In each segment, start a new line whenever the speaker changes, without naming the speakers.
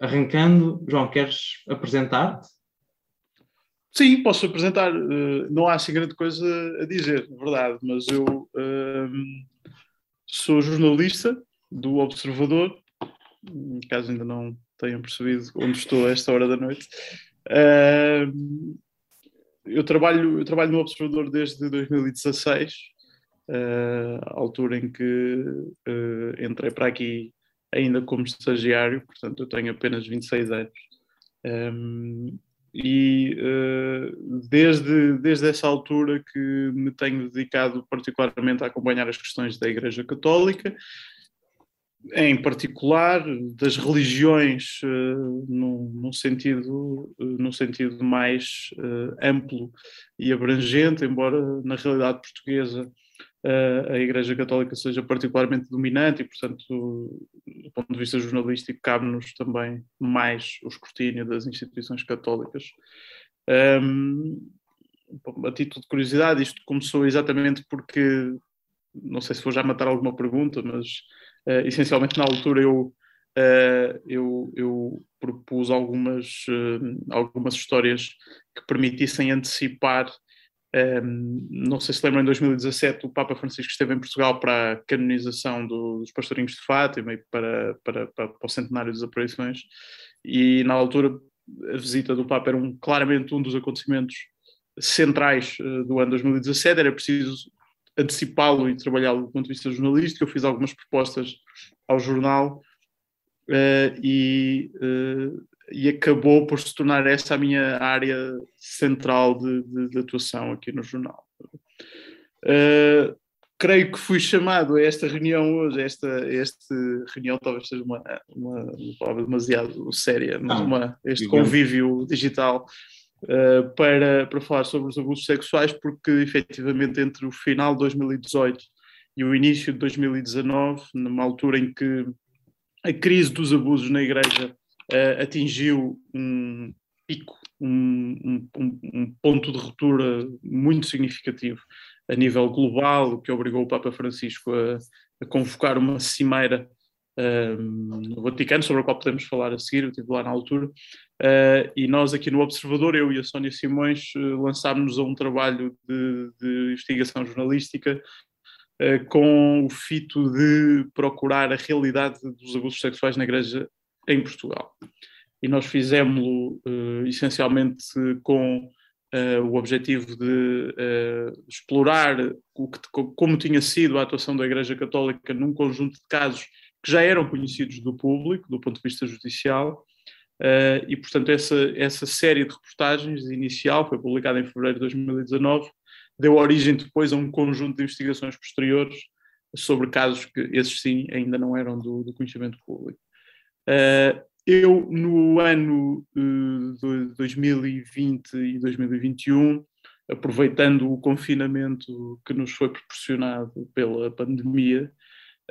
arrancando, João, queres apresentar-te?
Sim, posso apresentar. Uh, não há assim grande coisa a dizer, na verdade, mas eu uh, sou jornalista do Observador, caso ainda não tenham percebido onde estou a esta hora da noite. Uh, eu, trabalho, eu trabalho no Observador desde 2016, a altura em que entrei para aqui ainda como estagiário, portanto eu tenho apenas 26 anos. Um, e uh, desde, desde essa altura que me tenho dedicado particularmente a acompanhar as questões da Igreja Católica, em particular das religiões uh, num, sentido, uh, sentido mais uh, amplo e abrangente, embora na realidade portuguesa a Igreja Católica seja particularmente dominante e, portanto, do ponto de vista jornalístico, cabe-nos também mais o escrutínio das instituições católicas. Um, a título de curiosidade, isto começou exatamente porque, não sei se vou já matar alguma pergunta, mas uh, essencialmente na altura eu, uh, eu, eu, propus algumas, uh, algumas histórias que permitissem antecipar não sei se lembram, em 2017 o Papa Francisco esteve em Portugal para a canonização do, dos pastorinhos de Fátima e para, para, para, para, o centenário das aparições. E na altura a visita do Papa era um, claramente um dos acontecimentos centrais uh, do ano 2017, era preciso antecipá-lo e trabalhá-lo do ponto de vista jornalístico, eu fiz algumas propostas ao jornal uh, e uh, e acabou por se tornar essa a minha área central de, de, de atuação aqui no jornal. Uh, creio que fui chamado a esta reunião hoje, esta, esta reunião talvez seja uma, uma, palavra demasiado séria, mas uma, este convívio digital uh, para, para falar sobre os abusos sexuais, porque efetivamente entre o final de 2018 e o início de 2019, numa altura em que a crise dos abusos na Igreja uh, atingiu um pico, um, um, um, ponto de ruptura muito significativo a nível global, que obrigou o Papa Francisco a, a convocar uma cimeira um, no Vaticano, sobre a qual podemos falar a seguir, eu estive lá na altura, uh, e nós aqui no Observador, eu e a Sónia Simões, uh, lançámos-nos a um trabalho de, de investigação jornalística com o fito de procurar a realidade dos abusos sexuais na Igreja em Portugal. E nós fizemos-lo uh, essencialmente com uh, o objetivo de uh, explorar o que, como tinha sido a atuação da Igreja Católica num conjunto de casos que já eram conhecidos do público, do ponto de vista judicial, e portanto essa, essa série de reportagens inicial, foi publicada em fevereiro de 2019, deu origem depois a um conjunto de investigações posteriores sobre casos que esses sim ainda não eram do, do conhecimento público. Uh, eu, no ano uh, de 2020 e 2021, aproveitando o confinamento que nos foi proporcionado pela pandemia,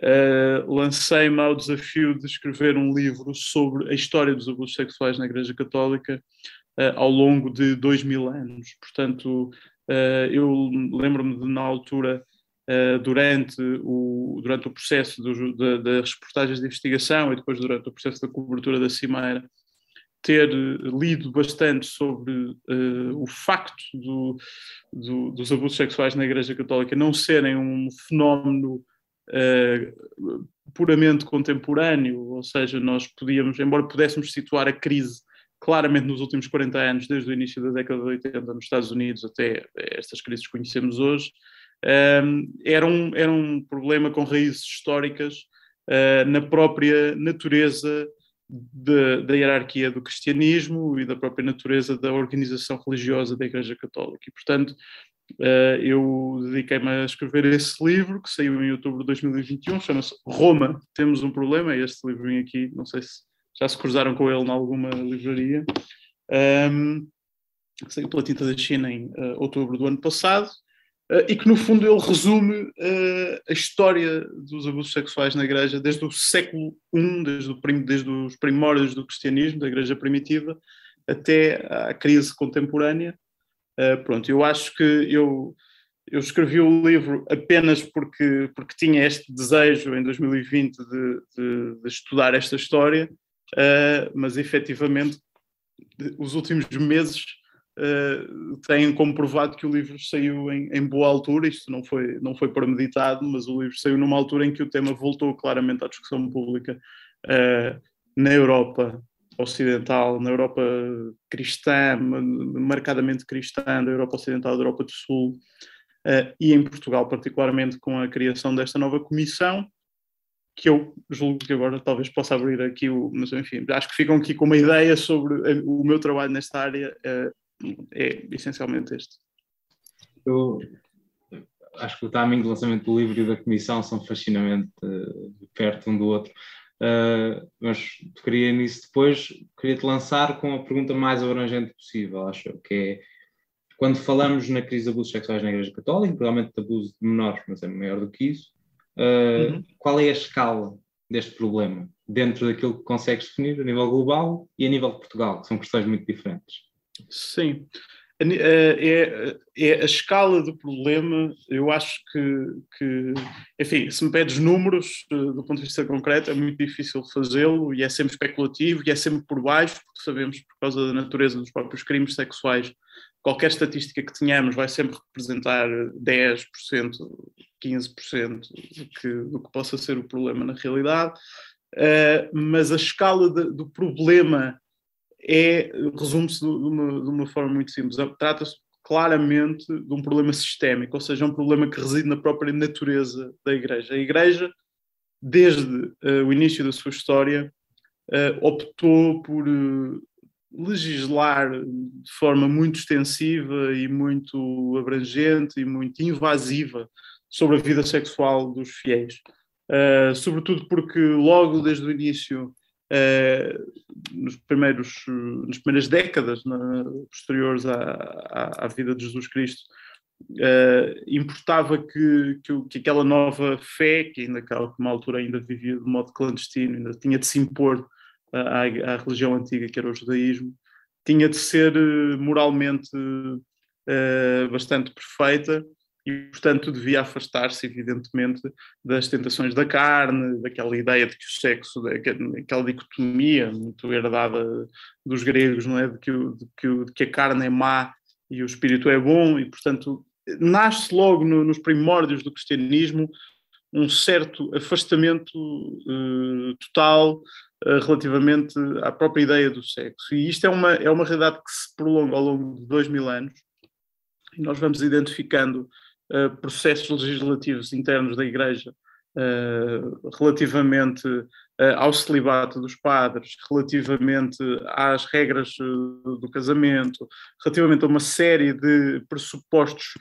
uh, lancei-me ao desafio de escrever um livro sobre a história dos abusos sexuais na Igreja Católica uh, ao longo de dois mil anos. Portanto, eu lembro-me de, na altura, durante, o, durante o processo das reportagens de investigação e depois durante o processo da cobertura da Cimeira, ter lido bastante sobre uh, o facto do, do, dos abusos sexuais na Igreja Católica não serem um fenómeno uh, puramente contemporâneo, ou seja, nós podíamos, embora pudéssemos situar a crise claramente nos últimos 40 anos, desde o início da década de 80 nos Estados Unidos até estas crises que conhecemos hoje, era, um, era um problema com raízes históricas uh, na própria natureza de, da hierarquia do cristianismo e da própria natureza da organização religiosa da Igreja Católica. E, portanto, uh, eu dediquei-me a escrever esse livro, que saiu em outubro de 2021, chama-se Roma, Temos um Problema, este livrinho aqui, não sei se já se cruzaram com ele em alguma livraria. Um, saiu pela tinta da China em uh, outubro do ano passado e que no fundo ele resume uh, a história dos abusos sexuais na Igreja desde o século I, desde, o prim, desde os primórdios do cristianismo, da Igreja primitiva, até à crise contemporânea. Uh, pronto, eu acho que eu, eu escrevi o livro apenas porque, porque tinha este desejo em 2020 de, de, de estudar esta história mas efetivamente os últimos meses uh, têm comprovado que o livro saiu em, em, boa altura, isto não foi, não foi premeditado, mas o livro saiu numa altura em que o tema voltou claramente à discussão pública uh, na Europa ocidental, na Europa cristã, marcadamente cristã, da Europa ocidental, da Europa do Sul, uh, e em Portugal, particularmente com a criação desta nova comissão, que eu julgo que agora talvez possa abrir aqui o. Mas enfim, acho que ficam aqui com uma ideia sobre o meu trabalho nesta área, é essencialmente este.
Eu acho que o timing do lançamento do livro e da comissão são fascinamente uh, perto um do outro. Uh, mas queria nisso depois, queria-te lançar com a pergunta mais abrangente possível, acho que é quando falamos na crise de abusos sexuais na Igreja Católica, provavelmente de abuso de menores, mas é maior do que isso, uh, uhum. qual é a escala deste problema dentro daquilo que consegues definir a nível global e a nível de Portugal, que são questões muito diferentes?
Sim, é, é, a escala do problema, eu acho que, que, enfim, se me pedes números eh, do ponto de vista concreto, é muito difícil fazê-lo e é sempre especulativo e é sempre por baixo, porque sabemos, por causa da natureza dos próprios crimes sexuais, qualquer estatística que tenhamos vai sempre representar 10%, 15% do que, do que possa ser o problema na realidade, uh, mas a escala de, do problema é, resume-se de, de uma forma muito simples. Trata-se claramente de um problema sistémico, ou seja, um problema que reside na própria natureza da Igreja. A Igreja, desde uh, o início da sua história, uh, optou por uh, legislar de forma muito extensiva e muito abrangente e muito invasiva sobre a vida sexual dos fiéis. sobretudo porque logo desde o início nos primeiros, nas primeiras décadas posteriores à, à, à, vida de Jesus Cristo, uh, importava que, que, que, aquela nova fé, que ainda uma altura ainda vivia de modo clandestino, ainda tinha de se impor à, à religião antiga que era o judaísmo, tinha de ser eh, moralmente uh, bastante perfeita e, portanto, devia afastar-se, evidentemente, das tentações da carne, daquela ideia de que o sexo, daquela dicotomia muito herdada dos gregos, não é? De que, de que, de que a carne é má e o espírito é bom, e, portanto, nasce logo no, nos primórdios do cristianismo um certo afastamento uh, total uh, relativamente à própria ideia do sexo. E isto é uma, é uma realidade que se prolonga ao longo de dois mil anos, e nós vamos identificando processos legislativos internos da Igreja uh, relativamente ao celibato dos padres, relativamente às regras do casamento, relativamente a uma série de pressupostos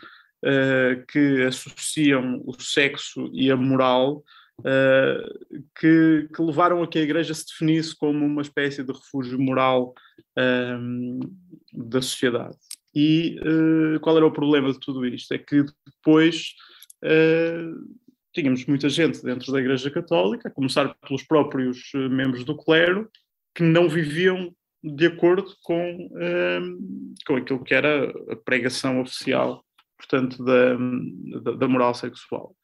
que associam o sexo e a moral. Uh, que, que, levaram a que a Igreja se definisse como uma espécie de refúgio moral da sociedade. E uh, qual era o problema de tudo isto? É que depois uh, tínhamos muita gente dentro da Igreja Católica, a começar pelos próprios eh, membros do clero, que não viviam de acordo com, com aquilo que era a pregação oficial, portanto, da, da, da moral sexual.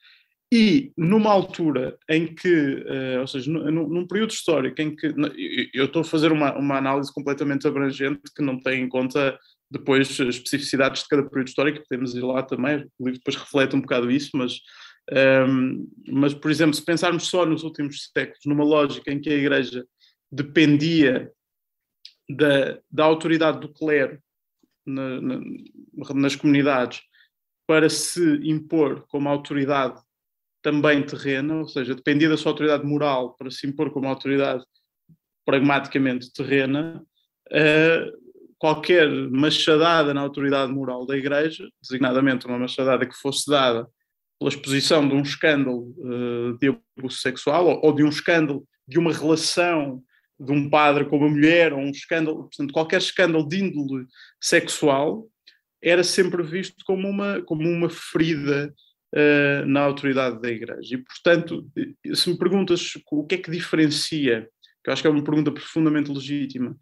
E numa altura em que, uh, ou seja, num, num, período histórico em que eu estou a fazer uma, uma análise completamente abrangente que não tem em conta depois as especificidades de cada período histórico, podemos ir lá também, o livro depois reflete um bocado isso, mas, um, ehm, mas por exemplo, se pensarmos só nos últimos séculos, numa lógica em que a Igreja dependia da, da autoridade do clero na, na, nas comunidades para se impor como autoridade também terrena, ou seja, dependia da sua autoridade moral para se impor como autoridade pragmaticamente terrena, uh, qualquer machadada na autoridade moral da Igreja, designadamente uma machadada que fosse dada pela exposição de um escândalo uh, de abuso sexual ou, ou, de um escândalo de uma relação de um padre com uma mulher, ou um escândalo, portanto, qualquer escândalo de índole sexual era sempre visto como uma, como uma ferida uh, na autoridade da Igreja. E, portanto, se me perguntas o que é que diferencia, que eu acho que é uma pergunta profundamente legítima,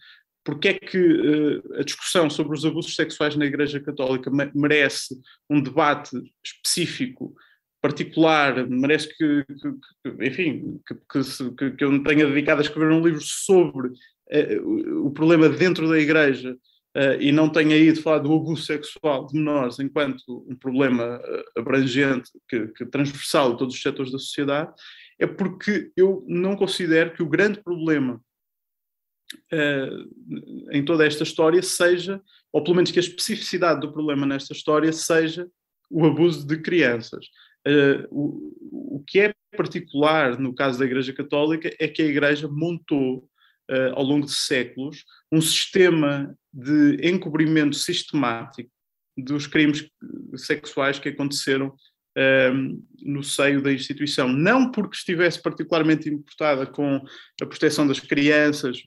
porque é que uh, a discussão sobre os abusos sexuais na Igreja Católica merece um debate específico particular, merece que, que, que enfim, que, que, eu me tenha dedicado a escrever um livro sobre uh, o problema dentro da Igreja uh, e não tenha ido falar do abuso sexual de menores enquanto um problema abrangente, que, que transversal a todos os setores da sociedade, é porque eu não considero que o grande problema em toda esta história seja, ou pelo menos que a especificidade do problema nesta história seja o abuso de crianças. Uh, o, o que é particular no caso da Igreja Católica é que a Igreja montou, uh, ao longo de séculos, um sistema de encobrimento sistemático dos crimes sexuais que aconteceram uh, no seio da instituição. Não porque estivesse particularmente importada com a proteção das crianças,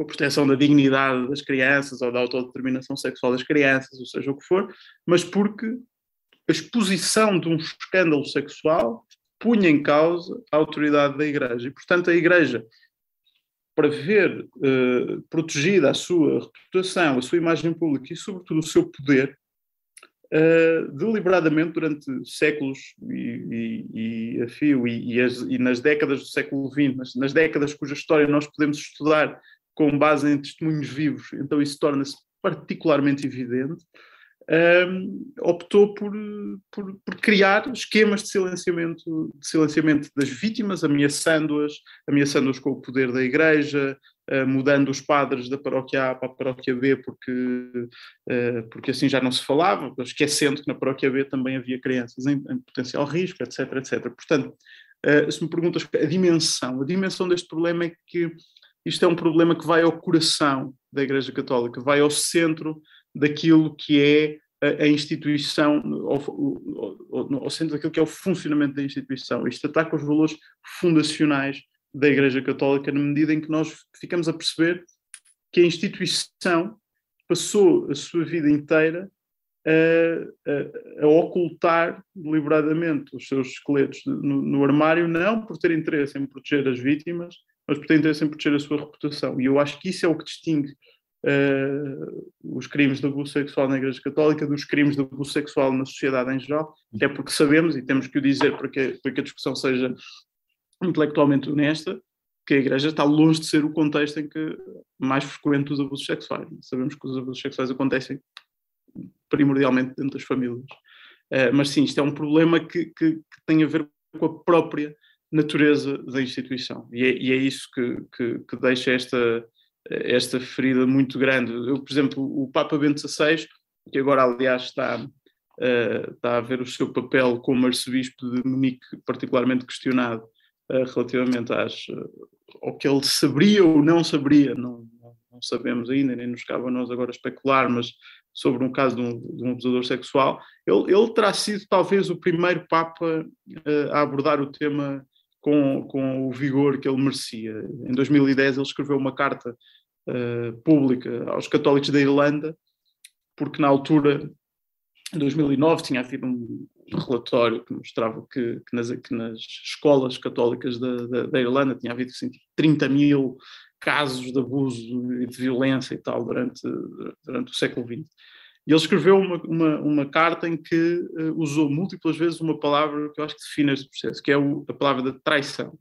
com a proteção da dignidade das crianças ou da autodeterminação sexual das crianças, ou seja o que for, mas porque a exposição de um escândalo sexual punha em causa a autoridade da Igreja. E, portanto, a Igreja, para ver uh, protegida a sua reputação, a sua imagem pública e, sobretudo, o seu poder, uh, deliberadamente durante séculos e, e, e a fio, e, as, e, nas décadas do século XX, nas décadas cuja história nós podemos estudar com base em testemunhos vivos, então isso torna-se particularmente evidente, um, optou por, por, por, criar esquemas de silenciamento, de silenciamento das vítimas, ameaçando-as, ameaçando-as com o poder da Igreja, uh, mudando os padres da paróquia A para a paróquia B, porque, uh, porque assim já não se falava, esquecendo que na paróquia B também havia crianças em, em potencial risco, etc, etc. Portanto, uh, se me perguntas a dimensão, a dimensão deste problema é que isto é um problema que vai ao coração da Igreja Católica, vai ao centro daquilo que é a, instituição, ao, ao, ao, centro daquilo que é o funcionamento da instituição. Isto ataca os valores fundacionais da Igreja Católica na medida em que nós ficamos a perceber que a instituição passou a sua vida inteira a, a, a, ocultar deliberadamente os seus esqueletos no, no, armário, não por ter interesse em proteger as vítimas, mas por ter interesse em proteger a sua reputação. E eu acho que isso é o que distingue uh, os crimes de abuso sexual na Igreja Católica dos crimes de abuso sexual na sociedade em geral, até porque sabemos, e temos que o dizer para que, para que a discussão seja intelectualmente honesta, que a Igreja está longe de ser o contexto em que mais frequente os abusos sexuais. Sabemos que os abusos sexuais acontecem primordialmente dentro das famílias. Uh, mas sim, isto é um problema que, que, que, tem a ver com a própria natureza da instituição. E é, e é isso que, que, deixa esta, esta ferida muito grande. Eu, por exemplo, o Papa Bento XVI, que agora, aliás, está, uh, está a ver o seu papel como arcebispo de Munique particularmente questionado uh, relativamente às, uh, ao que ele saberia ou não saberia, não, não, sabemos ainda, nem nos cabe a nós agora especular, mas sobre um caso de um, de um abusador sexual, ele, ele, terá sido talvez o primeiro Papa a abordar o tema com, com o vigor que ele merecia. Em 2010 ele escreveu uma carta uh, pública aos católicos da Irlanda, porque na altura, em 2009, tinha havido um relatório que mostrava que, que, nas, que nas, escolas católicas da, da, da Irlanda tinha havido assim, 30 mil casos de abuso e de violência e tal durante, durante o século XX. E ele escreveu uma, uma, uma carta em que uh, usou múltiplas vezes uma palavra que eu acho que define este processo, que é o, a palavra da traição.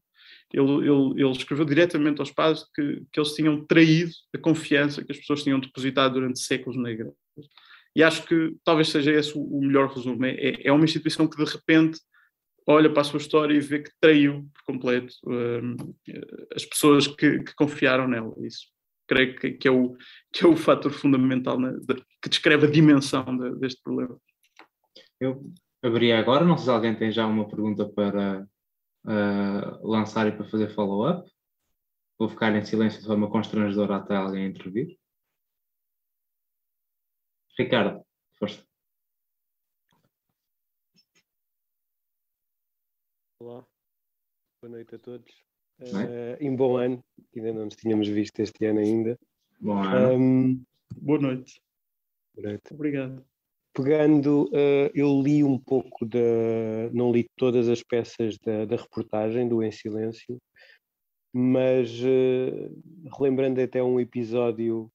Ele, ele, ele, escreveu diretamente aos padres que, que eles tinham traído a confiança que as pessoas tinham depositado durante séculos na igreja. E acho que talvez seja esse o, o melhor resumo. É, é uma instituição que de repente olha para a sua história e vê que traiu por completo uh, as pessoas que, que, confiaram nela. Isso creio que, que, é, o, que é o fator fundamental né, de, que descreve a dimensão de, deste problema.
Eu abria agora, não sei se alguém tem já uma pergunta para uh, lançar e para fazer follow-up. Vou ficar em silêncio de forma constrangedora até alguém intervir. Ricardo, força.
Olá, boa noite a todos. Uh, em bom ano, ainda não nos tínhamos visto este ano ainda.
Bom ano. Um,
boa noite.
Boa noite.
Obrigado.
Pegando, uh, eu li um pouco da. Não li todas as peças da, da reportagem do Em Silêncio, mas uh, relembrando até um episódio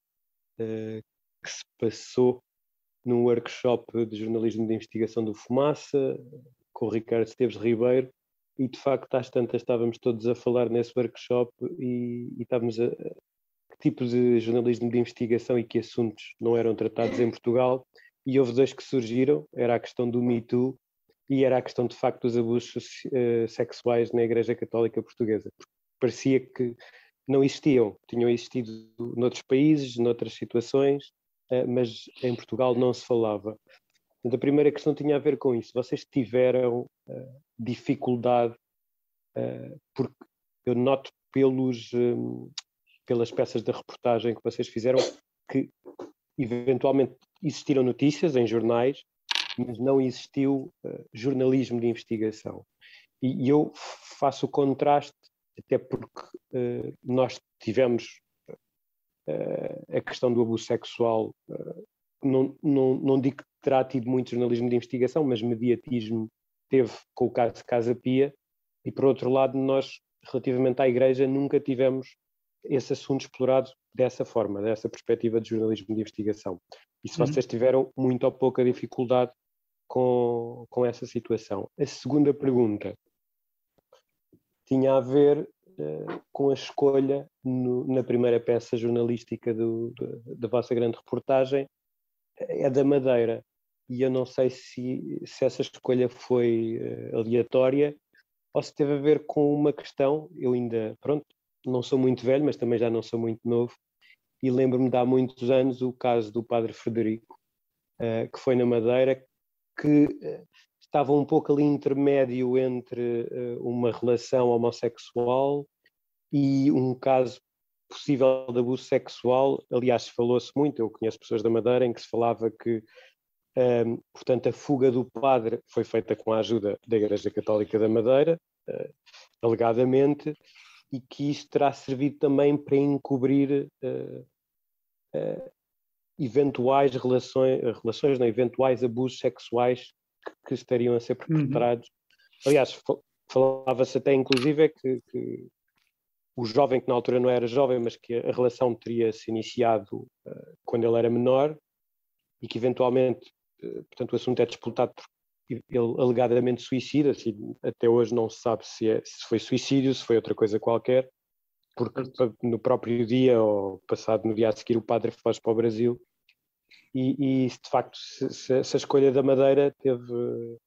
que se passou num workshop de jornalismo de investigação do Fumaça, com o Ricardo Esteves Ribeiro e de facto às tantas estávamos todos a falar nesse workshop e, e estávamos a, que tipos de jornalismo de investigação e que assuntos não eram tratados em Portugal e houve dois que surgiram, era a questão do Me Too e era a questão de facto dos abusos uh, sexuais na Igreja Católica Portuguesa. Parecia que não existiam, tinham existido noutros países, noutras situações, uh, mas em Portugal não se falava. Portanto, a primeira questão tinha a ver com isso. Vocês tiveram uh, dificuldade, porque eu noto pelos, um, pelas peças da reportagem que vocês fizeram que eventualmente existiram notícias em jornais, mas não existiu uh, jornalismo de investigação. E, e, eu faço o contraste, até porque uh, nós tivemos uh, a questão do abuso sexual, não, não, não digo terá tido muito jornalismo de investigação, mas mediatismo teve com o caso de Casa Pia, e por outro lado, nós, relativamente à Igreja, nunca tivemos esse assunto explorado dessa forma, dessa perspectiva de jornalismo de investigação. E se uhum. vocês tiveram muito ou pouca dificuldade com, com essa situação. A segunda pergunta tinha a ver uh, com a escolha no, na primeira peça jornalística do, do, da vossa grande reportagem, é da Madeira. E eu não sei se, se essa escolha foi uh, aleatória ou se teve a ver com uma questão, eu ainda, pronto, não sou muito velho, mas também já não sou muito novo, e lembro-me de há muitos anos o caso do Padre Frederico, uh, que foi na Madeira, que uh, estava um pouco ali intermédio entre uh, uma relação homossexual e um caso possível de abuso sexual. Aliás, falou-se muito, eu conheço pessoas da Madeira, em que se falava que, um, portanto, a fuga do padre foi feita com a ajuda da Igreja Católica da Madeira, alegadamente, e que isto terá servido também para encobrir uh, uh, eventuais relações, relações não, eventuais abusos sexuais que, que estariam a ser uhum. perpetrados. Uhum. Aliás, falava-se até inclusive que, que, o jovem, que na altura não era jovem, mas que a relação teria se iniciado uh, quando ele era menor e que eventualmente, portanto, o assunto é disputado por ele alegadamente suicida, assim, até hoje não se sabe se, é, se foi suicídio, se foi outra coisa qualquer, porque no próprio dia ou passado no dia a seguir o padre foge para o Brasil e, e de facto se, se, se, a escolha da Madeira teve,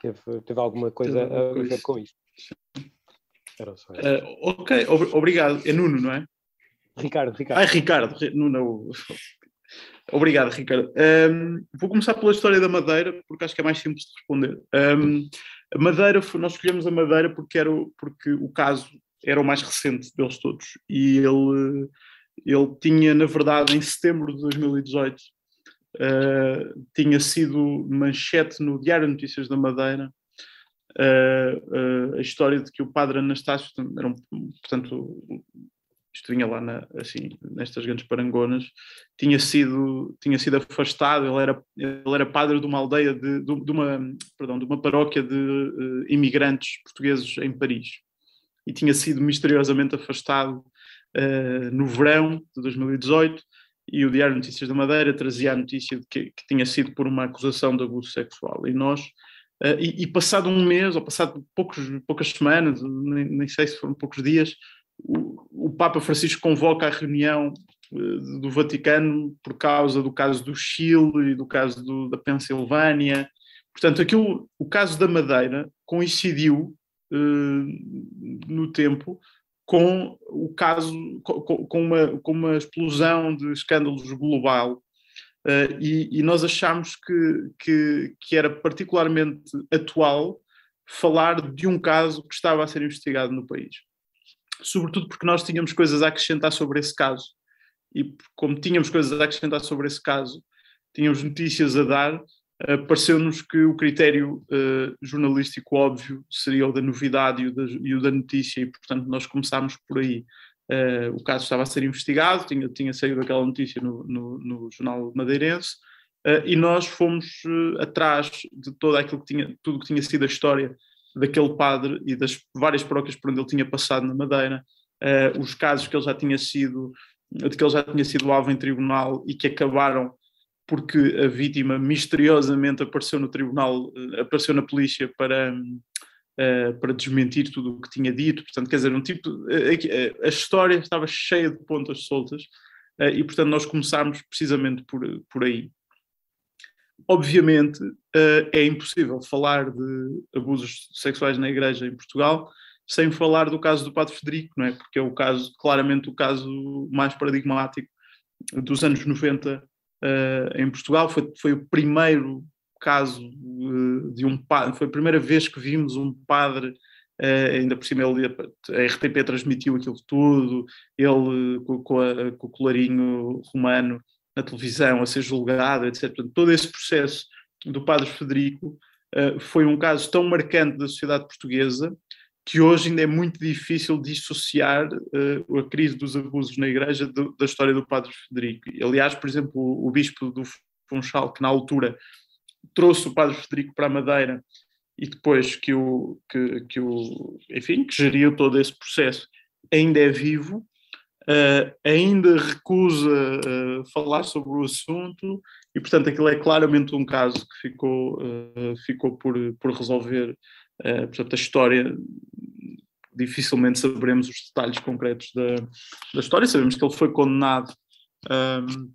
teve, teve alguma coisa a ver com isso.
Era só uh, ok, obrigado. É Nuno, não é?
Ricardo, Ricardo.
Ah, Ricardo, Nuno, Obrigado, Ricardo. Um, vou começar pela história da Madeira, porque acho que é mais simples de responder. Um, a Madeira, nós escolhemos a Madeira porque, era, porque o caso era o mais recente deles todos. E ele, ele tinha, na verdade, em setembro de 2018, uh, tinha sido manchete no Diário de Notícias da Madeira uh, uh, a história de que o padre Anastácio, era um, portanto, isto vinha lá na, assim, nestas grandes parangonas, tinha sido, tinha sido afastado, ele era, ele era padre de uma aldeia, de, de, de uma, perdão, de uma paróquia de uh, imigrantes portugueses em Paris. E tinha sido misteriosamente afastado uh, no verão de 2018 e o Diário Notícias da Madeira trazia a notícia de que, que tinha sido por uma acusação de abuso sexual. E nós, uh, e, e, passado um mês, ou passado poucos, poucas semanas, nem, nem sei se foram poucos dias, o, o Papa Francisco convoca a reunião uh, do Vaticano por causa do caso do Chile e do caso do, da Pensilvânia. Portanto, aquilo, o caso da Madeira coincidiu uh, no tempo com o caso, com, com, uma, com uma explosão de escândalos global. Uh, e, e, nós achamos que, que, que, era particularmente atual falar de um caso que estava a ser investigado no país sobretudo porque nós tínhamos coisas a acrescentar sobre esse caso. E como tínhamos coisas a acrescentar sobre esse caso, tínhamos notícias a dar, uh, pareceu-nos que o critério uh, jornalístico óbvio seria o da novidade e o da, e o da notícia, e portanto nós começámos por aí. Uh, o caso estava a ser investigado, tinha, tinha saído aquela notícia no, no, no jornal madeirense, uh, e nós fomos atrás de todo aquilo que tinha, tudo que tinha sido a história daquele padre e das várias paróquias por onde ele tinha passado na Madeira, uh, os casos que ele já tinha sido, de que ele já tinha sido alvo em tribunal e que acabaram porque a vítima misteriosamente apareceu no tribunal, apareceu na polícia para, uh, para desmentir tudo o que tinha dito. Portanto, quer dizer, um tipo. Uh, a história estava cheia de pontas soltas e, portanto, nós começámos precisamente por, por aí. Obviamente, é impossível falar de abusos sexuais na Igreja em Portugal sem falar do caso do Padre Federico, não é? Porque é o caso, claramente, o caso mais paradigmático dos anos 90 uh, em Portugal. Foi, foi o primeiro caso uh, de um padre, foi a primeira vez que vimos um padre, uh, ainda por cima ele, a RTP transmitiu aquilo tudo, ele com, a, com o colarinho romano na televisão a ser julgado, etc. Portanto, todo esse processo do padre Federico foi um caso tão marcante da sociedade portuguesa que hoje ainda é muito difícil dissociar uh, a crise dos abusos na Igreja do, da história do Padre Federico. Aliás, por exemplo, o, o Bispo do Funchal, que na altura trouxe o Padre Federico para a Madeira e depois que o, que, que o enfim, que geriu todo esse processo, ainda é vivo, uh, ainda recusa uh, falar sobre o assunto e, portanto, aquilo é claramente um caso que ficou, ficou por, por resolver Uh, portanto, a história, dificilmente saberemos os detalhes concretos da, da história. Sabemos que ele foi condenado um,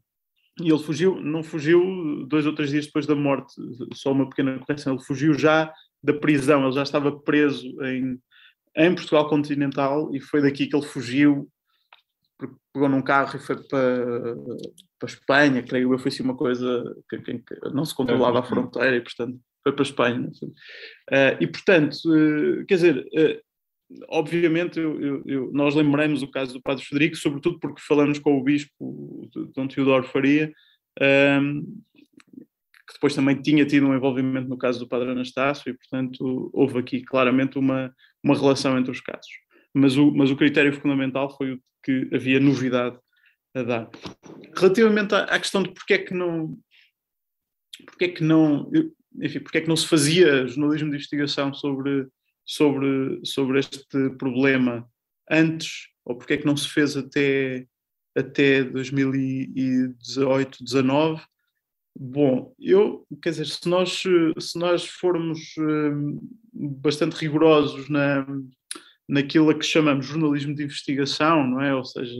e ele fugiu, não fugiu dois ou três dias depois da morte, só uma pequena correção, ele fugiu já da prisão, ele já estava preso em, em Portugal continental e foi daqui que ele fugiu, pegou num carro e foi para, para a Espanha, creio eu, foi assim uma coisa que, que, que não se controlava a fronteira e, portanto, foi para a Espanha. Uh, e, portanto, uh, quer dizer, uh, obviamente eu, eu, eu, nós lembramos o caso do Padre Federico, sobretudo porque falamos com o Bispo Dom Teodoro Faria, ehm, que depois também tinha tido um envolvimento no caso do Padre Anastácio, e, portanto, houve aqui claramente uma, uma relação entre os casos. Mas o, mas o critério fundamental foi o que havia novidade a dar. Relativamente à, à questão de porque é que não. Porque é que não. Enfim, porque é que não se fazia jornalismo de investigação sobre, sobre, sobre este problema antes, ou porque é que não se fez até, até 2018, 19? Bom, eu, quer dizer, se nós, se nós formos hum, bastante rigorosos na, naquilo a que chamamos jornalismo de investigação, não é? Ou seja,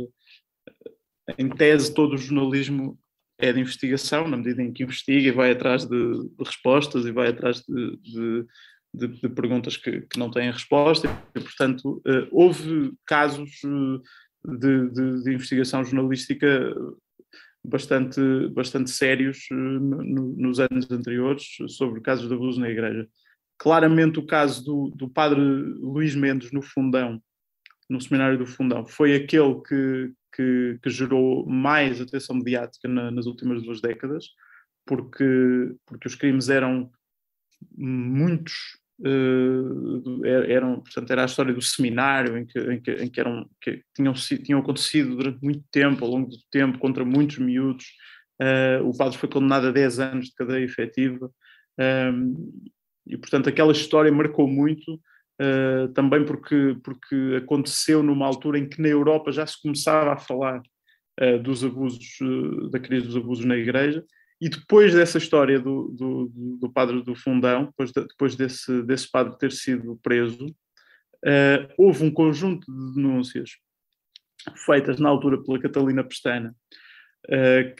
em tese todo o jornalismo é de investigação, na medida em que investiga e vai atrás de, de respostas e vai atrás de, de, de perguntas que, que, não têm resposta. E, portanto, uh, houve casos uh, de, investigação jornalística bastante, bastante sérios no, nos anos anteriores sobre casos de abuso na Igreja. Claramente, o caso do, do padre Luís Mendes no Fundão, no seminário do Fundão, foi aquele que, que, que gerou mais atenção mediática na, nas últimas duas décadas, porque, porque os crimes eram muitos, uh, eram, portanto, era a história do seminário em que, em que, em que eram, que tinham, tinham acontecido durante muito tempo, ao longo do tempo, contra muitos miúdos. Uh, o padre foi condenado a 10 anos de cadeia efetiva. Um, ehm, e, portanto, aquela história marcou muito uh, também porque, porque aconteceu numa altura em que na Europa já se começava a falar uh, dos abusos, uh, da crise dos abusos na Igreja, e depois dessa história do, do, do padre do Fundão, depois, de, depois desse, desse padre ter sido preso, houve um conjunto de denúncias feitas na altura pela Catalina Pestana,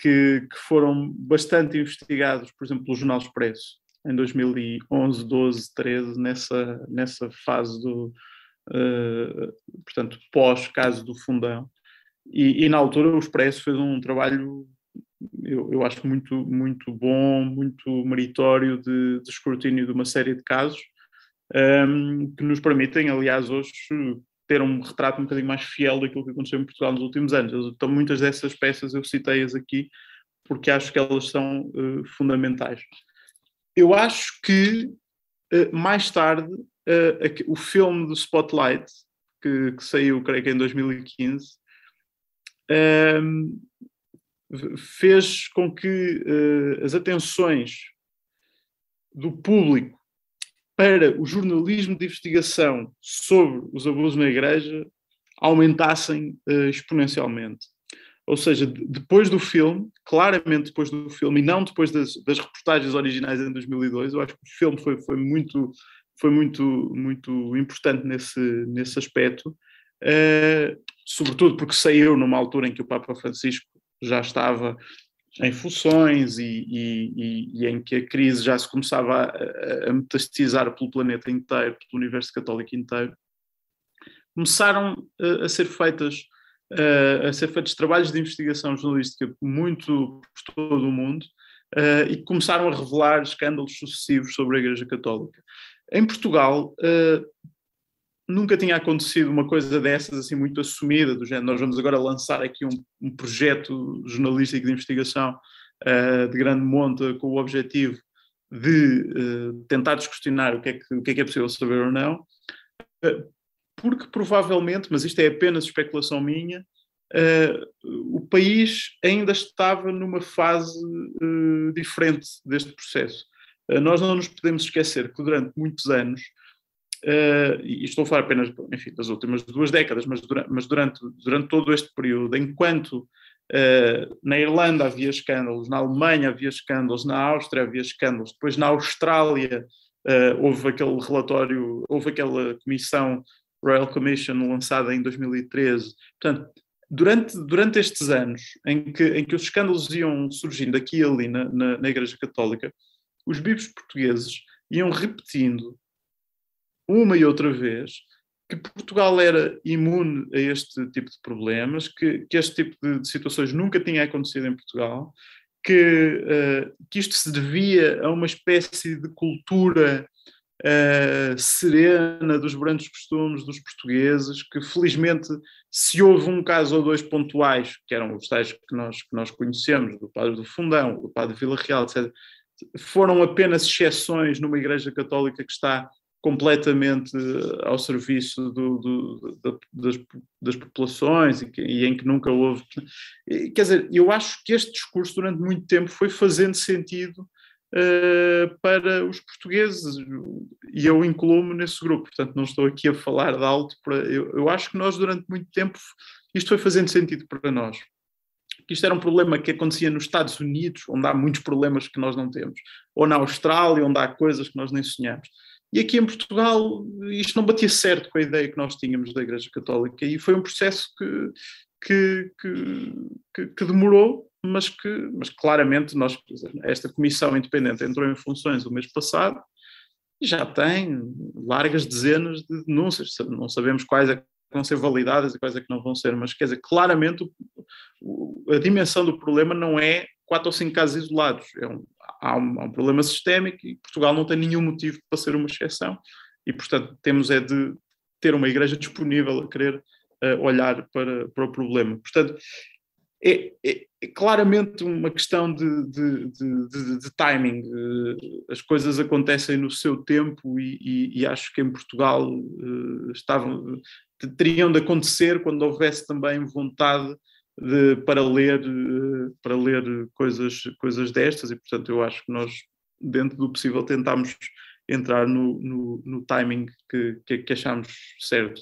que, que foram bastante investigados, por exemplo, pelo Jornal Expresso, em 2011, 12, 13, nessa, nessa fase do, uh, portanto, pós-caso do Fundão. E, e, na altura o Expresso fez um trabalho, eu, eu acho muito, muito bom, muito meritório de, de escrutínio de uma série de casos, um, ehm, que nos permitem, aliás, hoje ter um retrato um bocadinho mais fiel daquilo que aconteceu em Portugal nos últimos anos. Então, muitas dessas peças eu citei-as aqui porque acho que elas são uh, fundamentais eu acho que uh, mais tarde uh, o filme do Spotlight, que, que, saiu, creio que em 2015, uh, fez com que eh, as atenções do público para o jornalismo de investigação sobre os abusos na Igreja aumentassem exponencialmente. Ou seja, depois do filme, claramente depois do filme, e não depois das, das reportagens originais em 2002, eu acho que o filme foi, foi muito foi muito muito importante nesse nesse aspecto, uh, sobretudo porque saiu numa altura em que o Papa Francisco já estava em funções e, e, e, em que a crise já se começava a, a metastasizar pelo planeta inteiro, pelo universo católico inteiro, começaram a, a ser feitas uh, a ser feitos trabalhos de investigação jornalística muito por todo o mundo uh, e começaram a revelar escândalos sucessivos sobre a Igreja Católica. Em Portugal, uh, nunca tinha acontecido uma coisa dessas assim muito assumida, do género, nós vamos agora lançar aqui um, um projeto jornalístico de investigação de grande monta com o objetivo de tentar descortinar o que, é que, o que é que é possível saber ou não, porque provavelmente, mas isto é apenas especulação minha, o país ainda estava numa fase diferente deste processo. nós não nos podemos esquecer que durante muitos anos Uh, e estou a falar apenas enfim, das últimas duas décadas, mas durante, mas durante, durante todo este período, enquanto uh, na Irlanda havia escândalos, na Alemanha havia escândalos, na Áustria havia escândalos, depois na Austrália uh, houve aquele relatório, houve aquela comissão Royal Commission lançada em 2013. Portanto, durante, durante estes anos em que, em que os escândalos iam surgindo aqui e ali na, na, na Igreja Católica, os bispos portugueses iam repetindo uma e outra vez que Portugal era imune a este tipo de problemas, que, que este tipo de, de, situações nunca tinha acontecido em Portugal, que, uh, que isto se devia a uma espécie de cultura uh, serena dos brancos costumes dos portugueses, que felizmente se houve um caso ou dois pontuais, que eram os tais que nós, que nós conhecemos, do padre do Fundão, do padre Vila Real, etc., foram apenas exceções numa igreja católica que está completamente ao serviço do, do, das, das, populações e, que, e, em que nunca houve. Quer dizer, eu acho que este discurso durante muito tempo foi fazendo sentido uh, para os portugueses e eu incluo-me nesse grupo, portanto não estou aqui a falar de alto. Para, eu, eu acho que nós durante muito tempo isto foi fazendo sentido para nós. Isto era um problema que acontecia nos Estados Unidos, onde há muitos problemas que nós não temos, ou na Austrália, onde há coisas que nós nem sonhamos. E aqui em Portugal isto não batia certo com a ideia que nós tínhamos da Igreja Católica e foi um processo que, que, que, que demorou, mas que mas claramente nós, esta comissão independente entrou em funções o mês passado e já tem largas dezenas de denúncias, não sabemos quais é que vão ser validadas e quais é que não vão ser, mas quer dizer, claramente a dimensão do problema não é quatro ou cinco casos isolados, é um, há um, há um problema sistémico e Portugal não tem nenhum motivo para ser uma exceção e, portanto, temos é de ter uma igreja disponível a querer uh, olhar para, para o problema. Portanto, é, é, é claramente uma questão de, de, de, de timing. Uh, as coisas acontecem no seu tempo e, e, e acho que em Portugal uh, estavam, teriam de acontecer quando houvesse também vontade de, para ler eh, para ler coisas coisas destas e portanto eu acho que nós dentro do possível tentámos entrar no, no, no timing que, que, que achamos certo.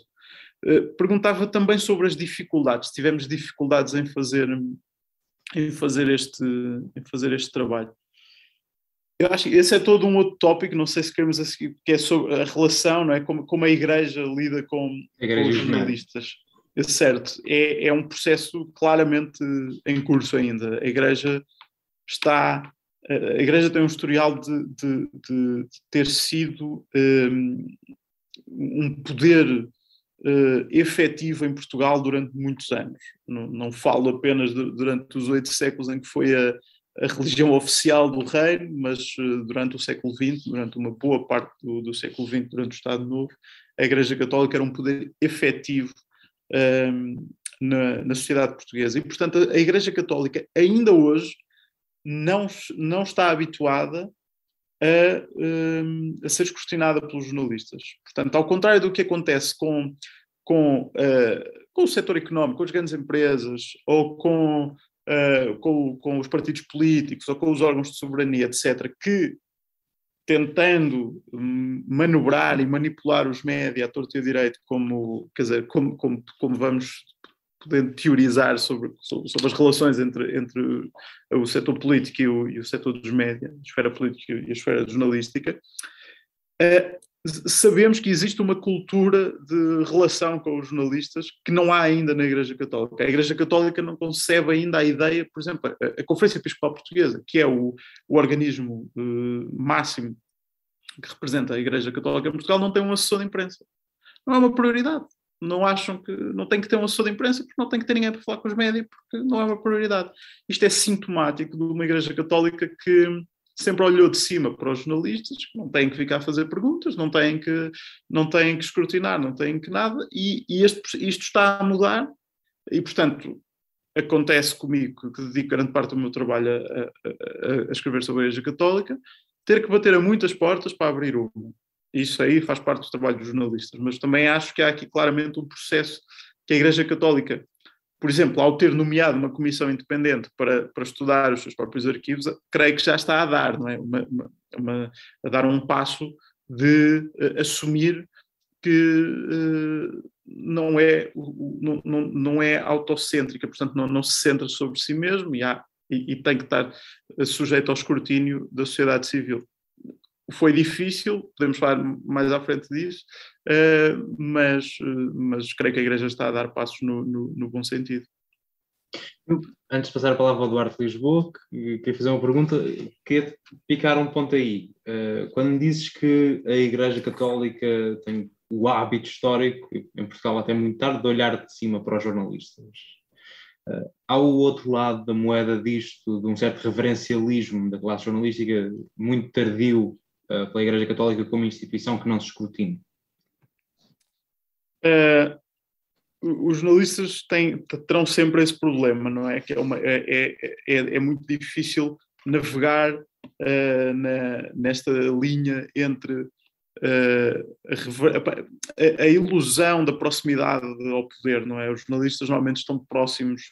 Uh, perguntava também sobre as dificuldades. Tivemos dificuldades em fazer em fazer este em fazer este trabalho. Eu acho que esse é todo um outro tópico, não sei se queremos a seguir, que é sobre a relação, não é? Como, como a igreja lida com, igreja com os jornalistas. Certo, é, é um processo claramente em curso ainda. A Igreja está. A Igreja tem um historial de, de, de ter sido um, um poder uh, efetivo em Portugal durante muitos anos. Não, não falo apenas de, durante os oito séculos em que foi a, a religião oficial do reino, mas uh, durante o século XX, durante uma boa parte do, do século XX, durante o Estado Novo, a Igreja Católica era um poder efetivo um, na, na, sociedade portuguesa. E, portanto, a, a Igreja Católica ainda hoje não, não está habituada a, um, a ser escrutinada pelos jornalistas. Portanto, ao contrário do que acontece com, com, uh, com o setor económico, com as grandes empresas, ou com, uh, com, com os partidos políticos, ou com os órgãos de soberania, etc., que tentando hum, manobrar e manipular os média à torta e a direito, como, quer dizer, como, como, como vamos podendo teorizar sobre, sobre, sobre, as relações entre, entre o setor político e o, e o setor dos média, a esfera política e a esfera jornalística, uh, sabemos que existe uma cultura de relação com os jornalistas que não há ainda na Igreja Católica. A Igreja Católica não concebe ainda a ideia, por exemplo, a, a Conferência Episcopal Portuguesa, que é o, o organismo uh, máximo que representa a Igreja Católica em Portugal, não tem um assessor de imprensa. Não é uma prioridade não acham que não tem que ter um assessor de imprensa porque não tem que ter ninguém para falar com os médias porque não é uma prioridade. Isto é sintomático de uma igreja católica que sempre olhou de cima para os jornalistas, não têm que ficar a fazer perguntas, não têm que, não têm que escrutinar, não têm que nada, e, e este, isto está a mudar, e portanto acontece comigo, que dedico grande parte do meu trabalho a, a, a, escrever sobre a Igreja Católica, ter que bater a muitas portas para abrir uma. Isso aí faz parte do trabalho dos jornalistas, mas também acho que há aqui claramente um processo que a Igreja Católica, por exemplo, ao ter nomeado uma comissão independente para, para estudar os seus próprios arquivos, creio que já está a dar, não é? Uma, uma, uma, a dar um passo de uh, assumir que uh, não, é, não, não, não é autocêntrica, portanto, não, não se centra sobre si mesmo e, há, e, e tem que estar sujeito ao escrutínio da sociedade civil foi difícil, podemos falar mais à frente disso, uh, mas, uh, mas creio que a Igreja está a dar passos no, no, no, bom sentido.
Antes de passar a palavra ao Duarte Lisboa, queria fazer uma pergunta, queria picar um ponto aí. Uh, quando dizes que a Igreja Católica tem o hábito histórico, em Portugal até muito tarde, de olhar de cima para os jornalistas, Uh, há o outro lado da moeda disto, de um certo reverencialismo da classe jornalística muito tardio pela Igreja Católica como instituição que não se escrutine?
Uh, os jornalistas têm, terão sempre esse problema, não é? Que é, uma, é, é, é, é muito difícil navegar uh, na, nesta linha entre Uh, a, a, ilusão da proximidade ao poder, não é? Os jornalistas normalmente estão próximos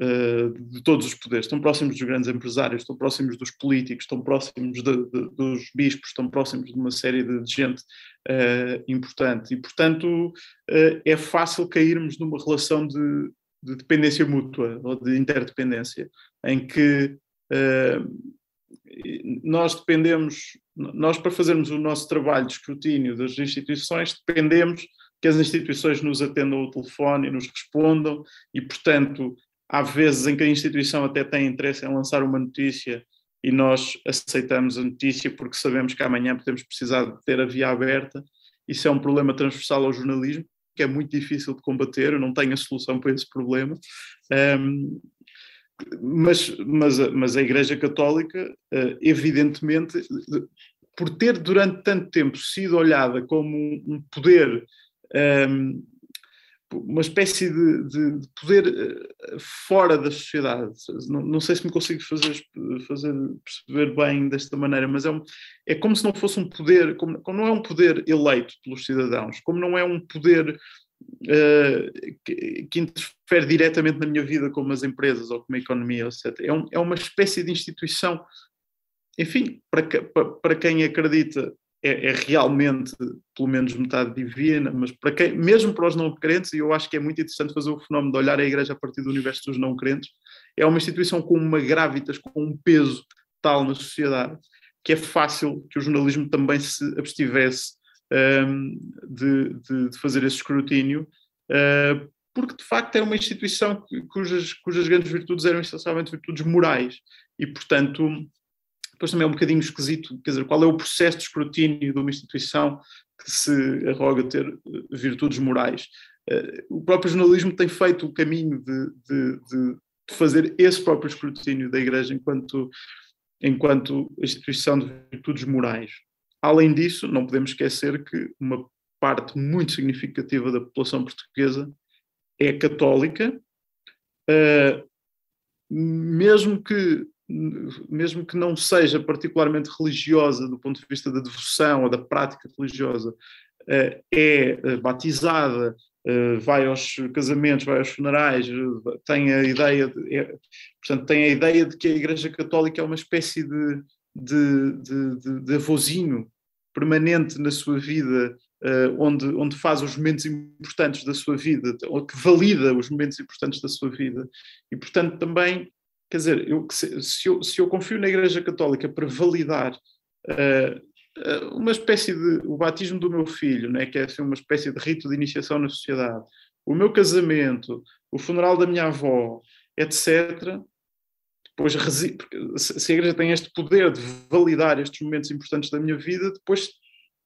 uh, de todos os poderes. Estão próximos dos grandes empresários, estão próximos dos políticos, estão próximos de, de, dos bispos, estão próximos de uma série de, de gente uh, importante. E, portanto, uh, é fácil cairmos numa relação de, de, dependência mútua ou de interdependência, em que nós dependemos, nós para fazermos o nosso trabalho de escrutínio das instituições, dependemos que as instituições nos atendam ao telefone e nos respondam, e, portanto, há vezes em que a instituição até tem interesse em lançar uma notícia e nós aceitamos a notícia porque sabemos que amanhã podemos precisar de ter a via aberta. Isso é um problema transversal ao jornalismo, que é muito difícil de combater, eu não tenho a solução para esse problema. Um, mas, mas, mas, a Igreja Católica, eh, evidentemente, por ter durante tanto tempo sido olhada como um poder um, uma espécie de, de, de, poder eh, fora da sociedade. Não, não, sei se me consigo fazer, fazer perceber bem desta maneira, mas é, um, é como se não fosse um poder, como, como, não é um poder eleito pelos cidadãos, como não é um poder uh, que, que, interfere diretamente na minha vida, como as empresas ou como a economia, etc. É, um, é uma espécie de instituição, enfim, para, para, para quem acredita é, é, realmente pelo menos metade divina, mas para quem, mesmo para os não crentes, e eu acho que é muito interessante fazer o fenómeno de olhar a igreja a partir do universo dos não crentes, é uma instituição com uma gravitas, com um peso tal na sociedade, que é fácil que o jornalismo também se abstivesse um, de, de, de, fazer esse escrutínio, uh, porque de facto era uma instituição cujas, cujas grandes virtudes eram essencialmente virtudes morais, e portanto depois também é um bocadinho esquisito, quer dizer, qual é o processo de escrutínio de uma instituição que se arroga ter eh, virtudes morais. Eh, o próprio jornalismo tem feito o caminho de, de, de fazer esse próprio escrutínio da Igreja enquanto, enquanto instituição de virtudes morais. Além disso, não podemos esquecer que uma parte muito significativa da população portuguesa é católica, uh, mesmo que mesmo que não seja particularmente religiosa do ponto de vista da devoção ou da prática religiosa, eh, é eh, batizada, eh, vai aos casamentos, vai aos funerais, tem a ideia, de, é, portanto, tem a ideia de que a Igreja Católica é uma espécie de, de, de, de, de avozinho permanente na sua vida onde, onde faz os momentos importantes da sua vida, ou que valida os momentos importantes da sua vida. E, portanto, também, quer dizer, eu, se, eu, se eu confio na Igreja Católica para validar uh, uma espécie de. o batismo do meu filho, né, que é assim, uma espécie de rito de iniciação na sociedade, o meu casamento, o funeral da minha avó, etc. Depois, se a Igreja tem este poder de validar estes momentos importantes da minha vida, depois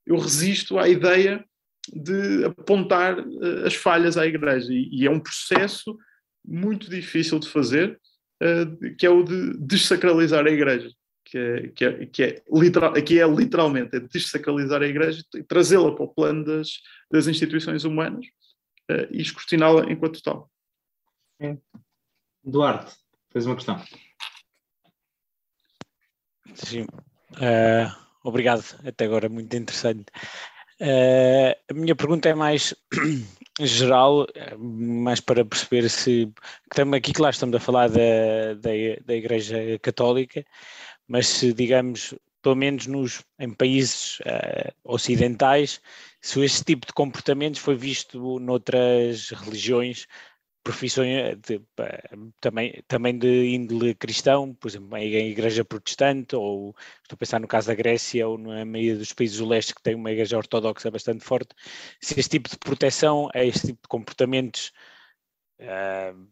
eu resisto à ideia de apontar uh, as falhas à Igreja. E, é um processo muito difícil de fazer, uh, que é o de desacralizar a Igreja. Que é, que é, que é, literal, que é literalmente é desacralizar a Igreja e trazê-la para o plano das, das instituições humanas uh, e escrutiná-la enquanto tal.
Duarte, fez uma questão.
Sim. Uh, Obrigado, até agora muito interessante. Uh, a minha pergunta é mais geral, mais para perceber se aqui, claro, estamos a falar da, da, da Igreja Católica, mas se digamos, pelo menos nos, em países uh, ocidentais, se esse tipo de comportamentos foi visto noutras religiões profissões eh, de, também, também de índole cristão, por exemplo, em igreja protestante, ou estou a pensar no caso da Grécia ou na maioria dos países do leste que tem uma igreja ortodoxa bastante forte, se este tipo de proteção a este tipo de comportamentos uh,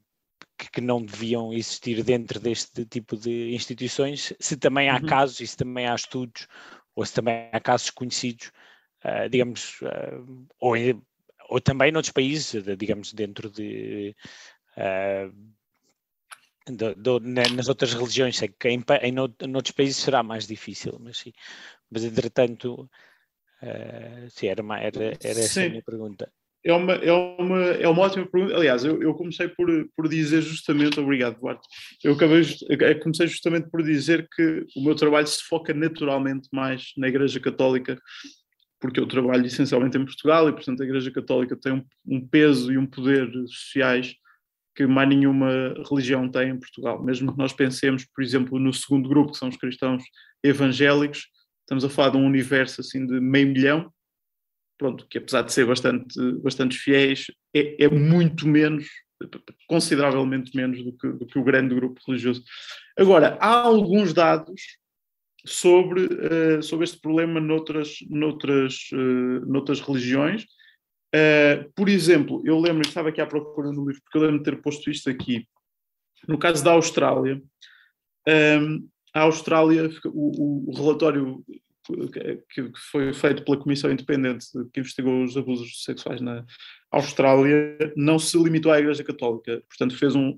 que, que, não deviam existir dentro deste tipo de instituições, se também há uhum. casos e se também há estudos, ou se também há casos conhecidos, uh, digamos, uh, ou ou também noutros países, digamos, dentro de. Uh, do, do, nas outras religiões, sei que em, em, outros países será mais difícil, mas sim. Mas entretanto, uh, sim, era, uma, era, era essa a minha pergunta.
É uma, é, uma, é uma ótima pergunta. Aliás, eu, eu comecei por, por dizer justamente, obrigado, Duarte. Eu acabei, eu comecei justamente por dizer que o meu trabalho se foca naturalmente mais na Igreja Católica porque eu trabalho essencialmente em Portugal e, portanto, a Igreja Católica tem um, um, peso e um poder sociais que mais nenhuma religião tem em Portugal. Mesmo que nós pensemos, por exemplo, no segundo grupo, que são os cristãos evangélicos, estamos a falar de um universo assim de meio milhão, pronto, que apesar de ser bastante, bastante fiéis, é, é muito menos, consideravelmente menos do que, do que o grande grupo religioso. Agora, há alguns dados sobre, uh, sobre este problema noutras, noutras, uh, noutras religiões. Uh, por exemplo, eu lembro, estava aqui à procura no livro, porque eu lembro de ter posto isto aqui. No caso da Austrália, um, ehm, a Austrália, o, o relatório que, que, foi feito pela Comissão Independente que investigou os abusos sexuais na Austrália não se limitou à Igreja Católica, portanto fez, um,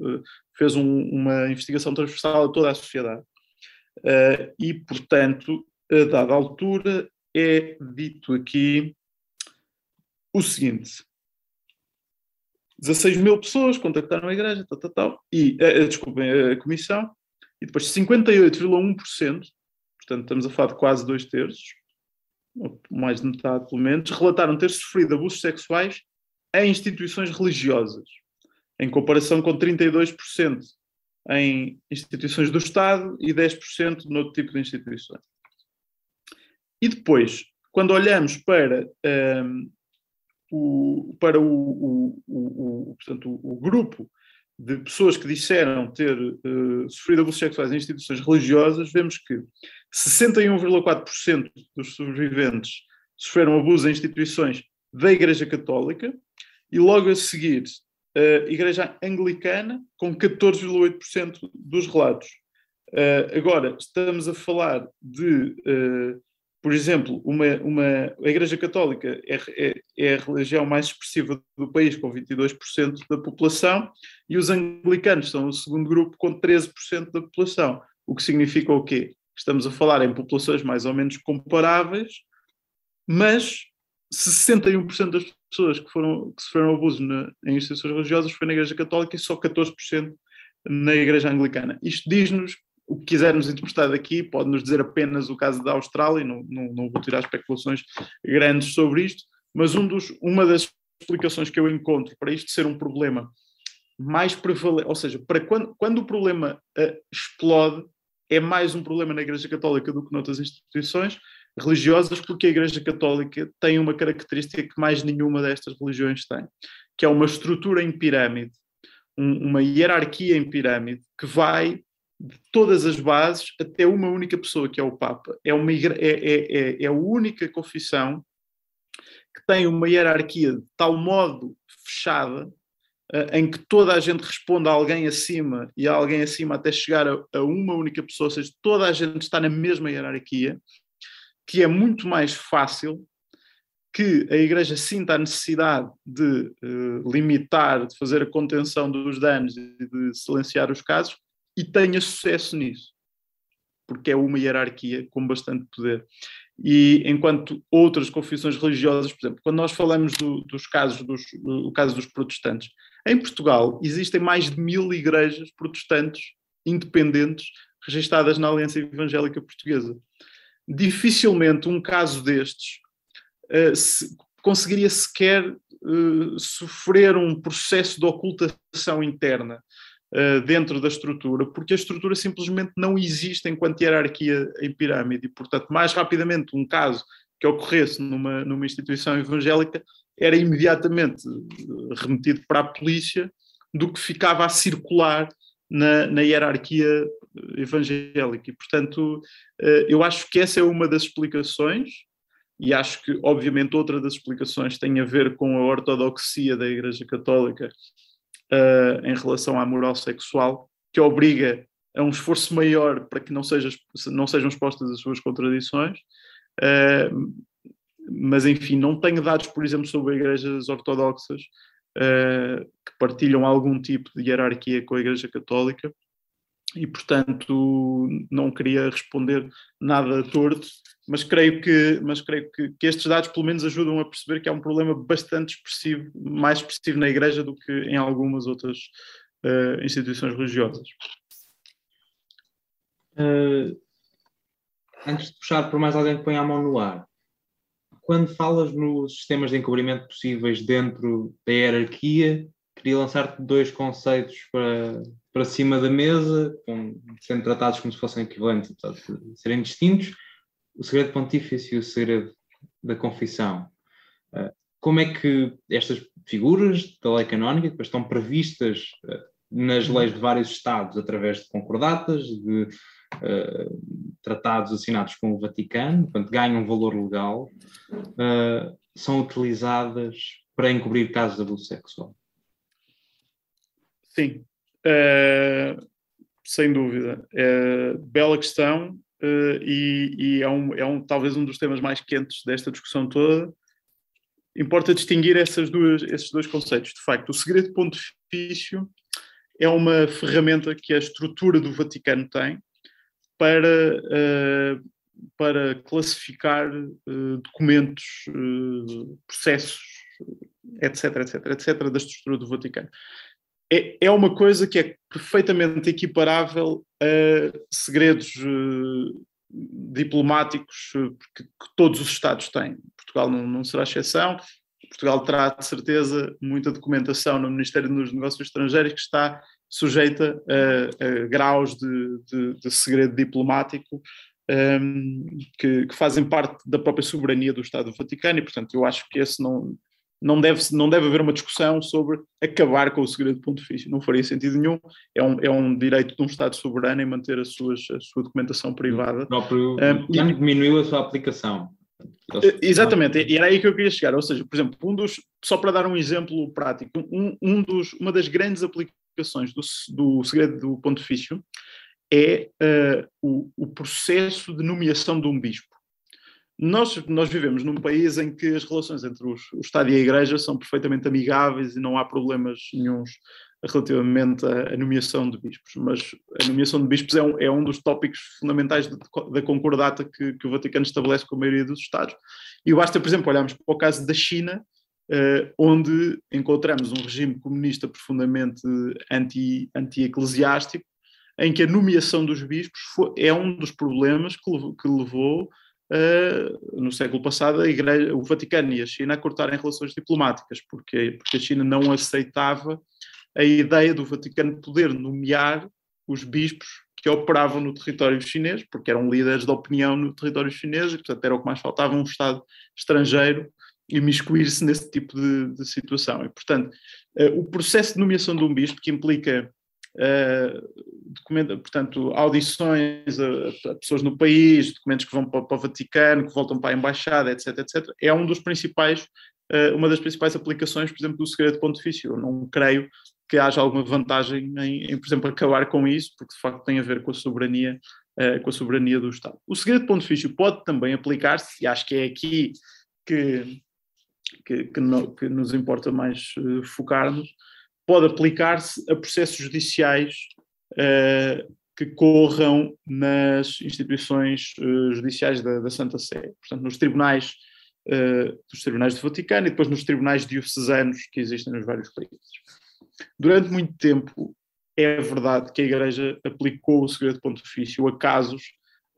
fez um, uma investigação transversal a toda a sociedade. Uh, e, portanto, a dada altura, é dito aqui o seguinte: 16 mil pessoas contactaram a igreja, tal, tal, tal, e, uh, desculpem, a comissão, e depois 58,1%, portanto, estamos a falar de quase dois terços, mais de metade pelo menos, relataram ter sofrido abusos sexuais em instituições religiosas, em comparação com 32% em instituições do Estado e 10% noutro tipo de instituições. E depois, quando olhamos para, um, o, para o, o, o, portanto, o, grupo de pessoas que disseram ter uh, sofrido abusos sexuais em instituições religiosas, vemos que 61,4% dos sobreviventes sofreram abusos em instituições da Igreja Católica e logo a seguir uh, Igreja Anglicana, com 14,8% dos relatos. Uh, agora, estamos a falar de, uh, por exemplo, uma, uma, a Igreja Católica é, é, é, a religião mais expressiva do país, com 22% da população, e os anglicanos são o segundo grupo, com 13% da população. O que significa o quê? Estamos a falar em populações mais ou menos comparáveis, mas 61% das pessoas que, foram, que sofreram abuso na, em instituições religiosas foi na Igreja Católica e só 14% na Igreja Anglicana. Isto diz-nos o que quisermos interpretar daqui, pode-nos dizer apenas o caso da Austrália, não, não, não vou tirar especulações grandes sobre isto, mas um dos, uma das explicações que eu encontro para isto ser um problema mais prevalente, ou seja, para quando, quando o problema uh, explode, é mais um problema na Igreja Católica do que noutras instituições, religiosas, porque a Igreja Católica tem uma característica que mais nenhuma destas religiões tem, que é uma estrutura em pirâmide, um, uma hierarquia em pirâmide, que vai de todas as bases até uma única pessoa, que é o Papa. É, uma, é, é, é, é a única confissão que tem uma hierarquia de tal modo fechada uh, em que toda a gente responde a alguém acima e a alguém acima até chegar a, a, uma única pessoa, ou seja, toda a gente está na mesma hierarquia, que é muito mais fácil que a Igreja sinta a necessidade de uh, limitar, de fazer a contenção dos danos e de silenciar os casos e tenha sucesso nisso, porque é uma hierarquia com bastante poder. E enquanto outras confissões religiosas, por exemplo, quando nós falamos do, dos casos dos, do caso dos protestantes, em Portugal existem mais de mil igrejas protestantes independentes registadas na Aliança Evangélica Portuguesa. Dificilmente um caso destes uh, se, conseguiria sequer uh, sofrer um processo de ocultação interna uh, dentro da estrutura, porque a estrutura simplesmente não existe enquanto hierarquia em pirâmide. E, portanto, mais rapidamente um caso que ocorresse numa, numa instituição evangélica era imediatamente remetido para a polícia do que ficava a circular na, na hierarquia evangélica. E, portanto, eh, eu acho que essa é uma das explicações, e acho que, obviamente, outra das explicações tem a ver com a ortodoxia da Igreja Católica uh, em relação à moral sexual, que obriga a um esforço maior para que não, seja, não sejam expostas as suas contradições. Mas enfim, não tenho dados, por exemplo, sobre igrejas ortodoxas que partilham algum tipo de hierarquia com a Igreja Católica e, portanto, não queria responder nada torto, mas creio que, mas creio que, que, estes dados pelo menos ajudam a perceber que há um problema bastante expressivo, mais expressivo na Igreja do que em algumas outras uh, instituições religiosas.
Uh, antes de puxar por mais alguém que põe a mão no ar, quando falas nos sistemas de encobrimento possíveis dentro da hierarquia, queria lançar-te dois conceitos para, para cima da mesa, com, sendo tratados como se fossem equivalentes, portanto, serem distintos, o segredo pontífice e o segredo da confissão. Uh, como é que estas figuras da lei canónica, que estão previstas uh, nas leis de vários Estados através de concordatas, de uh, tratados assinados com o Vaticano, portanto, ganham valor legal, uh, são utilizadas para encobrir casos de abuso sexual?
Sim, uh, sem dúvida. bela questão e, e é, um, é um, talvez um dos temas mais quentes desta discussão toda. Importa distinguir essas duas, esses dois conceitos. De facto, o segredo pontifício é uma ferramenta que a estrutura do Vaticano tem para, uh, para classificar uh, documentos, uh, processos, etc, etc, etc, da estrutura do Vaticano. É, é uma coisa que é perfeitamente equiparável a segredos diplomáticos que, que, todos os Estados têm. Portugal não, não será exceção. Portugal terá, de certeza, muita documentação no Ministério dos Negócios Estrangeiros que está sujeita a, a graus de, de, de, segredo diplomático um, que, que, fazem parte da própria soberania do Estado do Vaticano e, portanto, eu acho que esse não, não, deve, não deve haver uma discussão sobre acabar com o segredo pontifício, não faria sentido nenhum, é um, é um direito de um Estado soberano em manter as suas, a sua documentação privada. O
próprio um, e diminuiu a sua aplicação.
Exatamente, e era aí que eu queria chegar. Ou seja, por exemplo, um dos, só para dar um exemplo prático, um, um dos, uma das grandes aplicações explicações do, do segredo do pontifício é uh, o, o, processo de nomeação de um bispo. Nós, nós vivemos num país em que as relações entre os, o Estado e a Igreja são perfeitamente amigáveis e não há problemas nenhums relativamente à, à nomeação de bispos, mas a nomeação de bispos é um, é um dos tópicos fundamentais da concordata que, que o Vaticano estabelece com a maioria dos Estados. E basta, por exemplo, olharmos para o caso da China, onde encontramos um regime comunista profundamente anti, anti-eclesiástico, em que a nomeação dos bispos foi, é um dos problemas que que levou uh, no século passado Igreja, o Vaticano e a China a cortarem relações diplomáticas, porque, porque a China não aceitava a ideia do Vaticano poder nomear os bispos que operavam no território chinês, porque eram líderes de opinião no território chinês, e portanto era o que mais faltava, um Estado estrangeiro imiscuir-se nesse tipo de, de, situação. E, portanto, uh, o processo de nomeação de um bispo, que implica uh, portanto, audições a, a, pessoas no país, documentos que vão para, para, o Vaticano, que voltam para a Embaixada, etc., etc., é um dos principais, uh, uma das principais aplicações, por exemplo, do segredo pontifício. Eu não creio que haja alguma vantagem em, em, por exemplo, acabar com isso, porque de facto tem a ver com a soberania, uh, com a soberania do Estado. O segredo pontifício pode também aplicar-se, e acho que é aqui que, que, que, no, que nos importa mais uh, focar-nos, pode aplicar-se a processos judiciais uh, que corram nas instituições judiciais da, da, Santa Sé, portanto, nos tribunais, dos tribunais do Vaticano e depois nos tribunais diocesanos que existem nos vários países. Durante muito tempo, é verdade que a Igreja aplicou o segredo pontifício a casos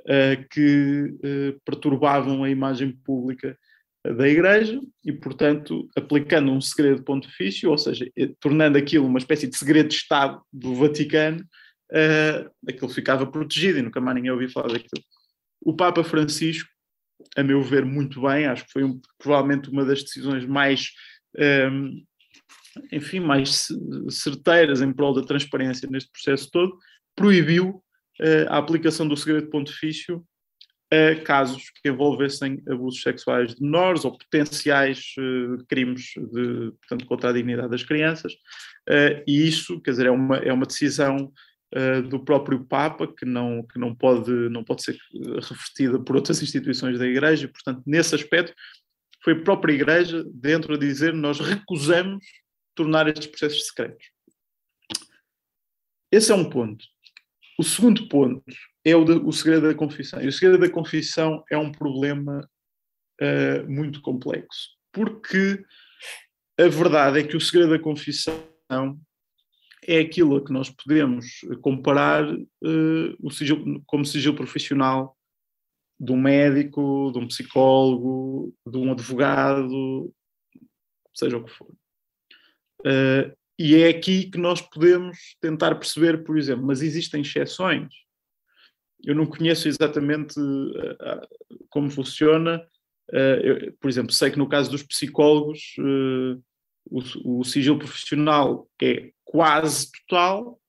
uh, que uh, perturbavam a imagem pública da Igreja e, portanto, aplicando um segredo pontifício, ou seja, eh, tornando aquilo uma espécie de segredo de Estado do Vaticano, uh, aquilo ficava protegido e nunca mais ninguém ouvia falar daquilo. O Papa Francisco, a meu ver, muito bem, acho que foi um, provavelmente uma das decisões mais um, enfim, mais certeiras em prol da transparência neste processo todo, proibiu uh, a aplicação do segredo pontifício a casos que envolvessem abusos sexuais de menores ou potenciais uh, crimes de, portanto, contra a dignidade das crianças. Uh, e isso, quer dizer, é uma, é uma decisão do próprio Papa que não, que não, pode, não pode ser revertida por outras instituições da Igreja, e, portanto, nesse aspecto, foi a própria Igreja dentro a dizer nós recusamos tornar estes processos secretos. Esse é um ponto. O segundo ponto é o, de, o segredo da confissão. E o segredo da confissão é um problema uh, muito complexo, porque a verdade é que o segredo da confissão é aquilo a que nós podemos comparar uh, sigilo, como sigilo profissional de um médico, de um psicólogo, de um advogado, seja o que for. Uh, e é aqui que nós podemos tentar perceber, por exemplo, mas existem exceções. Eu não conheço exatamente uh, como funciona. Uh, eu, por exemplo, sei que no caso dos psicólogos, o, o sigilo profissional é quase total,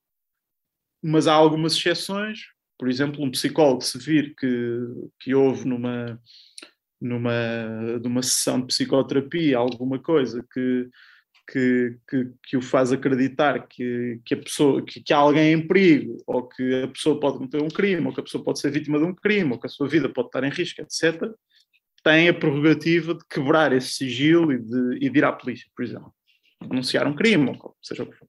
mas há algumas exceções. Por exemplo, um psicólogo, se vir que, que houve numa, numa, numa sessão de psicoterapia alguma coisa que que, que, que, o faz acreditar que, que, a pessoa, que, que há alguém em perigo, ou que a pessoa pode cometer um crime, ou que a pessoa pode ser vítima de um crime, ou que a sua vida pode estar em risco, etc., tem a prerrogativa de quebrar esse sigilo e de, e de ir à polícia, por exemplo. Denunciar um crime, ou seja o que for.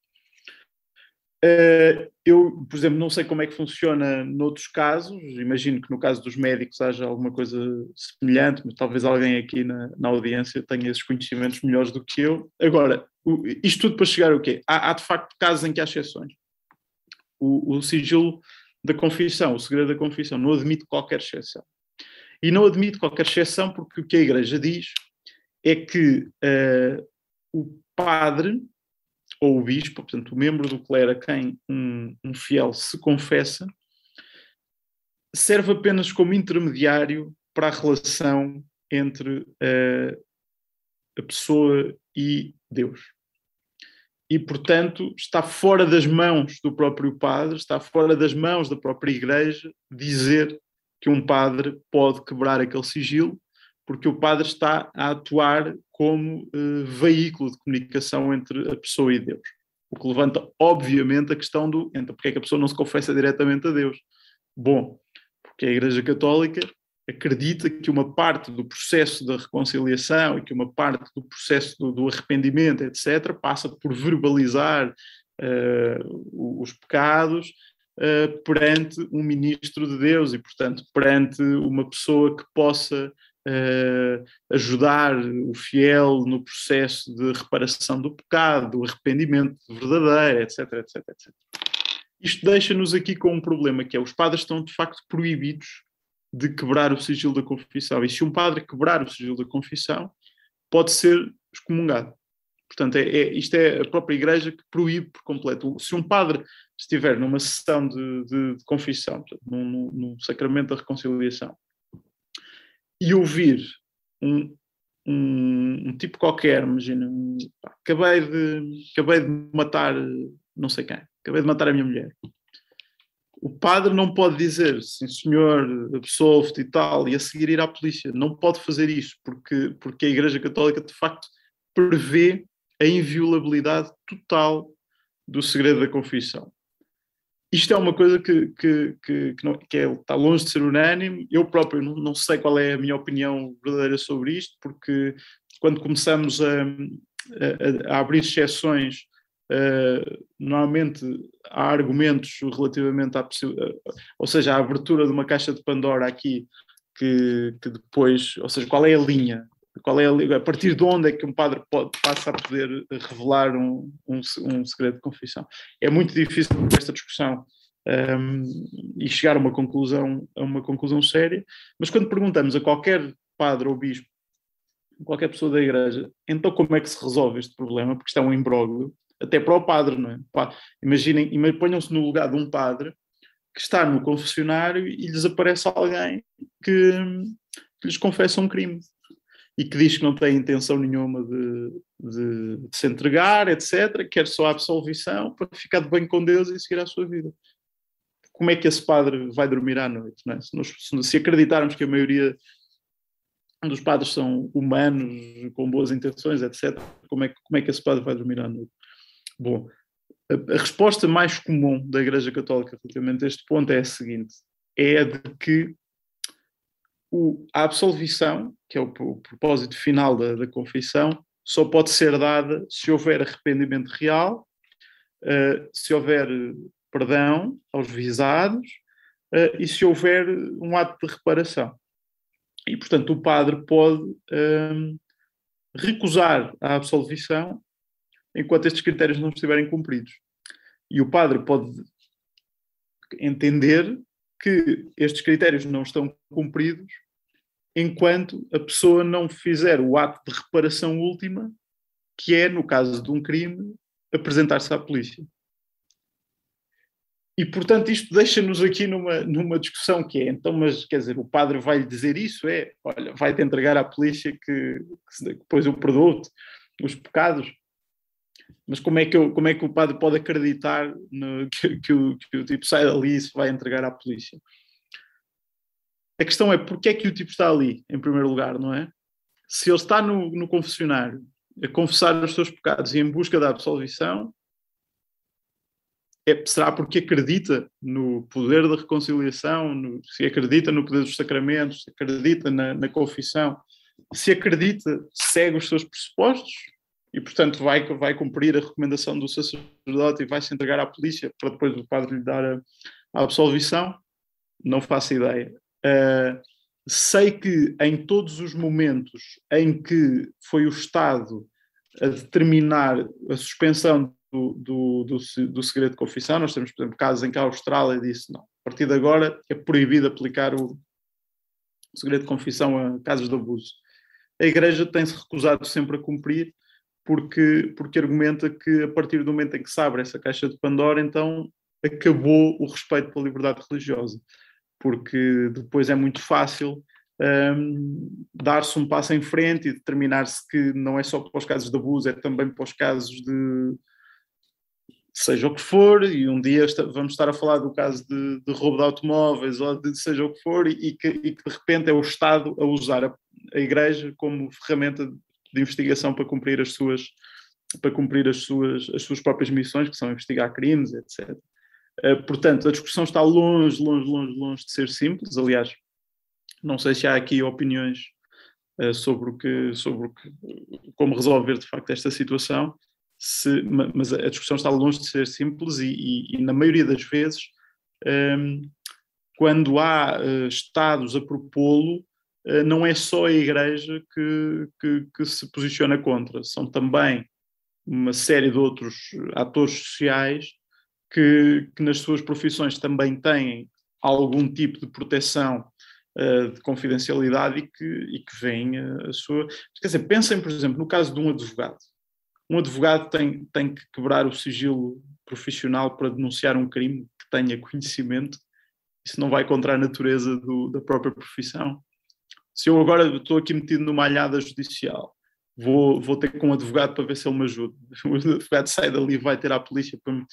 Uh, eu, por exemplo, não sei como é que funciona noutros casos, imagino que no caso dos médicos haja alguma coisa semelhante, mas talvez alguém aqui na, na audiência tenha esses conhecimentos melhores do que eu. Agora, isto tudo para chegar ao quê? Há, há, de facto casos em que há exceções. O, o sigilo da confissão, o segredo da confissão, não admite qualquer exceção. E não admite qualquer exceção porque o que a Igreja diz é que uh, o padre ou o bispo, portanto, o membro do clero a quem um, um fiel se confessa, serve apenas como intermediário para a relação entre uh, a pessoa e Deus. E, portanto, está fora das mãos do próprio padre, está fora das mãos da própria igreja dizer que um padre pode quebrar aquele sigilo, porque o padre está a atuar como uh, veículo de comunicação entre a pessoa e Deus. O que levanta, obviamente, a questão do então, porque é que a pessoa não se confessa diretamente a Deus? Bom, porque a Igreja Católica acredita que uma parte do processo da reconciliação e que uma parte do processo do, do arrependimento, etc., passa por verbalizar uh, os pecados uh, perante um ministro de Deus e, portanto, perante uma pessoa que possa uh, ajudar o fiel no processo de reparação do pecado, do arrependimento verdadeiro, etc, etc, etc. Isto deixa-nos aqui com um problema, que é os padres estão de facto proibidos de quebrar o sigilo da confissão. E se um padre quebrar o sigilo da confissão, pode ser excomungado. Portanto, é, é, isto é a própria Igreja que proíbe por completo. Se um padre estiver numa sessão de, de, de confissão, portanto, num, num, sacramento da reconciliação, e ouvir um, um, um tipo qualquer, imagina, acabei, de, acabei de matar não sei quem, acabei de matar a minha mulher. O padre não pode dizer, sim senhor, absolve-te e tal, e a seguir ir à polícia. Não pode fazer isso, porque, porque a Igreja Católica de facto prevê a inviolabilidade total do segredo da confissão. Isto é uma coisa que, que, que, que, não, que é, está longe de ser unânime. Eu próprio não, não, sei qual é a minha opinião verdadeira sobre isto, porque quando começamos a, a, a abrir exceções, uh, normalmente há argumentos relativamente à ou seja, a abertura de uma caixa de Pandora aqui, que, que depois, ou seja, qual é a linha qual é a, a, partir de onde é que um padre pode, passa a poder revelar um, um, um segredo de confissão. É muito difícil esta discussão um, e chegar a uma conclusão, a uma conclusão séria, mas quando perguntamos a qualquer padre ou bispo, qualquer pessoa da igreja, então como é que se resolve este problema? Porque isto é um imbróglio, até para o padre, não é? Imaginem, ponham-se no lugar de um padre que está no confessionário e lhes aparece alguém que, que lhes confessa um crime e que diz que não tem intenção nenhuma de, de, de, se entregar, etc., quer só a absolvição para ficar de bem com Deus e seguir a sua vida. Como é que esse padre vai dormir à noite? É? Se, nós, se acreditarmos que a maioria dos padres são humanos, com boas intenções, etc., como é, como é que esse padre vai dormir à noite? Bom, a, a resposta mais comum da Igreja Católica relativamente a este ponto é a seguinte: é a de que o, a absolvição, que é o, o propósito final da, da, confissão, só pode ser dada se houver arrependimento real, uh, se houver perdão aos visados uh, e se houver um ato de reparação. E, portanto, o padre pode uh, recusar a absolvição enquanto estes critérios não estiverem cumpridos. E o padre pode entender que estes critérios não estão cumpridos enquanto a pessoa não fizer o ato de reparação última, que é, no caso de um crime, apresentar-se à polícia. E, portanto, isto deixa-nos aqui numa, numa discussão que é, então, mas, quer dizer, o padre vai-lhe dizer isso? É, olha, vai-te entregar à polícia que, que depois eu perdoo-te os pecados. Mas como é que, eu, como é que o padre pode acreditar no, que, que, o, que o tipo sai dali e se vai entregar à polícia? A questão é porque é que o tipo está ali, em primeiro lugar, não é? Se ele está no, no confessionário a confessar os seus pecados e em busca da absolvição, é, será porque acredita no poder da reconciliação, no, se acredita no poder dos sacramentos, se acredita na, na confissão, se acredita, segue os seus pressupostos, e, portanto, vai, vai cumprir a recomendação do sacerdote e vai se entregar à polícia para depois o padre lhe dar a, a absolvição? Não faço ideia. Uh, sei que em todos os momentos em que foi o Estado a determinar a suspensão do, do, do, do segredo de confissão, nós temos, por exemplo, casos em que a Austrália disse não, a partir de agora é proibido aplicar o segredo de confissão a casos de abuso. A Igreja tem-se recusado sempre a cumprir porque, porque argumenta que a partir do momento em que se abre essa caixa de Pandora, então acabou o respeito pela liberdade religiosa, porque depois é muito fácil um, dar-se um passo em frente e determinar-se que não é só para os casos de abuso, é também para os casos de seja o que for, e um dia vamos estar a falar do caso de, de roubo de automóveis ou de seja o que for, e, que, e que, de repente é o Estado a usar a, a Igreja como ferramenta de investigação para cumprir as suas para cumprir as suas, as suas próprias missões, que são investigar crimes, etc. Eh, portanto, a discussão está longe, longe, longe, longe de ser simples. Aliás, não sei se há aqui opiniões uh, sobre, o que, sobre o que, como resolver de facto esta situação, se, mas a discussão está longe de ser simples e, e, e na maioria das vezes, um, ehm, quando há uh, Estados a propô-lo, eh, não é só a Igreja que, que, que, se posiciona contra, são também uma série de outros atores sociais que, que nas suas profissões também têm algum tipo de proteção uh, de confidencialidade e que, e que veem a sua. Quer dizer, pensem, por exemplo, no caso de um advogado. um advogado tem, tem que quebrar o sigilo profissional para denunciar um crime que tenha conhecimento. Isso não vai contra a natureza do, da própria profissão. Se eu agora estou aqui metido numa alhada judicial, vou, vou ter com um advogado para ver se ele me ajuda. O advogado sai dali e vai ter a polícia para me...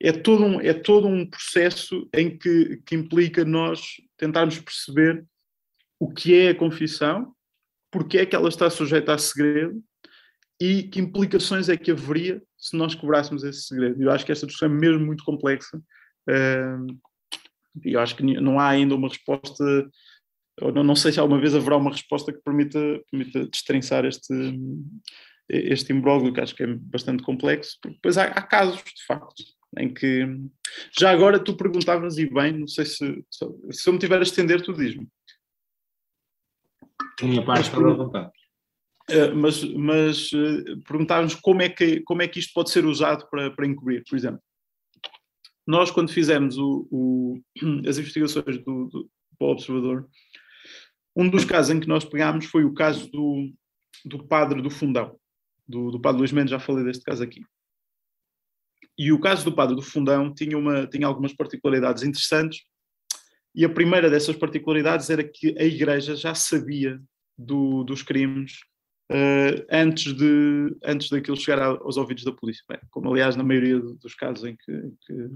É todo um, é todo um processo em que, que implica nós tentarmos perceber o que é a confissão, porque é que ela está sujeita a segredo e que implicações é que haveria se nós cobrássemos esse segredo. Eu acho que esta discussão é mesmo muito complexa e eu acho que não há ainda uma resposta, ou não sei se alguma vez haverá uma resposta que permita, permita destrinçar este, este imbróglio, que acho que é bastante complexo, porque depois há, há casos, de facto, em que já agora tu perguntavas e bem, não sei se, se eu me tiver a estender, tu diz-me.
Minha parte está à vontade.
Uh, mas, mas uh, perguntávamos como é, que, como é que isto pode ser usado para, para encobrir, por exemplo. Nós, quando fizemos o, o, as investigações do, do, do, Observador, um dos casos em que nós pegámos foi o caso do, do padre do Fundão, do, do padre Luís Mendes, já falei deste caso aqui. E o caso do padre do Fundão tinha, uma, tinha algumas particularidades interessantes, e a primeira dessas particularidades era que a Igreja já sabia do, dos crimes uh, antes, de, antes daquilo chegar aos ouvidos da polícia. Bem, como, aliás, na maioria dos casos em que, que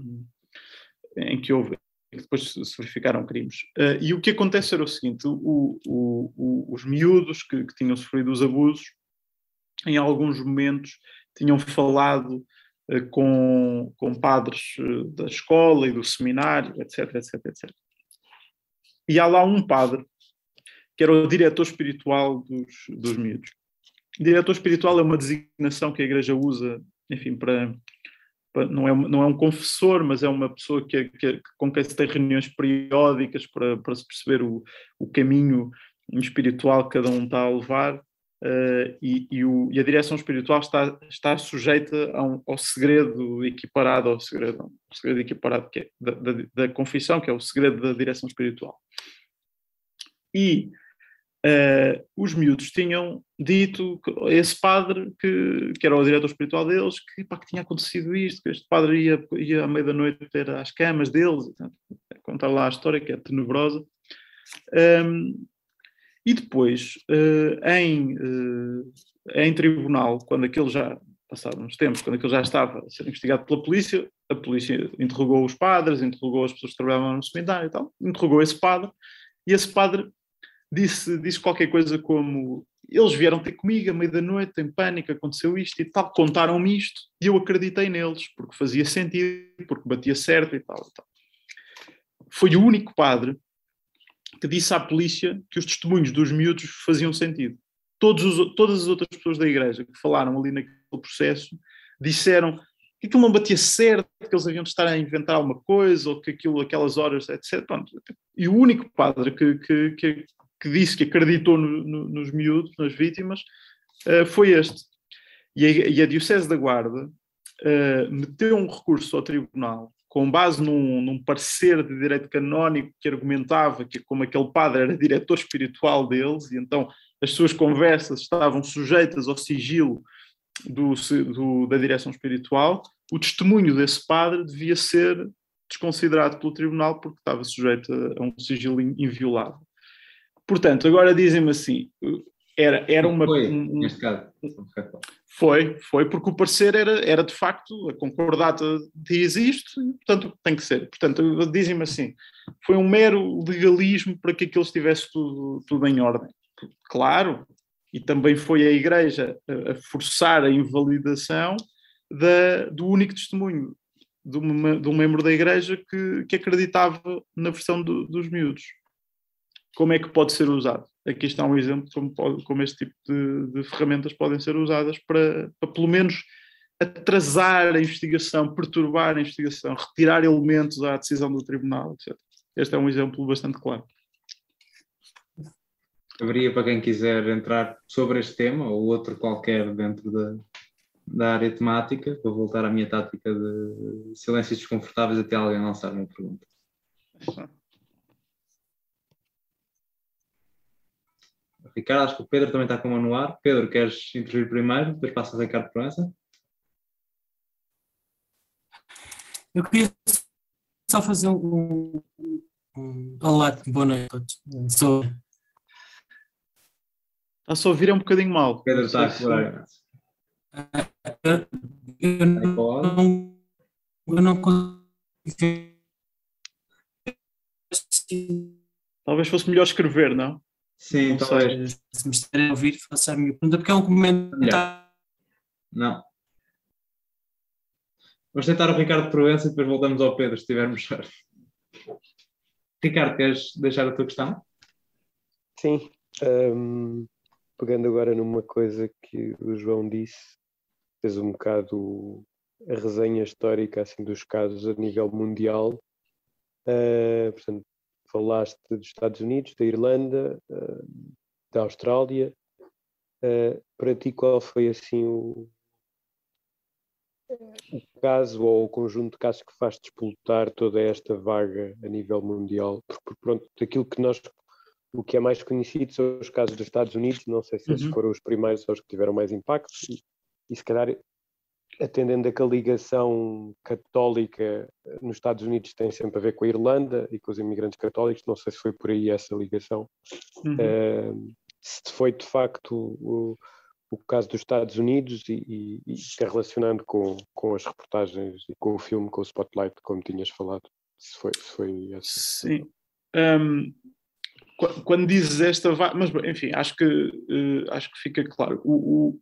em que houve, que depois se verificaram crimes. Uh, e o que acontece era o seguinte: o, o, o, os miúdos que, que, tinham sofrido os abusos, em alguns momentos, tinham falado uh, com, com padres da escola e do seminário, etc, etc, etc. E há lá um padre que era o diretor espiritual dos, dos miúdos. Diretor espiritual é uma designação que a Igreja usa, enfim, para não, é, não é um confessor, mas é uma pessoa que, que, com quem se tem reuniões periódicas para, para se perceber o, o caminho espiritual que cada um está a levar. Uh, e, e, o, e, a direção espiritual está, está sujeita um, ao segredo equiparado ao segredo, segredo equiparado que é da, da, da confissão, que é o segredo da direção espiritual. E Uh, os miúdos tinham dito a esse padre, que, que era o diretor espiritual deles, que, pá, que tinha acontecido isto, que este padre ia, ia à meia da noite ter às camas deles, contar lá a história que é tenebrosa. Um, e depois, uh, em, uh, em tribunal, quando aquele já, passaram uns tempos, quando aquele já estava a ser investigado pela polícia, a polícia interrogou os padres, interrogou as pessoas que trabalhavam no seminário e tal, interrogou esse padre, e esse padre disse, disse qualquer coisa como eles vieram ter comigo à meia da noite, em pânico, aconteceu isto e tal, contaram-me isto e eu acreditei neles, porque fazia sentido, porque batia certo e tal, e tal. Foi o único padre que disse à polícia que os testemunhos dos miúdos faziam sentido. Os, todas as outras pessoas da igreja que falaram ali naquele processo disseram que aquilo não batia certo, que eles haviam de estar a inventar alguma coisa, ou que aquilo, aquelas horas, etc. Pronto. E o único padre que, que, que, que disse que acreditou no, no, nos miúdos, nas vítimas, uh, foi este. E a, e a, Diocese da Guarda uh, meteu um recurso ao tribunal com base num, num, parecer de direito canónico que argumentava que, como aquele padre era diretor espiritual deles, e então as suas conversas estavam sujeitas ao sigilo do, do, da direção espiritual, o testemunho desse padre devia ser desconsiderado pelo tribunal porque estava sujeito a, a um sigilo inviolável. Portanto, agora dizem-me assim, era, era uma...
Foi, um, neste caso.
Foi, foi, porque o parecer era, era de facto, a concordata diz isto, e, portanto tem que ser. Portanto, dizem-me assim, foi um mero legalismo para que aquilo estivesse tudo, tudo em ordem. Claro, e também foi a Igreja a, a forçar a invalidação da, do único testemunho de, uma, de, um membro da Igreja que, que acreditava na versão do, dos miúdos como é que pode ser usado. Aqui está um exemplo de como, pode, como este tipo de, de, ferramentas podem ser usadas para, para, pelo menos, atrasar a investigação, perturbar a investigação, retirar elementos à decisão do tribunal, etc. Este é um exemplo bastante claro.
Haveria para quem quiser entrar sobre este tema ou outro qualquer dentro da, da área temática, vou voltar à minha tática de silêncios desconfortáveis até alguém lançar uma pergunta. Ricardo. Acho que o Pedro também está com o no ar. Pedro, queres intervir primeiro? Depois passa a Ricardo Proença.
Eu queria só fazer um, um olá, boa noite a todos. Sou...
Está só a ouvir é um bocadinho mal.
Pedro está a cobrar.
Eu, eu, não, eu não consigo.
Talvez fosse melhor escrever, não?
Sim,
Não
talvez.
Se me estiverem a ouvir, faça a minha pergunta, porque é um comentário.
Não. Vamos tentar o Ricardo Proença e depois voltamos ao Pedro, se tivermos sorte. Ricardo, queres deixar a tua questão?
Sim. hum, pegando agora numa coisa que o João disse, fez um bocado a resenha histórica assim, dos casos a nível mundial. Uh, portanto, falaste dos Estados Unidos, da Irlanda, uh, da Austrália. Uh, para ti, qual foi assim o, o caso ou o conjunto de casos que faz despoltar toda esta vaga a nível mundial? Porque, pronto, daquilo que nós o que é mais conhecido são os casos dos Estados Unidos, não sei se esses
Uhum.
foram os primeiros ou os que tiveram mais impacto, e, e se calhar atendendo a que a ligação católica nos Estados Unidos tem sempre a ver com a Irlanda e com os imigrantes católicos, não sei se foi por aí essa ligação,
Uhum.
Eh, se foi de facto o, o caso dos Estados Unidos e, e, e relacionando com, com as reportagens e com o filme, com o Spotlight, como tinhas falado, se foi, se foi essa.
Sim. Qu- quando dizes esta mas enfim, acho que eh, acho que fica claro. O, o-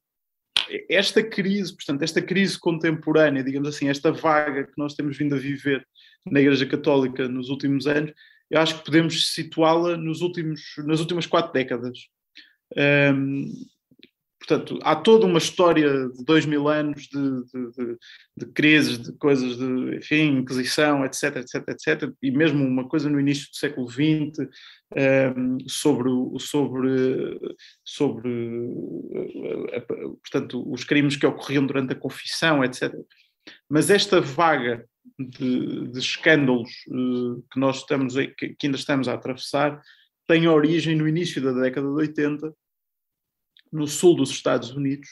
esta crise, portanto, esta crise contemporânea, digamos assim, esta vaga que nós temos vindo a viver na Igreja Católica nos últimos anos, eu acho que podemos situá-la nos últimos, nas últimas quatro décadas. Hum, portanto, há toda uma história de dois mil anos de, de- de- de crises, de coisas de, enfim, Inquisição, etc, etc, etc, e mesmo uma coisa no início do século XX um, sobre, o- sobre, sobre eh, eh, portanto, os crimes que ocorriam durante a confissão, etc. Mas esta vaga de, escândalos eh, que nós estamos, que ainda estamos a atravessar tem origem no início da década de 80, no sul dos Estados Unidos,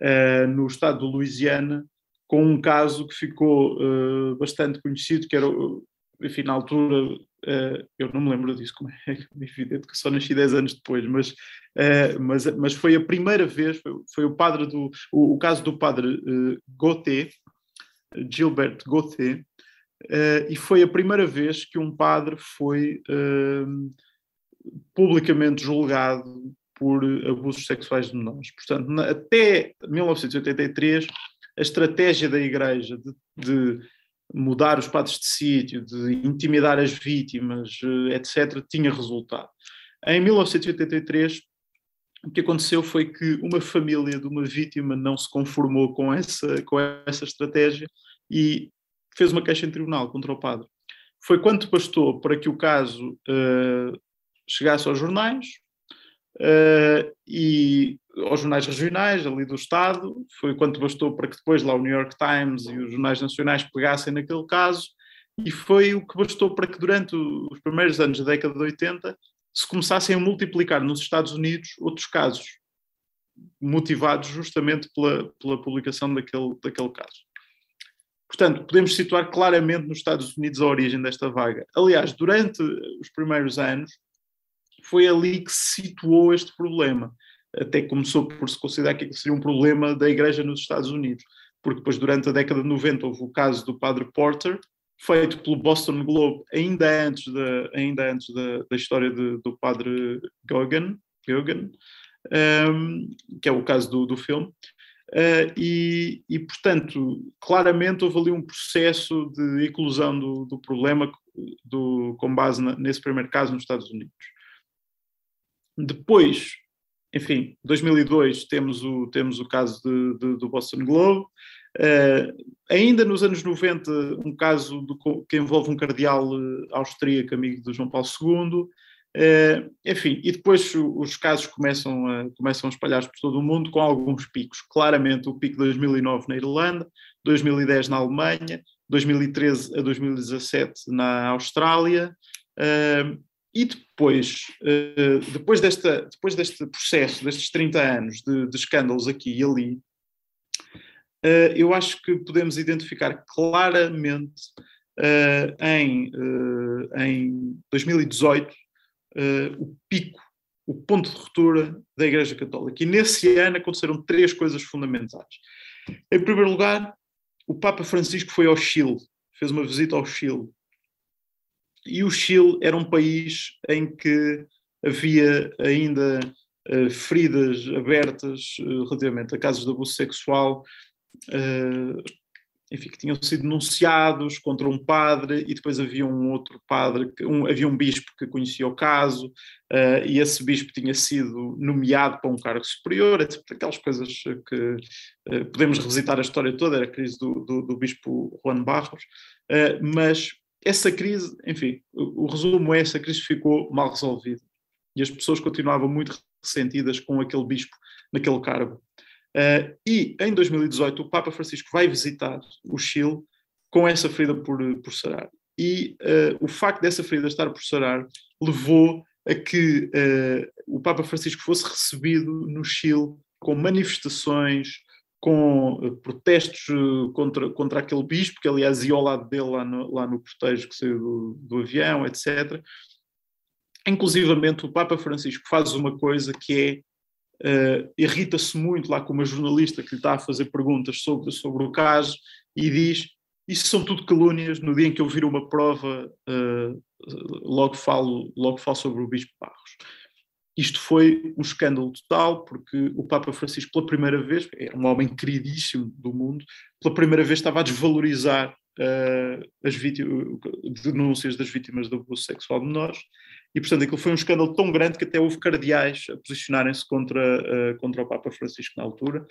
eh, no estado de Louisiana, com um caso que ficou eh, bastante conhecido, que era, enfim, na altura, eh, eu não me lembro disso, como é, é evidente que só nasci 10 anos depois, mas, mas, mas foi a primeira vez, foi, foi o padre do, o, o caso do padre eh, Gauthier, Gilbert Gauthier, eh, e foi a primeira vez que um padre foi eh, publicamente julgado por abusos sexuais de menores. Portanto, na- até 1983, a estratégia da Igreja de, de mudar os padres de sítio, de intimidar as vítimas, eh, etc., tinha resultado. Em 1983, o que aconteceu foi que uma família de uma vítima não se conformou com essa, com essa estratégia e fez uma queixa em tribunal contra o padre. Foi quanto bastou para que o caso eh, chegasse aos jornais eh, e aos jornais regionais ali do Estado, foi quanto bastou para que depois lá o New York Times e os jornais nacionais pegassem naquele caso, e foi o que bastou para que durante os primeiros anos da década de 80 se começassem a multiplicar nos Estados Unidos outros casos, motivados justamente pela, pela publicação daquele, daquele caso. Portanto, podemos situar claramente nos Estados Unidos a origem desta vaga. Aliás, durante os primeiros anos, foi ali que se situou este problema. Até começou por se considerar que seria um problema da Igreja nos Estados Unidos, porque depois, durante a década de 90, houve o caso do Padre Porter, feito pelo Boston Globe ainda antes da, ainda antes da, da história de- do Padre Gogan, Gogan um, que é o caso do, do filme. Uh, e, e, portanto, claramente houve ali um processo de eclosão do, do problema do, com base na, nesse primeiro caso nos Estados Unidos. Depois, enfim, 2002 temos o, temos o caso de, de, do Boston Globe. Uh, ainda nos anos 90, um caso do, que envolve um cardeal uh, austríaco, amigo de João Paulo II. Uh, enfim, e depois os casos começam a, começam a espalhar-se por todo o mundo com alguns picos. Claramente o pico de 2009 na Irlanda, 2010 na Alemanha, 2013 a 2017 na Austrália, uh, e depois, uh, depois, desta, depois deste processo, destes 30 anos de, de escândalos aqui e ali, uh, eu acho que podemos identificar claramente uh, em, em 2018 o pico, o ponto de ruptura da Igreja Católica. E nesse ano aconteceram três coisas fundamentais. Em primeiro lugar, o Papa Francisco foi ao Chile, fez uma visita ao Chile e o Chile era um país em que havia ainda uh, feridas abertas uh, relativamente a casos de abuso sexual, uh, enfim, que tinham sido denunciados contra um padre e depois havia um outro padre, um, havia um bispo que conhecia o caso e esse bispo tinha sido nomeado para um cargo superior, etc. Aquelas coisas que podemos revisitar a história toda, era a crise do, do, do bispo Juan Barros, mas essa crise, enfim, o, o resumo é essa crise ficou mal resolvida e as pessoas continuavam muito ressentidas com aquele bispo naquele cargo. Uh, e em 2018 o Papa Francisco vai visitar o Chile com essa ferida por, por sarar. E uh, o facto dessa ferida estar por sarar levou a que uh, o Papa Francisco fosse recebido no Chile com manifestações, com uh, protestos uh, contra, contra aquele bispo, que aliás ia ao lado dele lá no, lá no cortejo que saiu do, do avião, etc. Inclusivamente o Papa Francisco faz uma coisa que é, uh, irrita-se muito lá com uma jornalista que lhe está a fazer perguntas sobre, sobre o caso e diz, isso são tudo calúnias, no dia em que eu vir uma prova logo, falo, logo falo sobre o Bispo Barros. Isto foi um escândalo total, porque o Papa Francisco, pela primeira vez, era um homem queridíssimo do mundo, pela primeira vez estava a desvalorizar uh, as denúncias das vítimas de abuso sexual de menores, e portanto aquilo foi um escândalo tão grande que até houve cardeais a posicionarem-se contra, uh, contra o Papa Francisco na altura,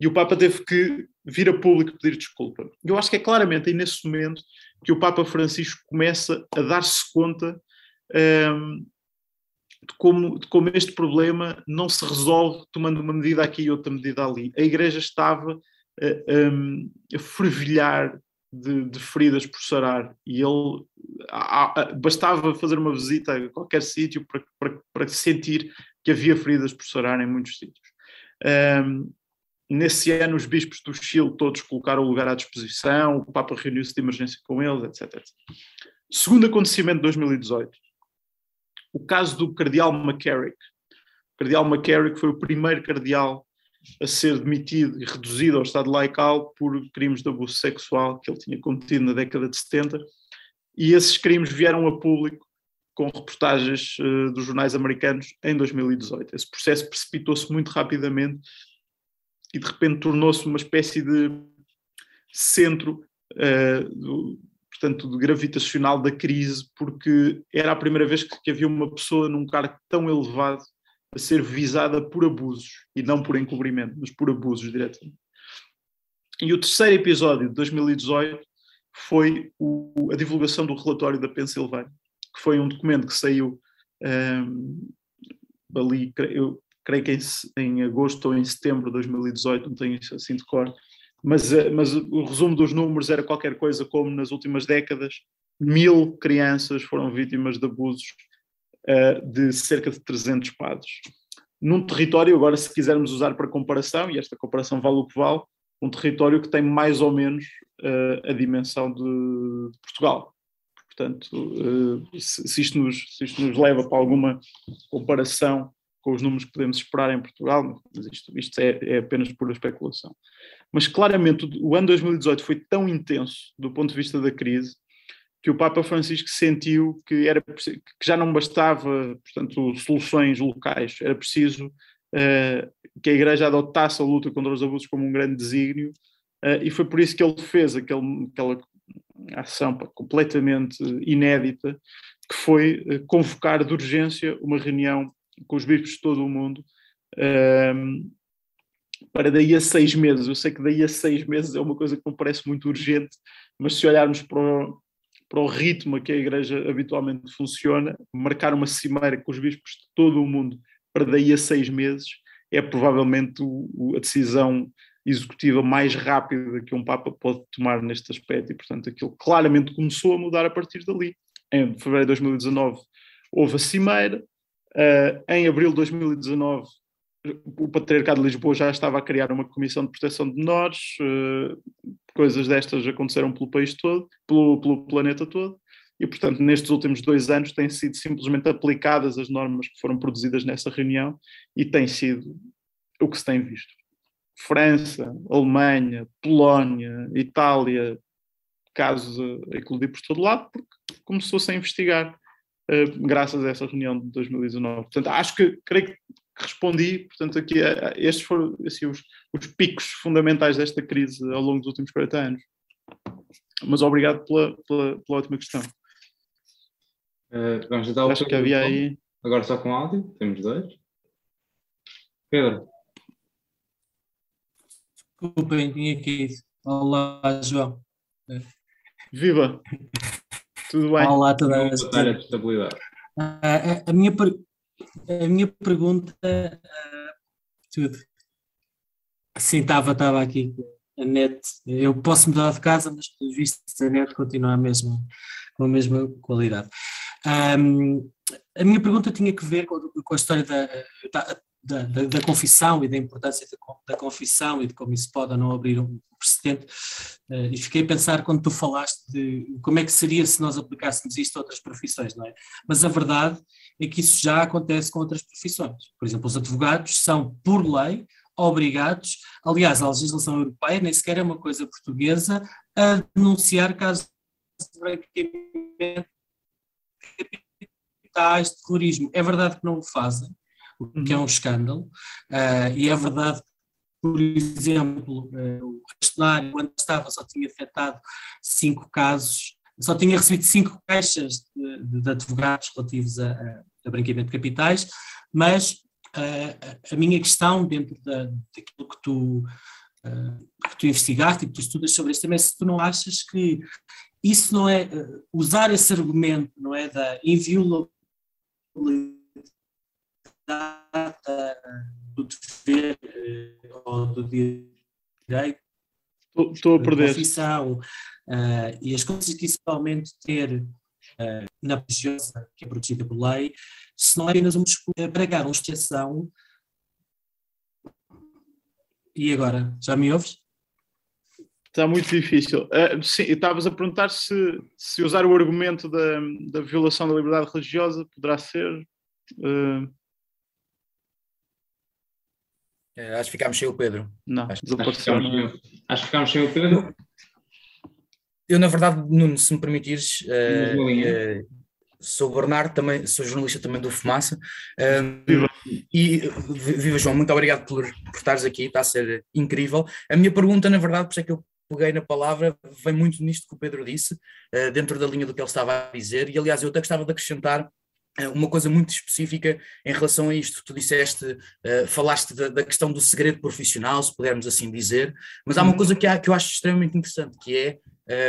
e o Papa teve que vir a público pedir desculpa. Eu acho que é claramente aí nesse momento que o Papa Francisco começa a dar-se conta ah, de como, de como este problema não se resolve tomando uma medida aqui e outra medida ali. A Igreja estava a, fervilhar de, de, feridas por sarar e ele a, a, bastava fazer uma visita a qualquer sítio para, para, para, sentir que havia feridas por sarar em muitos sítios. Um, nesse ano, os bispos do Chile todos colocaram o lugar à disposição, o Papa reuniu-se de emergência com eles, etc. Segundo acontecimento de 2018, o caso do cardeal McCarrick. O cardeal McCarrick foi o primeiro cardeal a ser demitido e reduzido ao estado laical por crimes de abuso sexual que ele tinha cometido na década de 70, e esses crimes vieram a público com reportagens uh, dos jornais americanos em 2018. Esse processo precipitou-se muito rapidamente e de repente tornou-se uma espécie de centro uh, do, portanto, gravitacional da crise, porque era a primeira vez que, que havia uma pessoa num cargo tão elevado a ser visada por abusos, e não por encobrimento, mas por abusos diretamente. E o terceiro episódio de 2018 foi o, a divulgação do relatório da Pensilvânia, que foi um documento que saiu um, ali, eu creio que em, em, agosto ou em setembro de 2018, não tenho assim de cor, mas, eh, mas o resumo dos números era qualquer coisa como nas últimas décadas, mil crianças foram vítimas de abusos uh, de cerca de 300 padres. Num território, agora se quisermos usar para comparação, e esta comparação vale o que vale, um território que tem mais ou menos uh, a dimensão de, de Portugal. Portanto, uh, se, se, isto nos, se isto nos leva para alguma comparação com os números que podemos esperar em Portugal, mas isto, isto é, é apenas pura especulação. Mas claramente o ano 2018 foi tão intenso do ponto de vista da crise que o Papa Francisco sentiu que, era, que já não bastava, portanto, soluções locais, era preciso uh, que a Igreja adotasse a luta contra os abusos como um grande desígnio, uh, e foi por isso que ele fez aquele, aquela ação pá, completamente inédita, que foi uh, convocar de urgência uma reunião com os bispos de todo o mundo, para daí a seis meses. Eu sei que daí a seis meses é uma coisa que não parece muito urgente, mas se olharmos para o, para o ritmo a que a Igreja habitualmente funciona, marcar uma cimeira com os bispos de todo o mundo para daí a seis meses é provavelmente o, a decisão executiva mais rápida que um Papa pode tomar neste aspecto e, portanto, aquilo claramente começou a mudar a partir dali. Em fevereiro de 2019, houve a Cimeira, uh, em abril de 2019 o Patriarcado de Lisboa já estava a criar uma comissão de proteção de menores, uh, coisas destas aconteceram pelo país todo, pelo, pelo planeta todo, e portanto nestes últimos dois anos têm sido simplesmente aplicadas as normas que foram produzidas nessa reunião e tem sido o que se tem visto. França, Alemanha, Polónia, Itália, casos a eclodir por todo lado, porque começou-se a investigar uh, graças a essa reunião de 2019. Portanto, acho que, creio que respondi, portanto, aqui a, a estes foram assim, os, os, picos fundamentais desta crise ao longo dos últimos 40 anos. Mas obrigado pela, pela, pela ótima questão.
Uh, vamos dar
Acho que havia aí.
Agora só com áudio, temos dois. Pedro.
Desculpem, tinha aqui. Olá, João.
Viva! Tudo bem?
Olá, toda a, a, a, minha, a minha pergunta. Uh, tudo. Sim, estava, estava aqui. A net, eu posso mudar de casa, mas pelo visto a net continua a mesma, com a mesma qualidade. Um, a minha pergunta tinha que ver com, com a história da, da, da, da, confissão e da importância da, confissão e de como isso pode ou não abrir um precedente. Uh, e fiquei a pensar quando tu falaste de como é que seria se nós aplicássemos isto a outras profissões, não é? Mas a verdade é que isso já acontece com outras profissões. Por exemplo, os advogados são, por lei, obrigados, aliás, a legislação europeia nem sequer é uma coisa portuguesa, a denunciar casos de branqueamento capitais de terrorismo. É verdade que não o fazem, o que é um escândalo, uh, e é verdade por exemplo, uh, o questionário, quando estava, só tinha afetado cinco casos, só tinha recebido cinco queixas de, de advogados relativos a, a, a branqueamento de capitais, mas uh, a minha questão dentro da, daquilo que tu, que tu investigaste e que tu estudas sobre isso também é se tu não achas que isso não é usar esse argumento não é da inviolabilidade do dever ou do direito
estou a perder
confissão uh, e as coisas que isso realmente ter uh, na religiosa que é protegida por lei se não é apenas um pregar uma exceção e agora, já me ouves?
Está muito difícil. Uh, sim, estavas a perguntar se, se usar o argumento da, da violação da liberdade religiosa poderá ser. Uh...
acho que ficámos sem o Pedro.
Não,
acho, acho, que ficámos, acho que ficámos sem o Pedro.
Eu, na verdade, Nuno, se me permitires, uh, sou Bernardo, também, sou jornalista também do Fumaça.
viva.
E viva João, muito obrigado por, por estares aqui, está a ser incrível. A minha pergunta, na verdade, por isso é que eu peguei na palavra, vem muito nisto que o Pedro disse, uh, dentro da linha do que ele estava a dizer, e aliás eu até gostava de acrescentar uh, uma coisa muito específica em relação a isto. Tu disseste, uh, falaste da, da, questão do segredo profissional, se pudermos assim dizer, mas há uma uhum. coisa que, há, que eu acho extremamente interessante, que é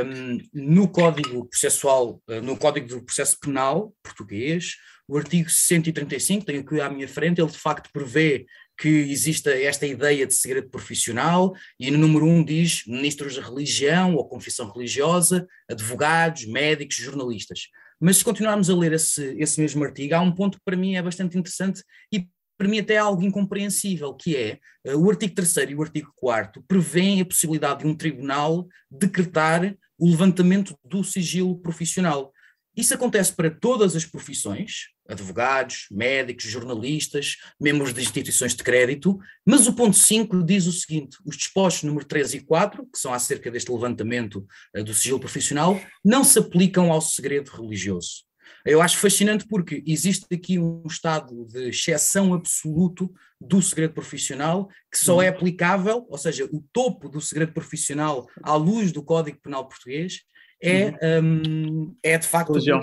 um, ehm, no Código Processual, no Código do Processo Penal português, o artigo 135, tenho aqui à minha frente, ele de facto prevê que exista esta ideia de segredo profissional, e no número um diz ministros da religião ou confissão religiosa, advogados, médicos, jornalistas. Mas se continuarmos a ler esse, esse mesmo artigo, há um ponto que para mim é bastante interessante e para mim até é algo incompreensível, que é uh, o artigo 3 e o artigo 4 prevêem a possibilidade de um tribunal decretar o levantamento do sigilo profissional. Isso acontece para todas as profissões, advogados, médicos, jornalistas, membros de instituições de crédito, mas o ponto 5 diz o seguinte: os dispostos número 3 e 4, que são acerca deste levantamento uh, do sigilo profissional, não se aplicam ao segredo religioso. Eu acho fascinante porque existe aqui um estado de exceção absoluto do segredo profissional que só é uhum. aplicável, ou seja, o topo do segredo profissional à luz do Código Penal Português é, um, é de facto religião.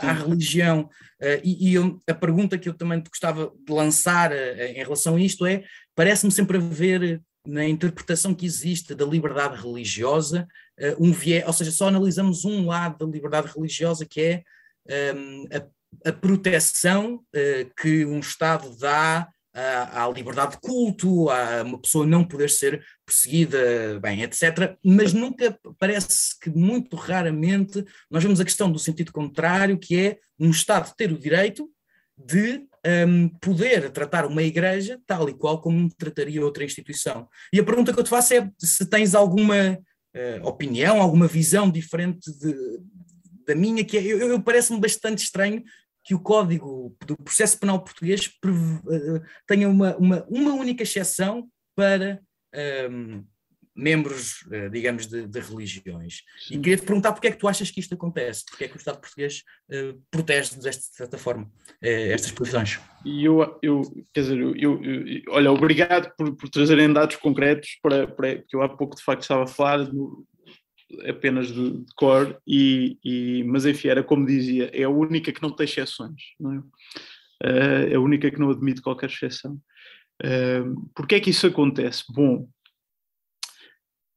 à religião. Uh, e, e eu, a pergunta que eu também gostava de lançar uh, em relação a isto é: parece-me sempre haver na interpretação que existe da liberdade religiosa uh, um viés, ou seja, só analisamos um lado da liberdade religiosa que é um, a, a, proteção que um Estado dá à, à, liberdade de culto, a uma pessoa não poder ser perseguida, bem, etc. Mas nunca parece que muito raramente nós vemos a questão do sentido contrário, que é um Estado ter o direito de um, poder tratar uma igreja tal e qual como trataria outra instituição. E a pergunta que eu te faço é se tens alguma uh, opinião, alguma visão diferente de, da minha, que é, eu, eu parece-me bastante estranho que o Código do Processo Penal Português uh, tenha uma, uma, uma única exceção para um, membros, uh, digamos, de, de religiões. Sim. E queria te perguntar porque é que tu achas que isto acontece? Porque é que o Estado português uh, protege desta de certa forma estas posições?
E eu, eu, quer dizer, eu, eu, olha, obrigado por, por trazerem dados concretos para, para, porque eu há pouco de facto estava a falar no, apenas de, de cor, e, e, mas enfim, era como dizia, é a única que não tem exceções, não é? É a única que não admite qualquer exceção. Uh, Porquê é que isso acontece? Bom,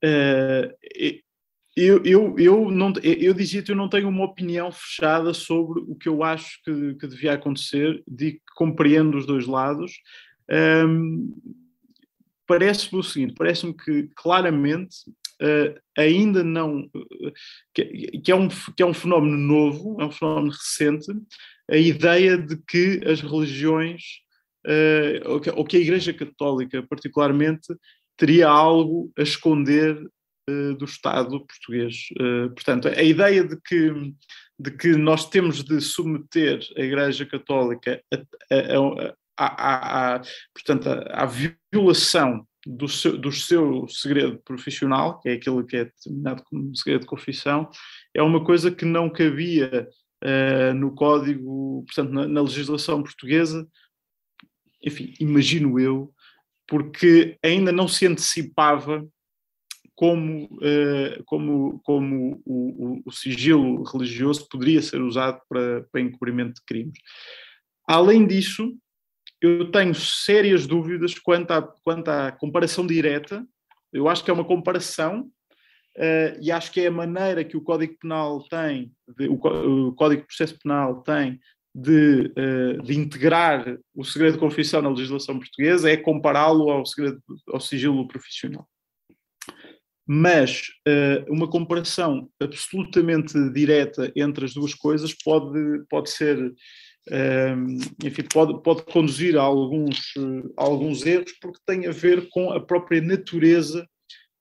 uh, eu, eu, eu, não, eu dizia que eu não tenho uma opinião fechada sobre o que eu acho que, que devia acontecer, de compreendo os dois lados. Um, parece-me o seguinte: parece-me que claramente uh, ainda não. Uh, que, que, é um, que é um fenómeno novo, é um fenómeno recente, a ideia de que as religiões, uh, ou, que, ou, que, a Igreja Católica, particularmente, teria algo a esconder do Estado português. portanto, a ideia de que, de que nós temos de submeter a Igreja Católica a, a, a, a, portanto, a, violação do seu, do seu segredo profissional, que é aquilo que é determinado como segredo de confissão, é uma coisa que não cabia uh, no código, portanto, na, na, legislação portuguesa, enfim, imagino eu, porque ainda não se antecipava como, uh, como, como o, o, o, sigilo religioso poderia ser usado para, para encobrimento de crimes. Além disso, eu tenho sérias dúvidas quanto à, quanto à comparação direta. Eu acho que é uma comparação uh, e acho que é a maneira que o Código Penal tem, de, o, o, Código de Processo Penal tem de, uh, de, integrar o segredo de confissão na legislação portuguesa é compará-lo ao, segredo, ao sigilo profissional. Mas uh, uma comparação absolutamente direta entre as duas coisas pode, pode ser enfim, pode, pode conduzir a alguns, a alguns erros porque tem a ver com a própria natureza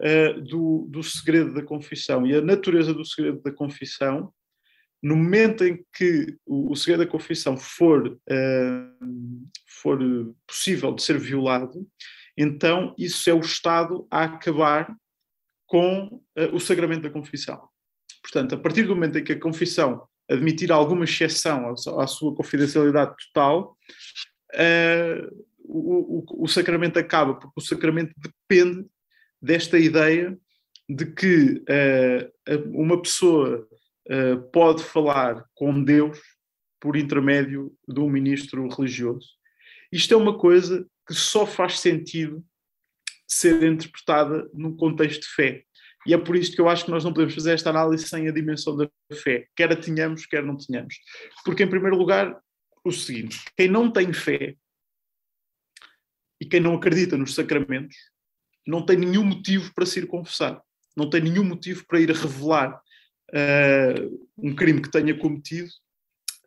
uh, do, do segredo da confissão. E a natureza do segredo da confissão, no momento em que o, o segredo da confissão for, for possível de ser violado, então isso é o Estado a acabar com uh, o sacramento da confissão. Portanto, a partir do momento em que a confissão admitir alguma exceção à, sua confidencialidade total, uh, o, o, o, sacramento acaba, porque o sacramento depende desta ideia de que uh, uma pessoa uh, pode falar com Deus por intermédio de um ministro religioso. Isto é uma coisa que só faz sentido ser interpretada num contexto de fé. E é por isto que eu acho que nós não podemos fazer esta análise sem a dimensão da fé, quer a tenhamos, quer não tenhamos. Porque, em primeiro lugar, o seguinte: quem não tem fé e quem não acredita nos sacramentos não tem nenhum motivo para se ir confessar, não tem nenhum motivo para ir revelar uh, um crime que tenha cometido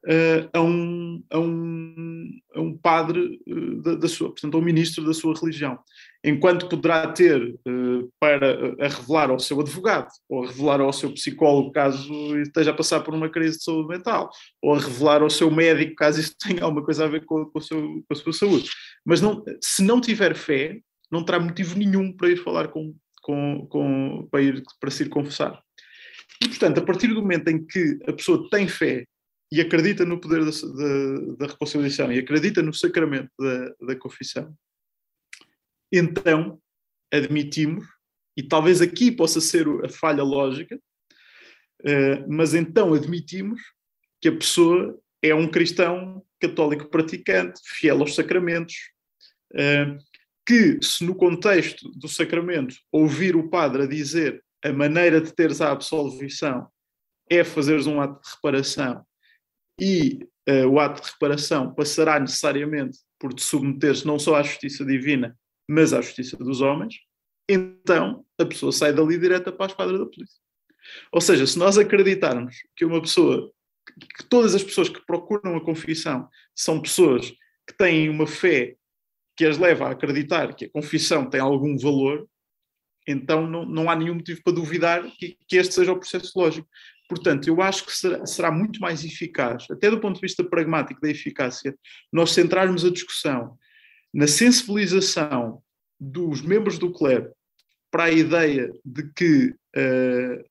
uh, a, um, a, um, a um padre uh, da, da, sua, portanto, a um ministro da sua religião. Enquanto poderá ter uh, para a revelar ao seu advogado, ou a revelar ao seu psicólogo caso esteja a passar por uma crise de saúde mental, ou a revelar ao seu médico caso isso tenha alguma coisa a ver com, com, seu, com a sua saúde. Mas não, se não tiver fé, não terá motivo nenhum para ir falar com, com, com para, ir, para se ir confessar. E, portanto, a partir do momento em que a pessoa tem fé e acredita no poder da, da, da reconciliação e acredita no sacramento da, da confissão, então admitimos, e talvez aqui possa ser a falha lógica, uh, mas então admitimos que a pessoa é um cristão católico praticante, fiel aos sacramentos, uh, que se no contexto do sacramento ouvir o padre a dizer a maneira de teres a absolvição é fazeres um ato de reparação e uh, o ato de reparação passará necessariamente por te submeter-se não só à justiça divina, mas à justiça dos homens, então a pessoa sai dali direta para a esquadra da polícia. Ou seja, se nós acreditarmos que uma pessoa, que todas as pessoas que procuram a confissão são pessoas que têm uma fé que as leva a acreditar que a confissão tem algum valor, então não, não há nenhum motivo para duvidar que, que este seja o processo lógico. Portanto, eu acho que será, será, muito mais eficaz, até do ponto de vista pragmático da eficácia, nós centrarmos a discussão na sensibilização dos membros do clero para a ideia de que, uh,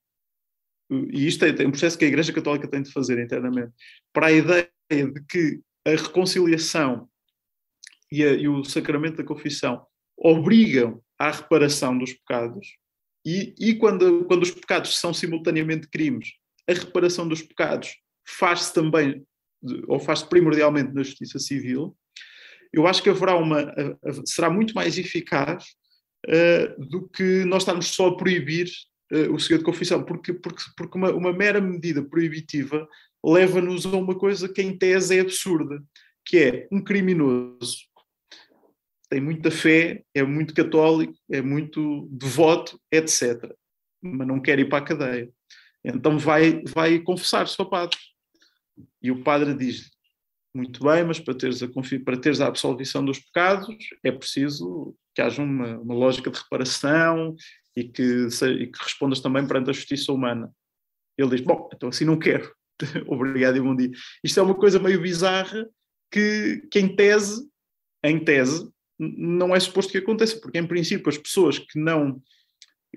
e isto é, é um processo que a Igreja Católica tem de fazer internamente, para a ideia de que a reconciliação e, a, e o sacramento da confissão obrigam à reparação dos pecados, e, e quando, quando os pecados são simultaneamente crimes, a reparação dos pecados faz-se também, ou faz-se primordialmente na justiça civil, eu acho que haverá uma, será muito mais eficaz uh, do que nós estarmos só a proibir uh, o segredo de confissão, porque, porque, porque uma, uma mera medida proibitiva leva-nos a uma coisa que em tese é absurda, que é um criminoso tem muita fé, é muito católico, é muito devoto, etc. Mas não quer ir para a cadeia. Então vai, vai confessar-se ao padre. E o padre diz muito bem, mas para teres, a, para teres a absolvição dos pecados é preciso que haja uma, uma lógica de reparação e que, e que respondas também perante a justiça humana. Ele diz, bom, então assim não quero. Obrigado e bom dia. Isto é uma coisa meio bizarra que, que em tese, em tese, não é suposto que aconteça, porque em princípio as pessoas que não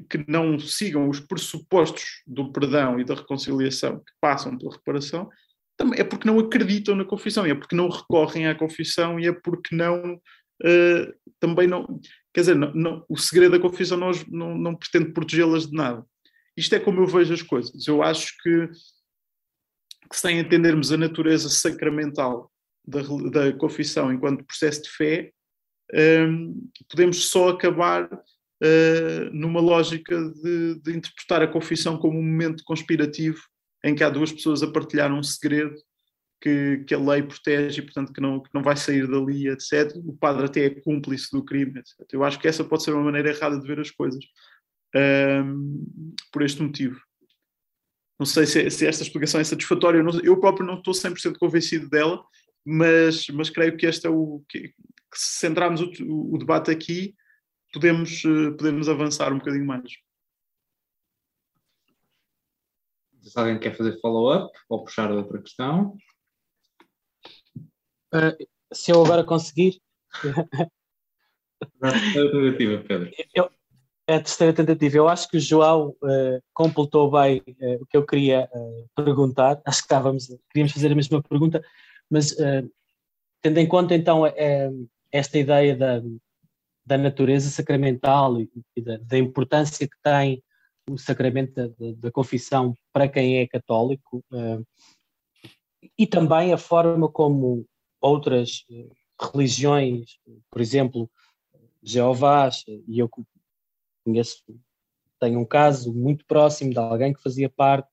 que não sigam os pressupostos do perdão e da reconciliação que passam pela reparação, é porque não acreditam na confissão, é porque não recorrem à confissão e é porque não uh, também não quer dizer, não, não, o segredo da confissão não, não, não pretende protegê-las de nada. Isto é como eu vejo as coisas. Eu acho que, que sem entendermos a natureza sacramental da, da confissão enquanto processo de fé, um, podemos só acabar uh, numa lógica de, de, interpretar a confissão como um momento conspirativo em que há duas pessoas a partilhar um segredo que, que a lei protege e, portanto, que não, que não vai sair dali, etc. O padre até é cúmplice do crime, etc. Eu acho que essa pode ser uma maneira errada de ver as coisas, um, por este motivo. Não sei se, se, esta explicação é satisfatória, eu, eu próprio não estou 100% convencido dela, mas, mas creio que este é o, que, que se centrarmos o, o, debate aqui, podemos, uh, podemos avançar um bocadinho mais.
Se alguém quer fazer follow-up ou puxar outra questão.
Uh, se eu agora conseguir.
a terceira tentativa, Pedro.
Eu, é a terceira tentativa. Eu acho que o João uh, completou bem uh, o que eu queria perguntar. Acho que estávamos, queríamos fazer a mesma pergunta, mas tendo em conta então esta ideia da, da natureza sacramental e, e da, da, importância que tem o sacramento da, da confissão para quem é católico uh, e também a forma como outras uh, religiões, por exemplo, Jeovás, e eu conheço, tenho um caso muito próximo de alguém que fazia parte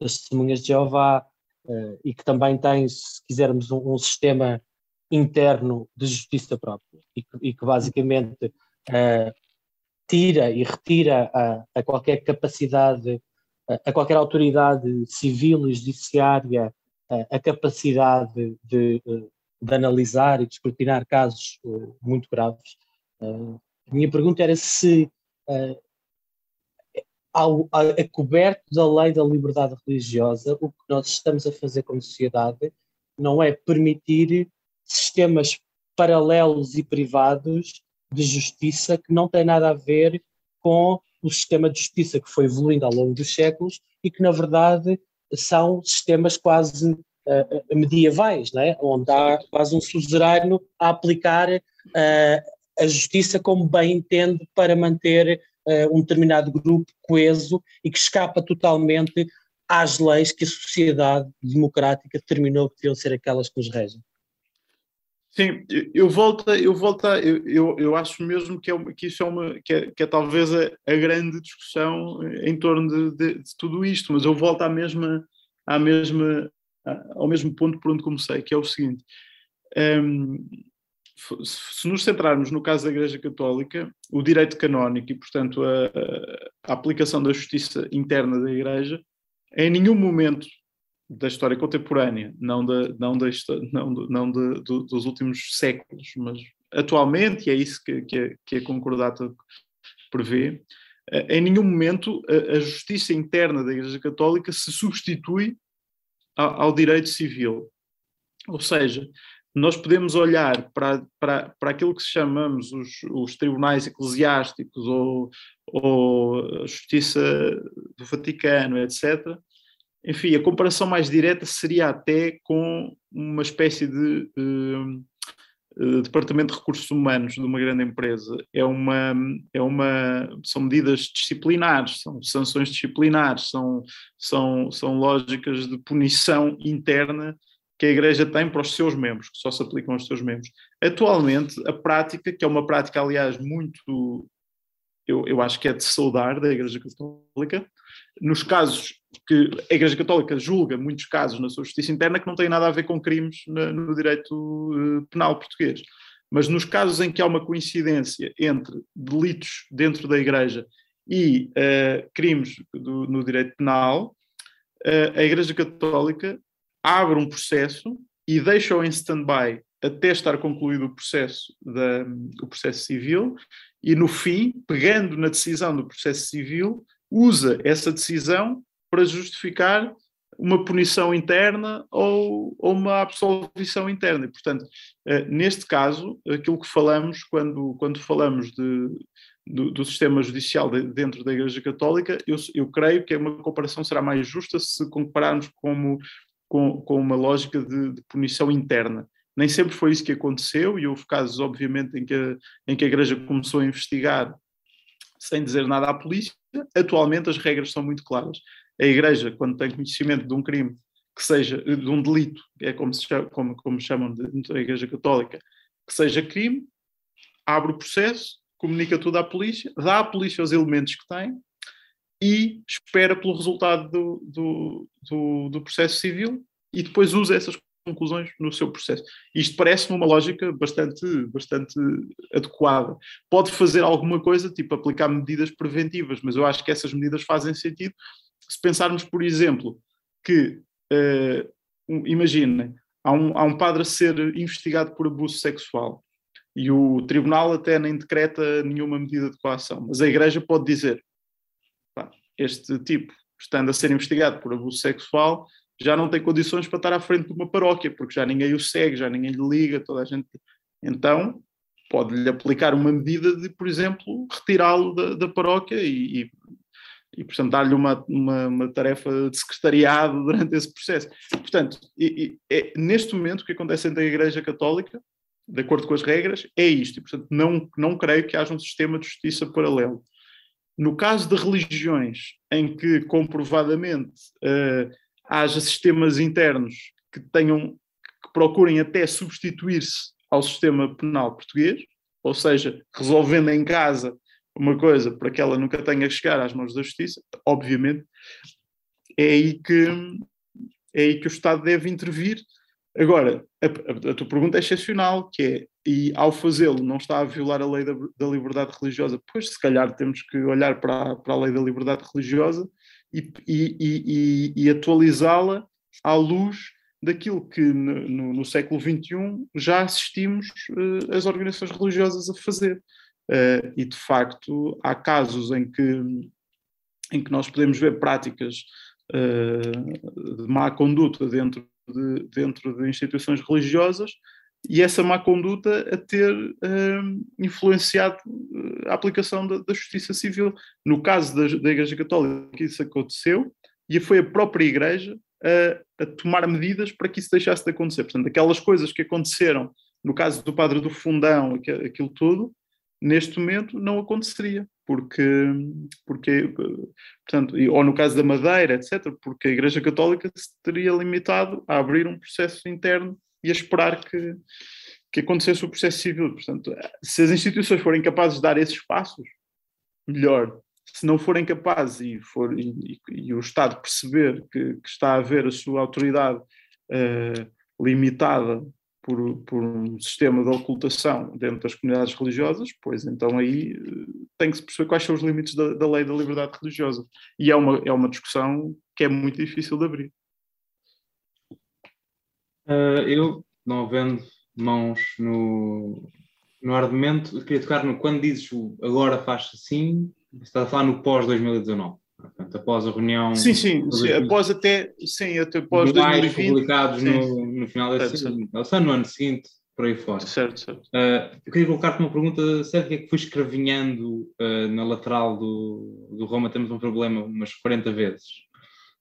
das testemunhas de Jeová uh, e que também tem, se quisermos, um, um sistema interno de justiça própria e que, e que basicamente uh, tira e retira a, a qualquer capacidade, a, a, qualquer autoridade civil e judiciária a, a capacidade de, de, analisar e de escrutinar casos uh, muito graves. Uh, a minha pergunta era se, ao, a, coberto da lei da liberdade religiosa, o que nós estamos a fazer como sociedade não é permitir sistemas paralelos e privados de justiça que não têm nada a ver com o sistema de justiça que foi evoluindo ao longo dos séculos e que, na verdade, são sistemas quase uh, medievais, né? onde há quase um suzerano a aplicar uh, a justiça como bem entende para manter uh, um determinado grupo coeso e que escapa totalmente às leis que a sociedade democrática determinou que deviam ser aquelas que nos regem.
Sim, eu volto, eu volto a, eu, eu, eu acho mesmo que, é, que isso é uma, que é, que é talvez a, a, grande discussão em torno de, de, de, tudo isto, mas eu volto à mesma, à mesma ao mesmo ponto por onde comecei, que é o seguinte. Um, se nos centrarmos no caso da Igreja Católica, o direito canónico e, portanto, a, a, aplicação da justiça interna da Igreja, em nenhum momento da história contemporânea, não, da, não, da, não, não de, do, dos últimos séculos, mas atualmente, e é isso que, que, a, que a Concordata prevê, eh, em nenhum momento a, a, justiça interna da Igreja Católica se substitui ao, ao direito civil. Ou seja, nós podemos olhar para, para, para aquilo que chamamos os, os tribunais eclesiásticos ou, ou a justiça do Vaticano, etc. Enfim, a comparação mais direta seria até com uma espécie de uh, departamento de recursos humanos de uma grande empresa. É uma, é uma, são medidas disciplinares, são sanções disciplinares, são, são, são lógicas de punição interna que a Igreja tem para os seus membros, que só se aplicam aos seus membros. Atualmente, a prática, que é uma prática, aliás, muito, eu, eu acho que é de saudar da Igreja Católica, nos casos que a Igreja Católica julga, muitos casos na sua justiça interna, que não têm nada a ver com crimes no, direito uh, penal português. Mas nos casos em que há uma coincidência entre delitos dentro da Igreja e uh, crimes do, no direito penal, uh, a Igreja Católica abre um processo e deixa-o em stand-by até estar concluído o processo, da, o processo civil e, no fim, pegando na decisão do processo civil, usa essa decisão para justificar uma punição interna ou, ou uma absolvição interna. E, portanto, eh, neste caso, aquilo que falamos quando, quando falamos de, do, do, sistema judicial de, dentro da Igreja Católica, eu, eu creio que uma comparação será mais justa se compararmos como com, com uma lógica de, de, punição interna. Nem sempre foi isso que aconteceu, e houve casos, obviamente, em que, a, em que a Igreja começou a investigar sem dizer nada à polícia. Atualmente as regras são muito claras. A Igreja, quando tem conhecimento de um crime que seja de um delito, é como, se chama, como, como chamam da Igreja Católica, que seja crime, abre o processo, comunica tudo à polícia, dá à polícia os elementos que tem e espera pelo resultado do, do, do, do processo civil e depois usa essas conclusões no seu processo. Isto parece-me uma lógica bastante, bastante adequada. Pode fazer alguma coisa, tipo aplicar medidas preventivas, mas eu acho que essas medidas fazem sentido se pensarmos, por exemplo, que, uh, imaginem, há um, há um padre a ser investigado por abuso sexual e o tribunal até nem decreta nenhuma medida de coação, mas a igreja pode dizer este tipo, estando a ser investigado por abuso sexual, já não tem condições para estar à frente de uma paróquia, porque já ninguém o segue, já ninguém lhe liga, toda a gente. Então, pode-lhe aplicar uma medida de, por exemplo, retirá-lo da, da, paróquia e, e, e portanto, dar-lhe uma, uma, uma, tarefa de secretariado durante esse processo. Portanto, e, é, neste momento, o que acontece entre a Igreja Católica, de acordo com as regras, é isto. E, portanto, não, não creio que haja um sistema de justiça paralelo. No caso de religiões em que comprovadamente uh, haja sistemas internos que tenham que procurem até substituir-se ao sistema penal português, ou seja, resolvendo em casa uma coisa para que ela nunca tenha que chegar às mãos da justiça, obviamente, é aí que é aí que o Estado deve intervir. Agora, a, a, a tua pergunta é excepcional, que é, e ao fazê-lo não está a violar a lei da, da, liberdade religiosa, pois se calhar temos que olhar para, para a lei da liberdade religiosa e, e, e, e atualizá-la à luz daquilo que no, no, no século XXI já assistimos uh, as organizações religiosas a fazer. Uh, e de facto há casos em que, em que nós podemos ver práticas uh, de má conduta dentro de, dentro de instituições religiosas e essa má conduta a ter uh, influenciado a aplicação da, da, justiça civil. No caso da, da Igreja Católica, isso aconteceu e foi a própria Igreja a, a, tomar medidas para que isso deixasse de acontecer. Portanto, aquelas coisas que aconteceram no caso do Padre do Fundão, aquilo tudo, neste momento não aconteceria, porque, porque portanto, ou no caso da Madeira, etc., porque a Igreja Católica se teria limitado a abrir um processo interno e a esperar que, que acontecesse o processo civil. Portanto, se as instituições forem capazes de dar esses passos, melhor. Se não forem capazes e, for, e, e o Estado perceber que, que, está a ver a sua autoridade uh, limitada por, por, um sistema de ocultação dentro das comunidades religiosas, pois então aí uh, tem que se perceber quais são os limites da, da, lei da liberdade religiosa. E é uma, é uma discussão que é muito difícil de abrir.
Uh, eu, não havendo mãos no, no argumento, queria tocar no quando dizes agora faz assim, está a falar no pós-2019. Portanto, após a reunião.
Sim, sim, sim após até, sim, até após
2020. publicados no, no, final desse ano, no ano seguinte, por aí fora.
Certo, certo.
Uh, eu queria colocar-te uma pergunta certo que é que fui escravinhando uh, na lateral do, do Roma, temos um problema umas 40 vezes.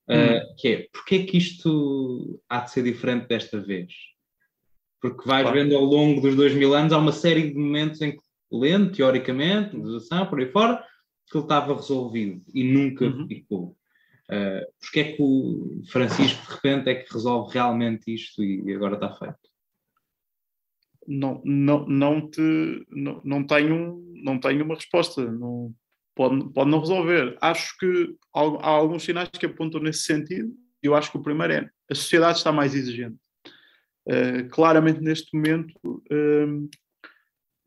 Uh, hum. Que é, porquê é que isto há de ser diferente desta vez? Porque vais claro. vendo ao longo dos dois mil anos, há uma série de momentos em que, lento, teoricamente, legislação, por aí fora, que ele estava resolvido e nunca uhum. ficou. Uh, porque é que o Francisco de repente é que resolve realmente isto e agora está feito?
Não, não, não, te, não, não, tenho, não tenho uma resposta. Não, pode, pode não resolver. Acho que há, há alguns sinais que apontam nesse sentido. Eu acho que o primeiro é a sociedade está mais exigente. Uh, claramente, neste momento, uh,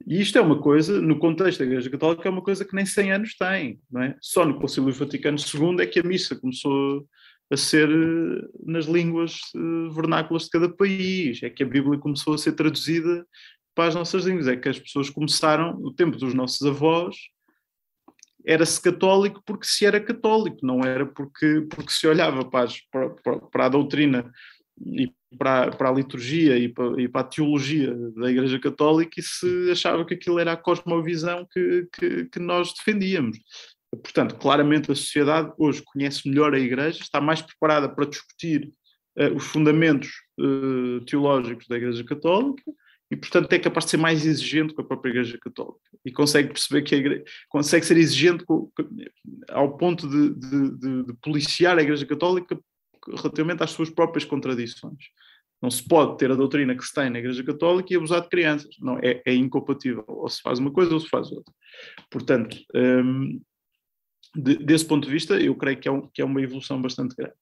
e isto é uma coisa, no contexto da Igreja Católica, é uma coisa que nem 100 anos tem. Não é? Só no Concílio Vaticano II é que a missa começou a ser eh, nas línguas eh, vernáculas de cada país, é que a Bíblia começou a ser traduzida para as nossas línguas, é que as pessoas começaram, no tempo dos nossos avós, era-se católico porque se era católico, não era porque, porque se olhava para, as, para, para a doutrina e para, para a liturgia e para, e para, a teologia da Igreja Católica e se achava que aquilo era a cosmovisão que, que, que nós defendíamos. Portanto, claramente a sociedade hoje conhece melhor a Igreja, está mais preparada para discutir uh, os fundamentos uh, teológicos da Igreja Católica e, portanto, é capaz de ser mais exigente com a própria Igreja Católica e consegue perceber que a igreja, consegue ser exigente com, ao ponto de, de, de, de policiar a Igreja Católica relativamente às suas próprias contradições. Não se pode ter a doutrina que se tem na Igreja Católica e abusar de crianças. Não, é, é incompatível. Ou se faz uma coisa ou se faz outra. Portanto, um, de, desse ponto de vista, eu creio que é, um, que é uma evolução bastante grande.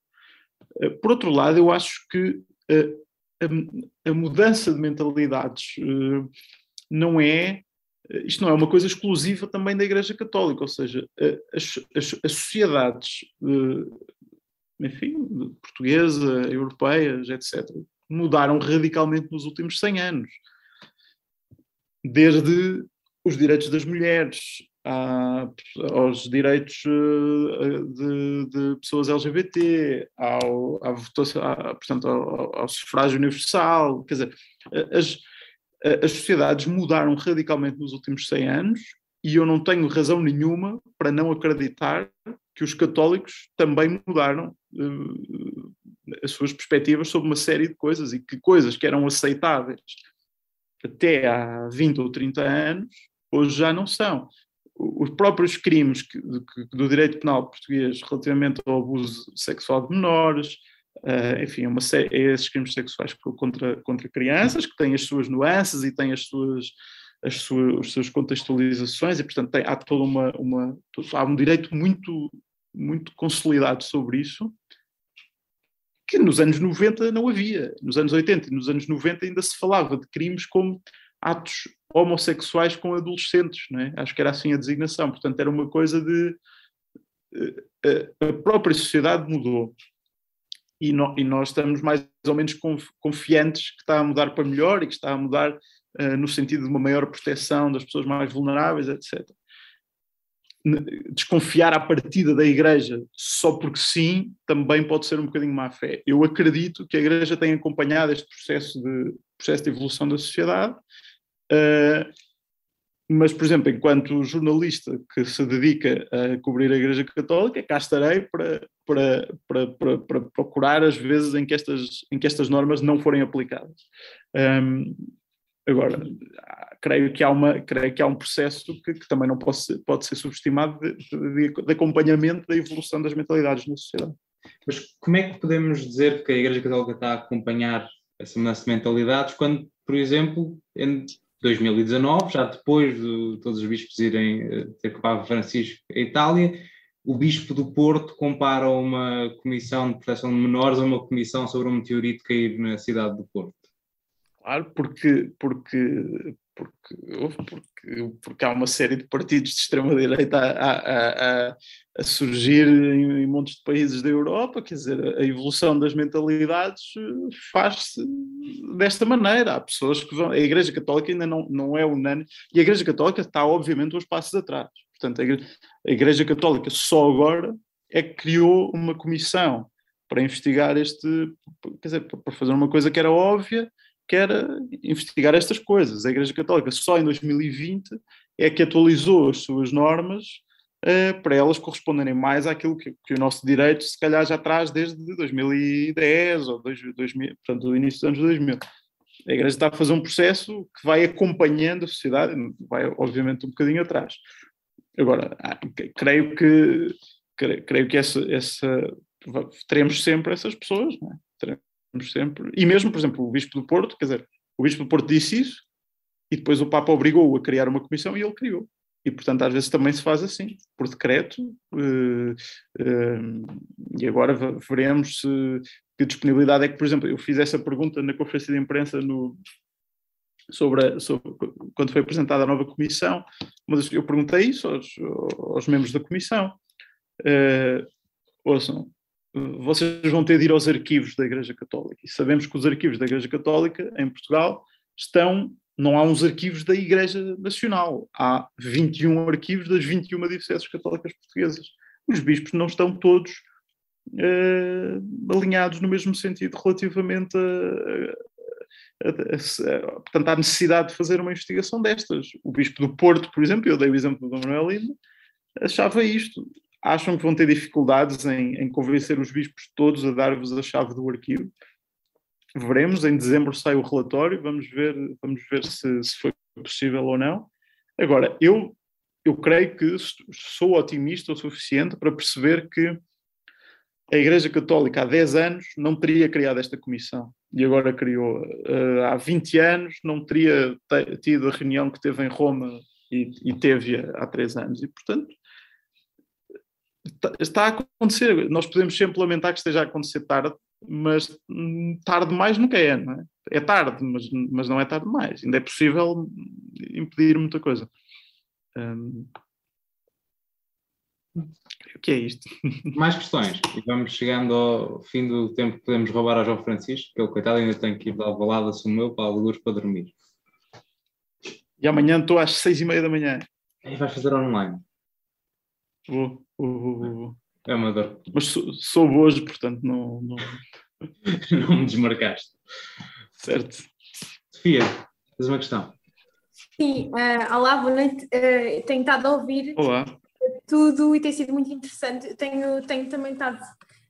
Uh, por outro lado, eu acho que uh, a, a, mudança de mentalidades uh, não é. Isto não é uma coisa exclusiva também da Igreja Católica, ou seja, as, as, as sociedades enfim, portuguesa, europeias, etc., mudaram radicalmente nos últimos 100 anos. Desde os direitos das mulheres aos direitos eh, de, de, pessoas LGBT, ao, à votação, à, portanto, ao, ao, sufrágio universal, quer dizer, as, as sociedades mudaram radicalmente nos últimos 100 anos e eu não tenho razão nenhuma para não acreditar que os católicos também mudaram uh, as suas perspectivas sobre uma série de coisas e que coisas que eram aceitáveis até há 20 ou 30 anos, hoje já não são. Os próprios crimes que, do direito penal português relativamente ao abuso sexual de menores, uh, enfim, uma série, esses crimes sexuais contra, contra crianças, que têm as suas nuances e têm as suas as suas, as suas contextualizações e, portanto, tem, há toda uma, uma, há um direito muito, muito consolidado sobre isso que nos anos 90 não havia. Nos anos 80 e nos anos 90 ainda se falava de crimes como atos homossexuais com adolescentes, não é? Acho que era assim a designação. Portanto, era uma coisa de. Eh, eh, a própria sociedade mudou. E, no, e nós estamos mais ou menos confiantes que está a mudar para melhor e que está a mudar uh, no sentido de uma maior proteção das pessoas mais vulneráveis, etc. Desconfiar à partida da Igreja só porque sim também pode ser um bocadinho má fé. Eu acredito que a Igreja tem acompanhado este processo de, processo de evolução da sociedade, uh, mas, por exemplo, enquanto jornalista que se dedica a cobrir a Igreja Católica, cá estarei para, para, para, para, para procurar as vezes em que, estas, em que estas normas não forem aplicadas. Um, Agora, creio que há, uma, creio que há um processo que, que também não pode ser, pode ser subestimado de, de, de, acompanhamento da evolução das mentalidades na sociedade.
Mas como é que podemos dizer que a Igreja Católica está a acompanhar essa mudança de mentalidades quando, por exemplo, em 2019, já depois de todos os bispos irem eh, ter o Papa Francisco à Itália, o Bispo do Porto compara uma comissão de proteção de menores a uma comissão sobre um meteorito cair na cidade do Porto?
Claro, porque, porque, porque, porque, porque há uma série de partidos de extrema-direita a, a, a, a, surgir em, em montes de países da Europa, quer dizer, a evolução das mentalidades eh, faz-se desta maneira. Há pessoas que vão. A Igreja Católica ainda não, não é unânime, e a Igreja Católica está, obviamente, uns passos atrás. Portanto, a Igreja, a Igreja Católica só agora é que criou uma comissão para investigar este, quer dizer, para fazer uma coisa que era óbvia que era investigar estas coisas. A Igreja Católica só em 2020 é que atualizou as suas normas uh, para elas corresponderem mais àquilo que, que, o nosso direito se calhar já traz desde 2010 ou 2000, portanto, do início dos anos 2000. A Igreja está a fazer um processo que vai acompanhando a sociedade, vai obviamente um bocadinho atrás. Agora, creio que creio que essa, essa teremos sempre essas pessoas, é? Sempre. E mesmo, por exemplo, o Bispo do Porto, quer dizer, o Bispo do Porto disse isso e depois o Papa obrigou-o a criar uma comissão e ele criou. E, portanto, às vezes também se faz assim, por decreto, uh, uh, e agora veremos se, que disponibilidade é que, por exemplo, eu fiz essa pergunta na conferência de imprensa no, sobre, a, sobre, quando foi apresentada a nova comissão, eu perguntei isso aos, aos membros da comissão. Uh, ouçam, vocês vão ter de ir aos arquivos da Igreja Católica. E sabemos que os arquivos da Igreja Católica em Portugal estão. Não há uns arquivos da Igreja Nacional. Há 21 arquivos das 21 dioceses católicas portuguesas. Os bispos não estão todos uh, alinhados no mesmo sentido relativamente a, portanto, à necessidade de fazer uma investigação destas. O bispo do Porto, por exemplo, eu dei o exemplo do Manuel Lima, achava isto acham que vão ter dificuldades em, em convencer os bispos todos a dar-vos a chave do arquivo? Veremos, em dezembro sai o relatório, vamos ver, vamos ver se, se foi possível ou não. Agora, eu, eu creio que sou otimista o suficiente para perceber que a Igreja Católica há 10 anos não teria criado esta comissão e agora criou. Uh, há 20 anos não teria tido a reunião que teve em Roma e, e teve há 3 anos. E, portanto, está a acontecer. Nós podemos sempre lamentar que esteja a acontecer tarde, mas hum, tarde demais nunca é, não é? É tarde, mas, mas não é tarde demais. Ainda é possível impedir muita coisa. Hum... O que é isto?
Mais questões. E vamos chegando ao fim do tempo que podemos roubar ao João Francisco, que ele, coitado, ainda tem que ir dar balada, assumo eu, para alguns para dormir.
E amanhã estou às seis e meia da manhã.
E vais fazer online?
Vou. O...
É amador.
Mas sou, sou hoje, portanto, não, não...
não me desmarcaste.
Certo.
Sofia, tens uma questão?
Sim, uh, olá, boa noite. Uh, tenho estado a ouvir
olá.
tudo e tem sido muito interessante. Tenho, tenho também estado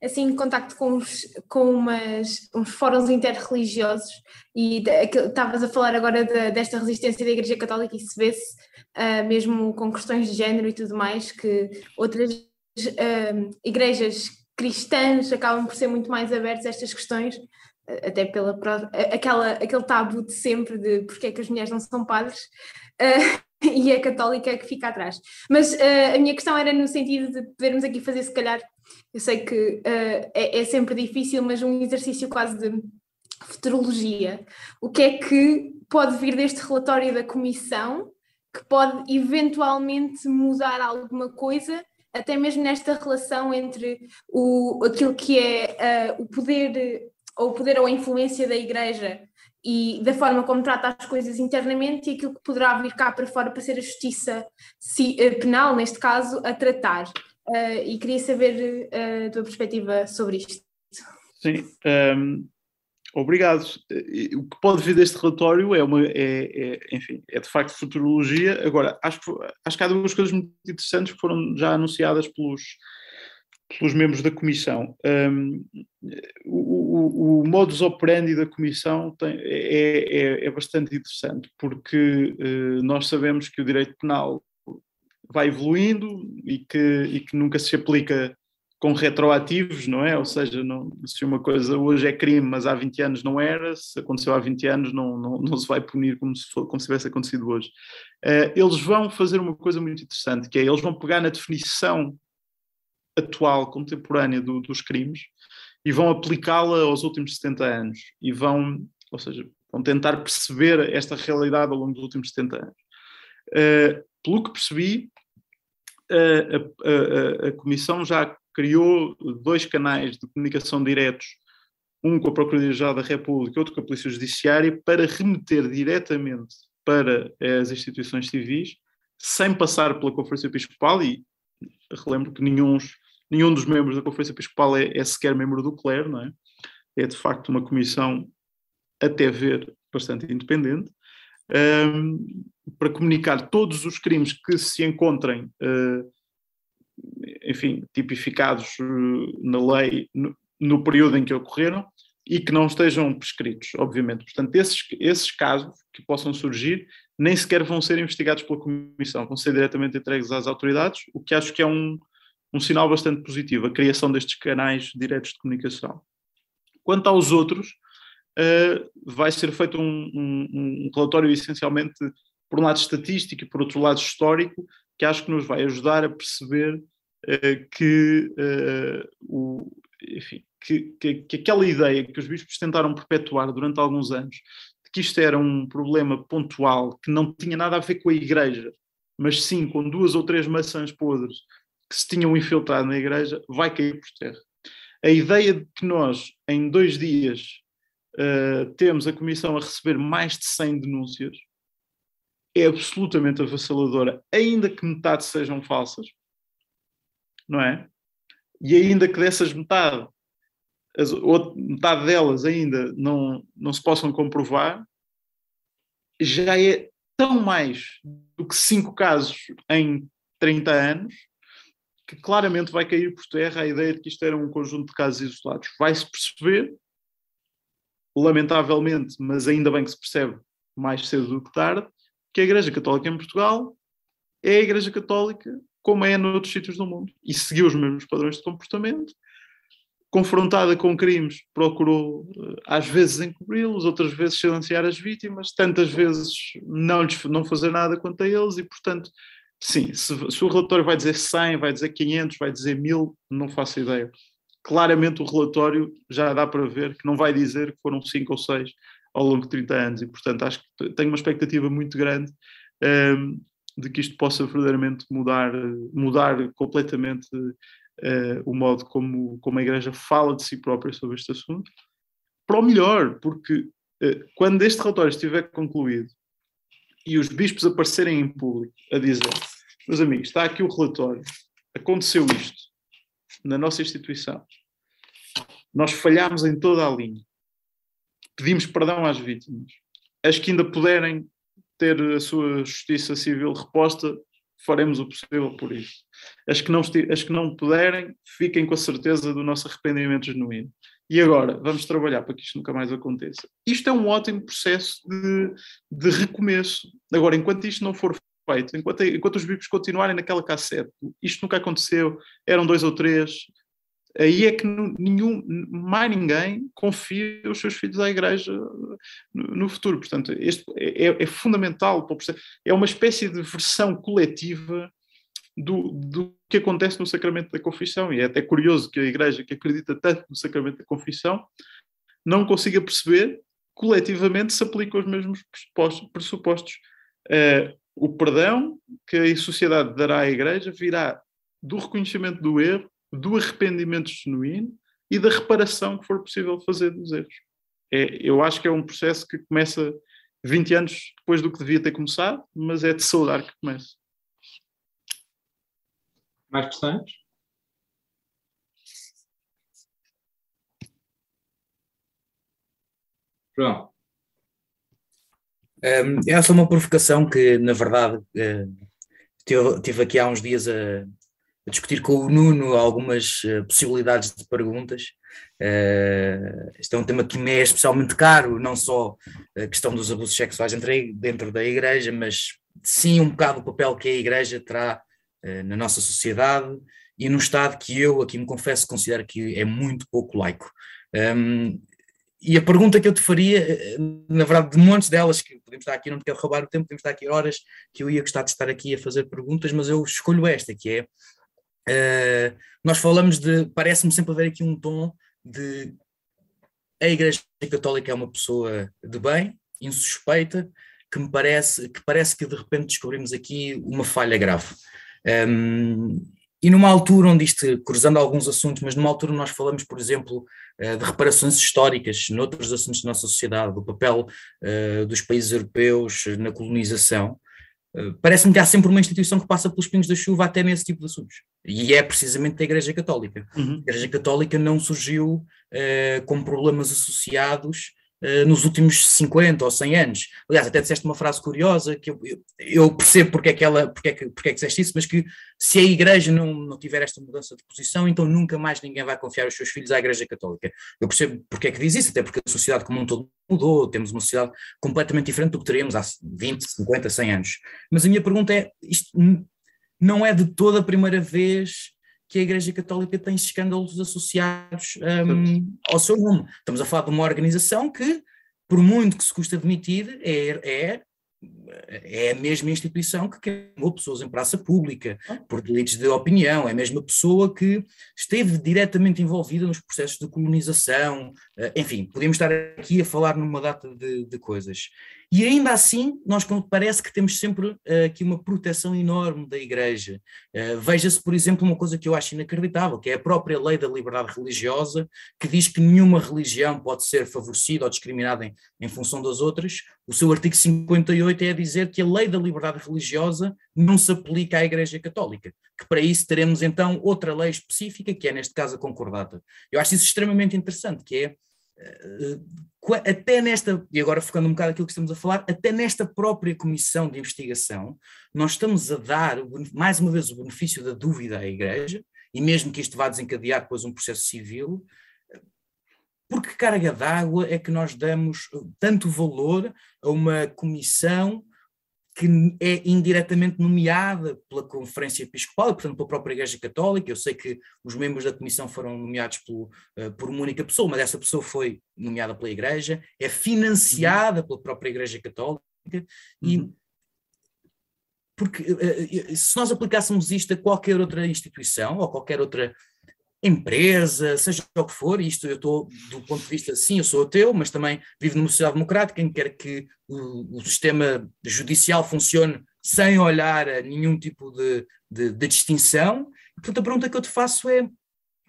assim contacto com, os, com umas, uns fóruns interreligiosos e estavas a falar agora de, desta resistência da Igreja Católica e se vê-se uh, mesmo com questões de género e tudo mais, que outras uh, igrejas cristãs acabam por ser muito mais abertas a estas questões, até pela aquela, aquele tabu de sempre de porque é que as mulheres não são padres. Uh, e a católica é que fica atrás. Mas uh, a minha questão era no sentido de podermos aqui fazer, se calhar, eu sei que uh, é, é, sempre difícil, mas um exercício quase de futurologia. O que é que pode vir deste relatório da Comissão que pode eventualmente mudar alguma coisa, até mesmo nesta relação entre o, aquilo que é uh, o poder ou o poder ou a influência da Igreja e da forma como trata as coisas internamente e aquilo que poderá vir cá para fora para ser a justiça eh, penal, neste caso, a tratar. Uh, e queria saber uh, a tua perspectiva sobre isto.
Sim, um, ehm, obrigado. O que pode vir deste relatório é uma, é, é, enfim, é de facto futurologia. Agora, acho, acho que há duas coisas muito interessantes que foram já anunciadas pelos, pelos membros da Comissão. Um, o, o, o, modus operandi da Comissão tem, é, é, é, bastante interessante, porque uh, nós sabemos que o direito penal vai evoluindo e que, e que nunca se aplica com retroativos, não é? Ou seja, não, se uma coisa hoje é crime, mas há 20 anos não era, se aconteceu há 20 anos, não, não, não se vai punir como se, for, como se tivesse acontecido hoje. Uh, eles vão fazer uma coisa muito interessante, que é eles vão pegar na definição atual, contemporânea do, dos crimes e vão aplicá-la aos últimos 70 anos e vão, ou seja, vão tentar perceber esta realidade ao longo dos últimos 70 anos. Uh, pelo que percebi, uh, a, a, a, Comissão já criou dois canais de comunicação diretos, um com a Procuradoria-Geral da República outro com a Polícia Judiciária, para remeter diretamente para as instituições civis, sem passar pela Conferência Episcopal, e relembro que nenhum, nenhum dos membros da Conferência Episcopal é, é sequer membro do clero, não é? É de facto uma comissão, até ver, bastante independente, um, para comunicar todos os crimes que se encontrem, uh, enfim, tipificados uh, na lei no, no, período em que ocorreram e que não estejam prescritos, obviamente. Portanto, esses, esses casos que possam surgir nem sequer vão ser investigados pela Comissão, vão ser diretamente entregues às autoridades, o que acho que é um, um sinal bastante positivo, a criação destes canais diretos de comunicação. Quanto aos outros, uh, vai ser feito um, um, um, relatório essencialmente por um lado estatístico e por outro lado histórico, que acho que nos vai ajudar a perceber uh, que, uh, o, enfim, que, que, que aquela ideia que os bispos tentaram perpetuar durante alguns anos, de que isto era um problema pontual, que não tinha nada a ver com a igreja, mas sim com duas ou três maçãs podres que se tinham infiltrado na igreja, vai cair por terra. A ideia de que nós, em dois dias, uh, temos a Comissão a receber mais de 100 denúncias é absolutamente avassaladora, ainda que metade sejam falsas, não é? E ainda que dessas metade, as, outra, metade delas ainda não, não se possam comprovar, já é tão mais do que cinco casos em 30 anos que claramente vai cair por terra a ideia de que isto era um conjunto de casos isolados. Vai-se perceber lamentavelmente, mas ainda bem que se percebe mais cedo do que tarde, que a Igreja Católica em Portugal é a Igreja Católica como é noutros sítios do mundo e seguiu os mesmos padrões de comportamento. Confrontada com crimes, procurou eh, às vezes encobri-los, outras vezes silenciar as vítimas, tantas vezes não, lhes, não fazer nada quanto a eles e, portanto, sim, se, se o relatório vai dizer 100, vai dizer 500, vai dizer 1000, não faço ideia. Claramente o relatório já dá para ver que não vai dizer que foram cinco ou seis ao longo de 30 anos e, portanto, acho que tenho uma expectativa muito grande um, ehm, de que isto possa verdadeiramente mudar, mudar completamente uh, o modo como, como a Igreja fala de si própria sobre este assunto, para o melhor, porque uh, quando este relatório estiver concluído e os bispos aparecerem em público a dizer, meus amigos, está aqui o relatório, aconteceu isto, na nossa instituição. Nós falhámos em toda a linha. Pedimos perdão às vítimas. As que ainda puderem ter a sua justiça civil reposta, faremos o possível por isso. As que não, as que não puderem, fiquem com a certeza do nosso arrependimento genuíno. E agora, vamos trabalhar para que isto nunca mais aconteça. Isto é um ótimo processo de, de recomeço. Agora, enquanto isto não for feito. Enquanto, enquanto os bicos continuarem naquela cassete, isto nunca aconteceu, eram dois ou três, aí é que nenhum, mais ninguém confia os seus filhos à igreja no, futuro. Portanto, este é, é, é fundamental para o É uma espécie de versão coletiva do, do que acontece no sacramento da confissão. E é até curioso que a igreja que acredita tanto no sacramento da confissão não consiga perceber coletivamente se aplicam os mesmos pressupostos. pressupostos. Uh, o perdão que a sociedade dará à Igreja virá do reconhecimento do erro, do arrependimento genuíno e da reparação que for possível fazer dos erros. É, eu acho que é um processo que começa 20 anos depois do que devia ter começado, mas é de saudar que começa.
Mais questões? João.
Um, essa é uma provocação que, na verdade, uh, tive, tive, aqui há uns dias a, a discutir com o Nuno algumas uh, possibilidades de perguntas. Uh, este é um tema que me é especialmente caro, não só a questão dos abusos sexuais dentro da Igreja, mas sim um bocado o papel que a Igreja terá uh, na nossa sociedade e no Estado que eu, aqui me confesso, considero que é muito pouco laico. Um, e a pergunta que eu te faria, eh, na verdade, de montes delas, que podemos estar aqui, não te quero roubar o tempo, podemos estar aqui horas, que eu ia gostar de estar aqui a fazer perguntas, mas eu escolho esta, que é uh, nós falamos de, parece-me sempre haver aqui um tom de a Igreja Católica é uma pessoa de bem, insuspeita, que me parece que parece que de repente descobrimos aqui uma falha grave. Um, e numa altura onde isto, cruzando alguns assuntos, mas numa altura nós falamos, por exemplo, eh, de reparações históricas, noutros assuntos da nossa sociedade, do papel uh, dos países europeus na colonização, parece-me que há sempre uma instituição que passa pelos pingos da chuva até nesse tipo de assuntos. E é precisamente a Igreja Católica. Uhum. A Igreja Católica não surgiu uh, com problemas associados nos últimos 50 ou 100 anos. Aliás, até disseste uma frase curiosa que eu, eu, eu percebo porque é, que ela, porque, é que, porque é que disseste isso, mas que se a Igreja não, não tiver esta mudança de posição, então nunca mais ninguém vai confiar os seus filhos à Igreja Católica. Eu percebo porque é que diz isso, até porque a sociedade como um todo mudou, temos uma sociedade completamente diferente do que teríamos há 20, 50, 100 anos. Mas a minha pergunta é, isto não é de toda a primeira vez que a Igreja Católica tem escândalos associados um, ao seu nome. Estamos a falar de uma organização que, por muito que se custa admitir, é, é é a mesma instituição que queimou pessoas em praça pública por delitos de opinião, é a mesma pessoa que esteve diretamente envolvida nos processos de colonização, eh, enfim, podemos estar aqui a falar numa data de, de coisas. E ainda assim, nós parece que temos sempre uh, aqui uma proteção enorme da Igreja. Uh, Veja-se, por exemplo, uma coisa que eu acho inacreditável, que é a própria lei da liberdade religiosa, que diz que nenhuma religião pode ser favorecida ou discriminada em, em função das outras. O seu artigo 58 é a dizer que a lei da liberdade religiosa não se aplica à Igreja Católica, que para isso teremos então outra lei específica, que é neste caso a concordata. Eu acho isso extremamente interessante, que é até nesta, e agora focando um bocado aquilo que estamos a falar, até nesta própria comissão de investigação, nós estamos a dar, mais uma vez, o benefício da dúvida à Igreja, e mesmo que isto vá desencadear depois um processo civil, porque carga d'água é que nós damos tanto valor a uma comissão que é indiretamente nomeada pela Conferência Episcopal e, portanto, pela própria Igreja Católica. Eu sei que os membros da comissão foram nomeados por, uh, por uma única pessoa, mas essa pessoa foi nomeada pela Igreja, é financiada uhum. pela própria Igreja Católica e. Uhum. Porque uh, se nós aplicássemos isto a qualquer outra instituição ou qualquer outra empresa, seja o que for, isto eu estou do ponto de vista, sim, eu sou ateu, mas também vivo numa sociedade democrática em que quer que o, o sistema judicial funcione sem olhar a nenhum tipo de, de, de distinção. Portanto, a pergunta que eu te faço é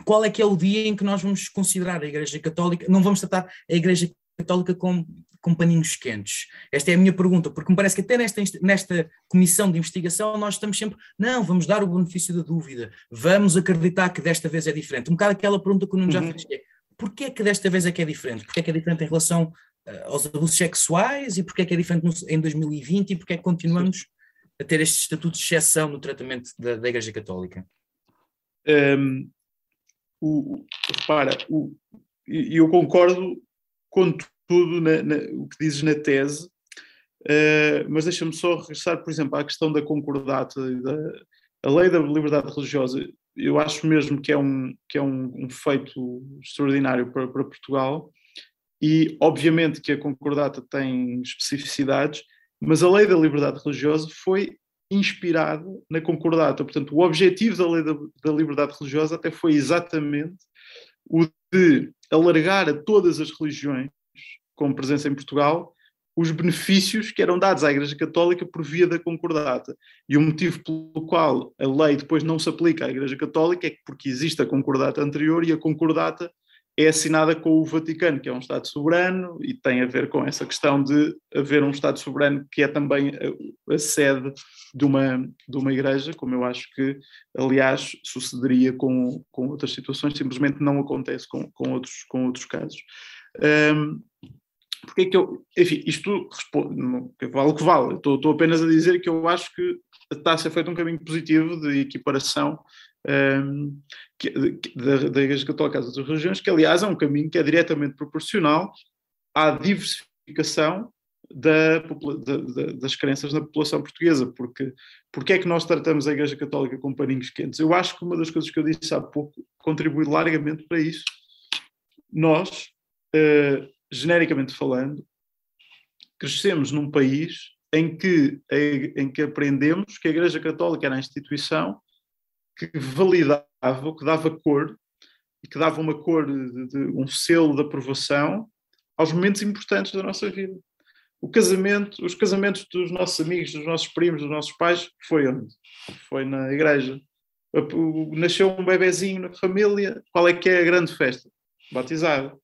qual é que é o dia em que nós vamos considerar a Igreja Católica, não vamos tratar a Igreja Católica com, com paninhos quentes? Esta é a minha pergunta, porque me parece que até nesta, nesta comissão de investigação nós estamos sempre, não, vamos dar o benefício da dúvida, vamos acreditar que desta vez é diferente. Um bocado aquela pergunta que o Nuno já uhum. fez, que é, porquê é que desta vez é que é diferente? Porquê é que é diferente em relação uh, aos abusos sexuais e porquê é que é diferente no, em 2020 e porquê é que continuamos a ter este estatuto de exceção no tratamento da, da Igreja Católica?
Um, o, repara, o, eu concordo com tudo na, na, o que dizes na tese, uh, mas deixa-me só regressar, por exemplo, à questão da concordata, da, a lei da liberdade religiosa. Eu acho mesmo que é um, que é um, um feito extraordinário para, para Portugal e, obviamente, que a concordata tem especificidades, mas a lei da liberdade religiosa foi inspirada na concordata. Portanto, o objetivo da lei da, da liberdade religiosa até foi exatamente o de alargar a todas as religiões com presença em Portugal os benefícios que eram dados à Igreja Católica por via da concordata. E o motivo pelo qual a lei depois não se aplica à Igreja Católica é porque existe a concordata anterior e a concordata é assinada com o Vaticano, que é um Estado soberano, e tem a ver com essa questão de haver um Estado soberano que é também a, a sede de uma, de uma igreja, como eu acho que, aliás, sucederia com, com outras situações, simplesmente não acontece com, com, outros, com outros casos. Um, porque é que eu, enfim, isto responde, vale o que vale, estou, estou apenas a dizer que eu acho que está a ser feito um caminho positivo de equiparação que, da, Igreja Católica às outras religiões, que aliás é um caminho que é diretamente proporcional à diversificação da, da, das crenças na população portuguesa, porque porque é que nós tratamos a Igreja Católica com paninhos quentes? Eu acho que uma das coisas que eu disse há pouco contribui largamente para isso. Nós, uh, genericamente falando, crescemos num país em que, em que aprendemos que a Igreja Católica era a instituição que validava, que dava cor e que dava uma cor, de, de, um selo de aprovação aos momentos importantes da nossa vida. O casamento, os casamentos dos nossos amigos, dos nossos primos, dos nossos pais, foi onde? Foi na igreja. Nasceu um bebezinho na família, qual é que é a grande festa? Batizado.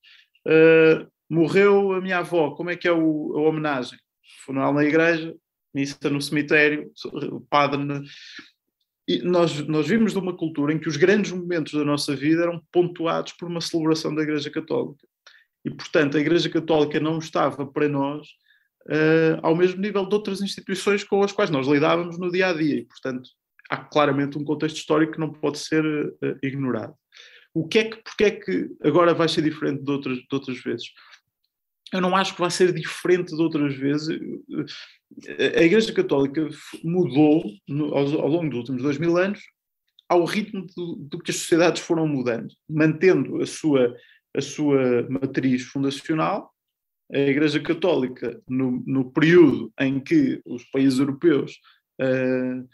Uh, morreu a minha avó, como é que é o, a homenagem? Funeral na igreja, missa no cemitério, o padre. Na... E nós, nós vimos de uma cultura em que os grandes momentos da nossa vida eram pontuados por uma celebração da Igreja Católica. E, portanto, a Igreja Católica não estava para nós uh, ao mesmo nível de outras instituições com as quais nós lidávamos no dia a dia. E, portanto, há claramente um contexto histórico que não pode ser uh, ignorado. O que é que, porque é que agora vai ser diferente de outras, de outras vezes? Eu não acho que vai ser diferente de outras vezes. A Igreja Católica mudou ao, longo dos últimos dois mil anos ao ritmo do, do que as sociedades foram mudando, mantendo a sua, a sua matriz fundacional, a Igreja Católica, no, no período em que os países europeus uh,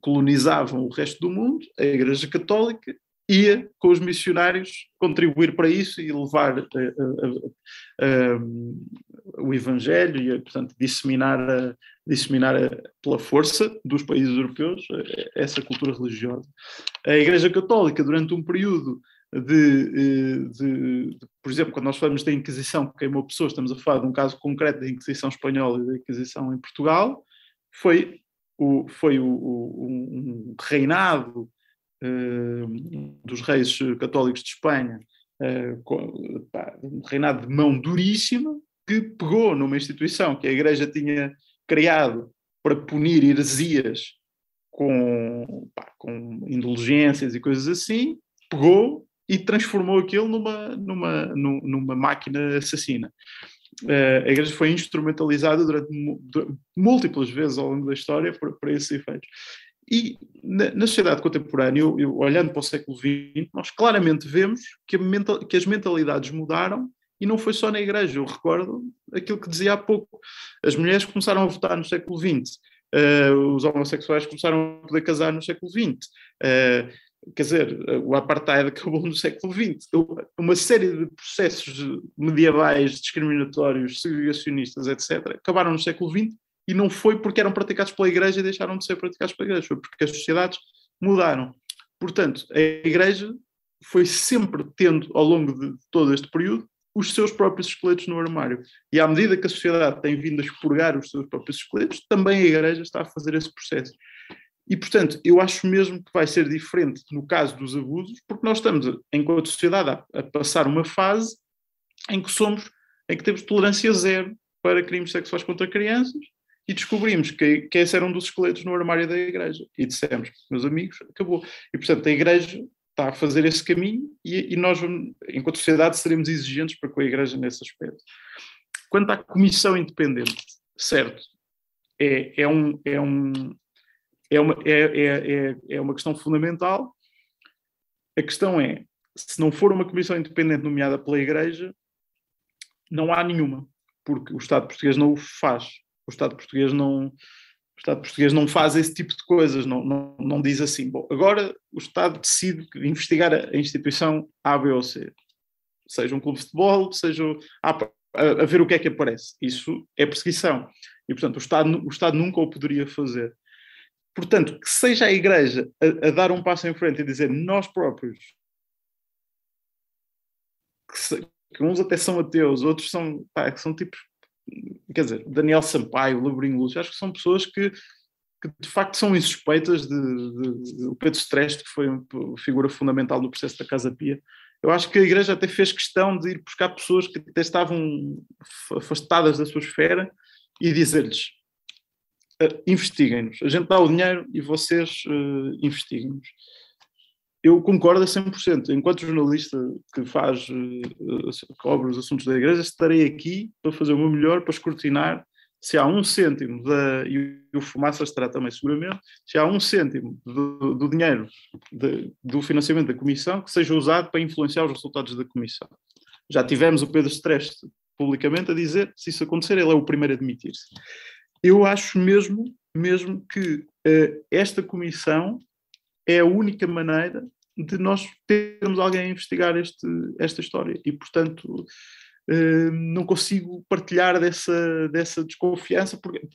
colonizavam o resto do mundo, a Igreja Católica ia com os missionários contribuir para isso e levar uh, uh, o Evangelho e, portanto, disseminar, disseminar pela força dos países europeus essa cultura religiosa. A Igreja Católica, durante um período de, de, de, por exemplo, quando nós falamos da Inquisição que queimou pessoas, estamos a falar de um caso concreto da Inquisição espanhola e da Inquisição em Portugal, foi o, foi o, o um reinado dos reis católicos de Espanha, pá, um reinado de mão duríssima, que pegou numa instituição que a Igreja tinha criado para punir heresias com, pá, com indulgências e coisas assim, pegou e transformou aquilo numa, numa, numa máquina assassina. Uh, a igreja foi instrumentalizada durante, múltiplas vezes ao longo da história para esses efeitos. E na, na sociedade contemporânea, eu, eu, olhando para o século XX, nós claramente vemos que, mental, que, as mentalidades mudaram e não foi só na igreja. Eu recordo aquilo que dizia há pouco. As mulheres começaram a votar no século XX, uh, os homossexuais começaram a poder casar no século XX. Uh, quer dizer, o apartheid acabou no século XX. Uma série de processos medievais, discriminatórios, segregacionistas, etc., acabaram no século XX e não foi porque eram praticados pela Igreja e deixaram de ser praticados pela Igreja, foi porque as sociedades mudaram. Portanto, a Igreja foi sempre tendo, ao longo de todo este período, os seus próprios esqueletos no armário. E à medida que a sociedade tem vindo a expurgar os seus próprios esqueletos, também a Igreja está a fazer esse processo. E, portanto, eu acho mesmo que vai ser diferente no caso dos abusos, porque nós estamos, enquanto sociedade, a, a passar uma fase em que somos, em que temos tolerância zero para crimes sexuais contra crianças e descobrimos que, que esse era um dos esqueletos no armário da igreja. E dissemos, meus amigos, acabou. E, portanto, a igreja está a fazer esse caminho e, e nós, enquanto sociedade, seremos exigentes para com a igreja nesse aspecto. Quanto à comissão independente, certo, é, é, um, é, um, é uma, é, é, é, é uma questão fundamental. A questão é, se não for uma comissão independente nomeada pela Igreja, não há nenhuma, porque o Estado português não o faz. O Estado português não, o Estado português não faz esse tipo de coisas, não, não, não diz assim, bom, agora o Estado decide investigar a instituição A, B ou C, seja um clube de futebol, seja a, a, a ver o que é que aparece. Isso é perseguição. E, portanto, o Estado, o Estado nunca o poderia fazer. Portanto, que seja a Igreja a, a dar um passo em frente e dizer nós próprios, que, se, que uns até são ateus, outros são, pá, que são tipos, quer dizer, Daniel Sampaio, Lebrinho Lúcio, acho que são pessoas que, que de facto são insuspeitas de, de, de, o Pedro Streste, que foi uma figura fundamental no processo da Casa Pia. Eu acho que a Igreja até fez questão de ir buscar pessoas que até estavam afastadas da sua esfera e dizer-lhes uh, investiguem-nos. A gente dá o dinheiro e vocês uh, investiguem-nos. Eu concordo a 100%. Enquanto jornalista que faz, uh, cobre os assuntos da igreja, estarei aqui para fazer o meu melhor para escrutinar se há um cêntimo, da, e o Fumaça estará também seguramente, se há um cêntimo do, do dinheiro de, do financiamento da Comissão que seja usado para influenciar os resultados da Comissão. Já tivemos o Pedro Streste publicamente a dizer, se isso acontecer, ele é o primeiro a admitir-se eu acho mesmo, mesmo que uh, esta comissão é a única maneira de nós termos alguém a investigar este, esta história. E, portanto, eh, não consigo partilhar dessa, dessa desconfiança porque,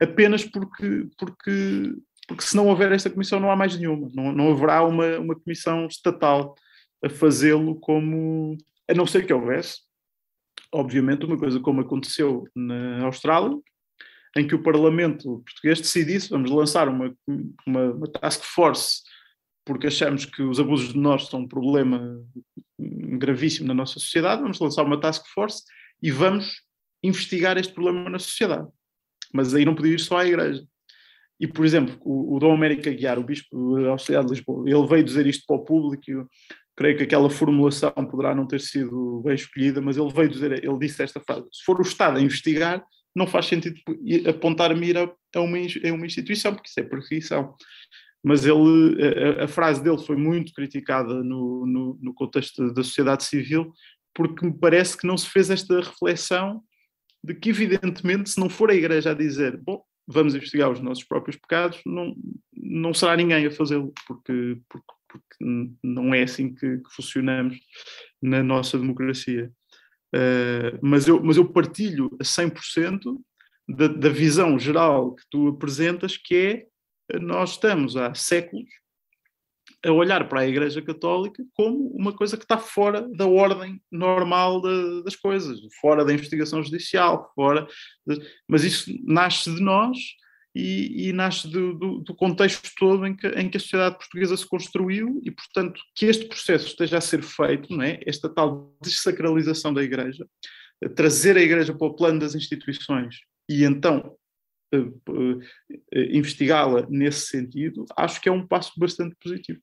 apenas porque, porque, porque se não houver esta comissão não há mais nenhuma. Não, não haverá uma, uma comissão estatal a fazê-lo como... A não ser que houvesse, obviamente, uma coisa como aconteceu na Austrália, em que o Parlamento português decidisse, vamos lançar uma, uma, uma task force porque achamos que os abusos de menores são um problema gravíssimo na nossa sociedade, vamos lançar uma task force e vamos investigar este problema na sociedade. Mas aí não podia ir só à igreja. E, por exemplo, o, o Dom América Guiar, o bispo auxiliar de Lisboa, ele veio dizer isto para o público, eu creio que aquela formulação poderá não ter sido bem escolhida, mas ele veio dizer, ele disse esta frase, se for o Estado a investigar, não faz sentido apontar-me ir a, a, uma, a uma instituição, porque isso é perseguição mas ele, a, a, frase dele foi muito criticada no, no, no, contexto da sociedade civil, porque me parece que não se fez esta reflexão de que, evidentemente, se não for a Igreja a dizer, bom, vamos investigar os nossos próprios pecados, não, não será ninguém a fazê-lo, porque, porque, porque, não é assim que, que funcionamos na nossa democracia. Uh, mas, eu, mas eu partilho a 100% da, da visão geral que tu apresentas, que é nós estamos há séculos a olhar para a Igreja Católica como uma coisa que está fora da ordem normal de, das coisas, fora da investigação judicial, fora. De, mas isso nasce de nós e, e nasce do, do, do, contexto todo em que, em que a sociedade portuguesa se construiu e, portanto, que este processo esteja a ser feito, não é? esta tal desacralização da Igreja, trazer a Igreja para o plano das instituições e então investigá-la nesse sentido, acho que é um passo bastante positivo.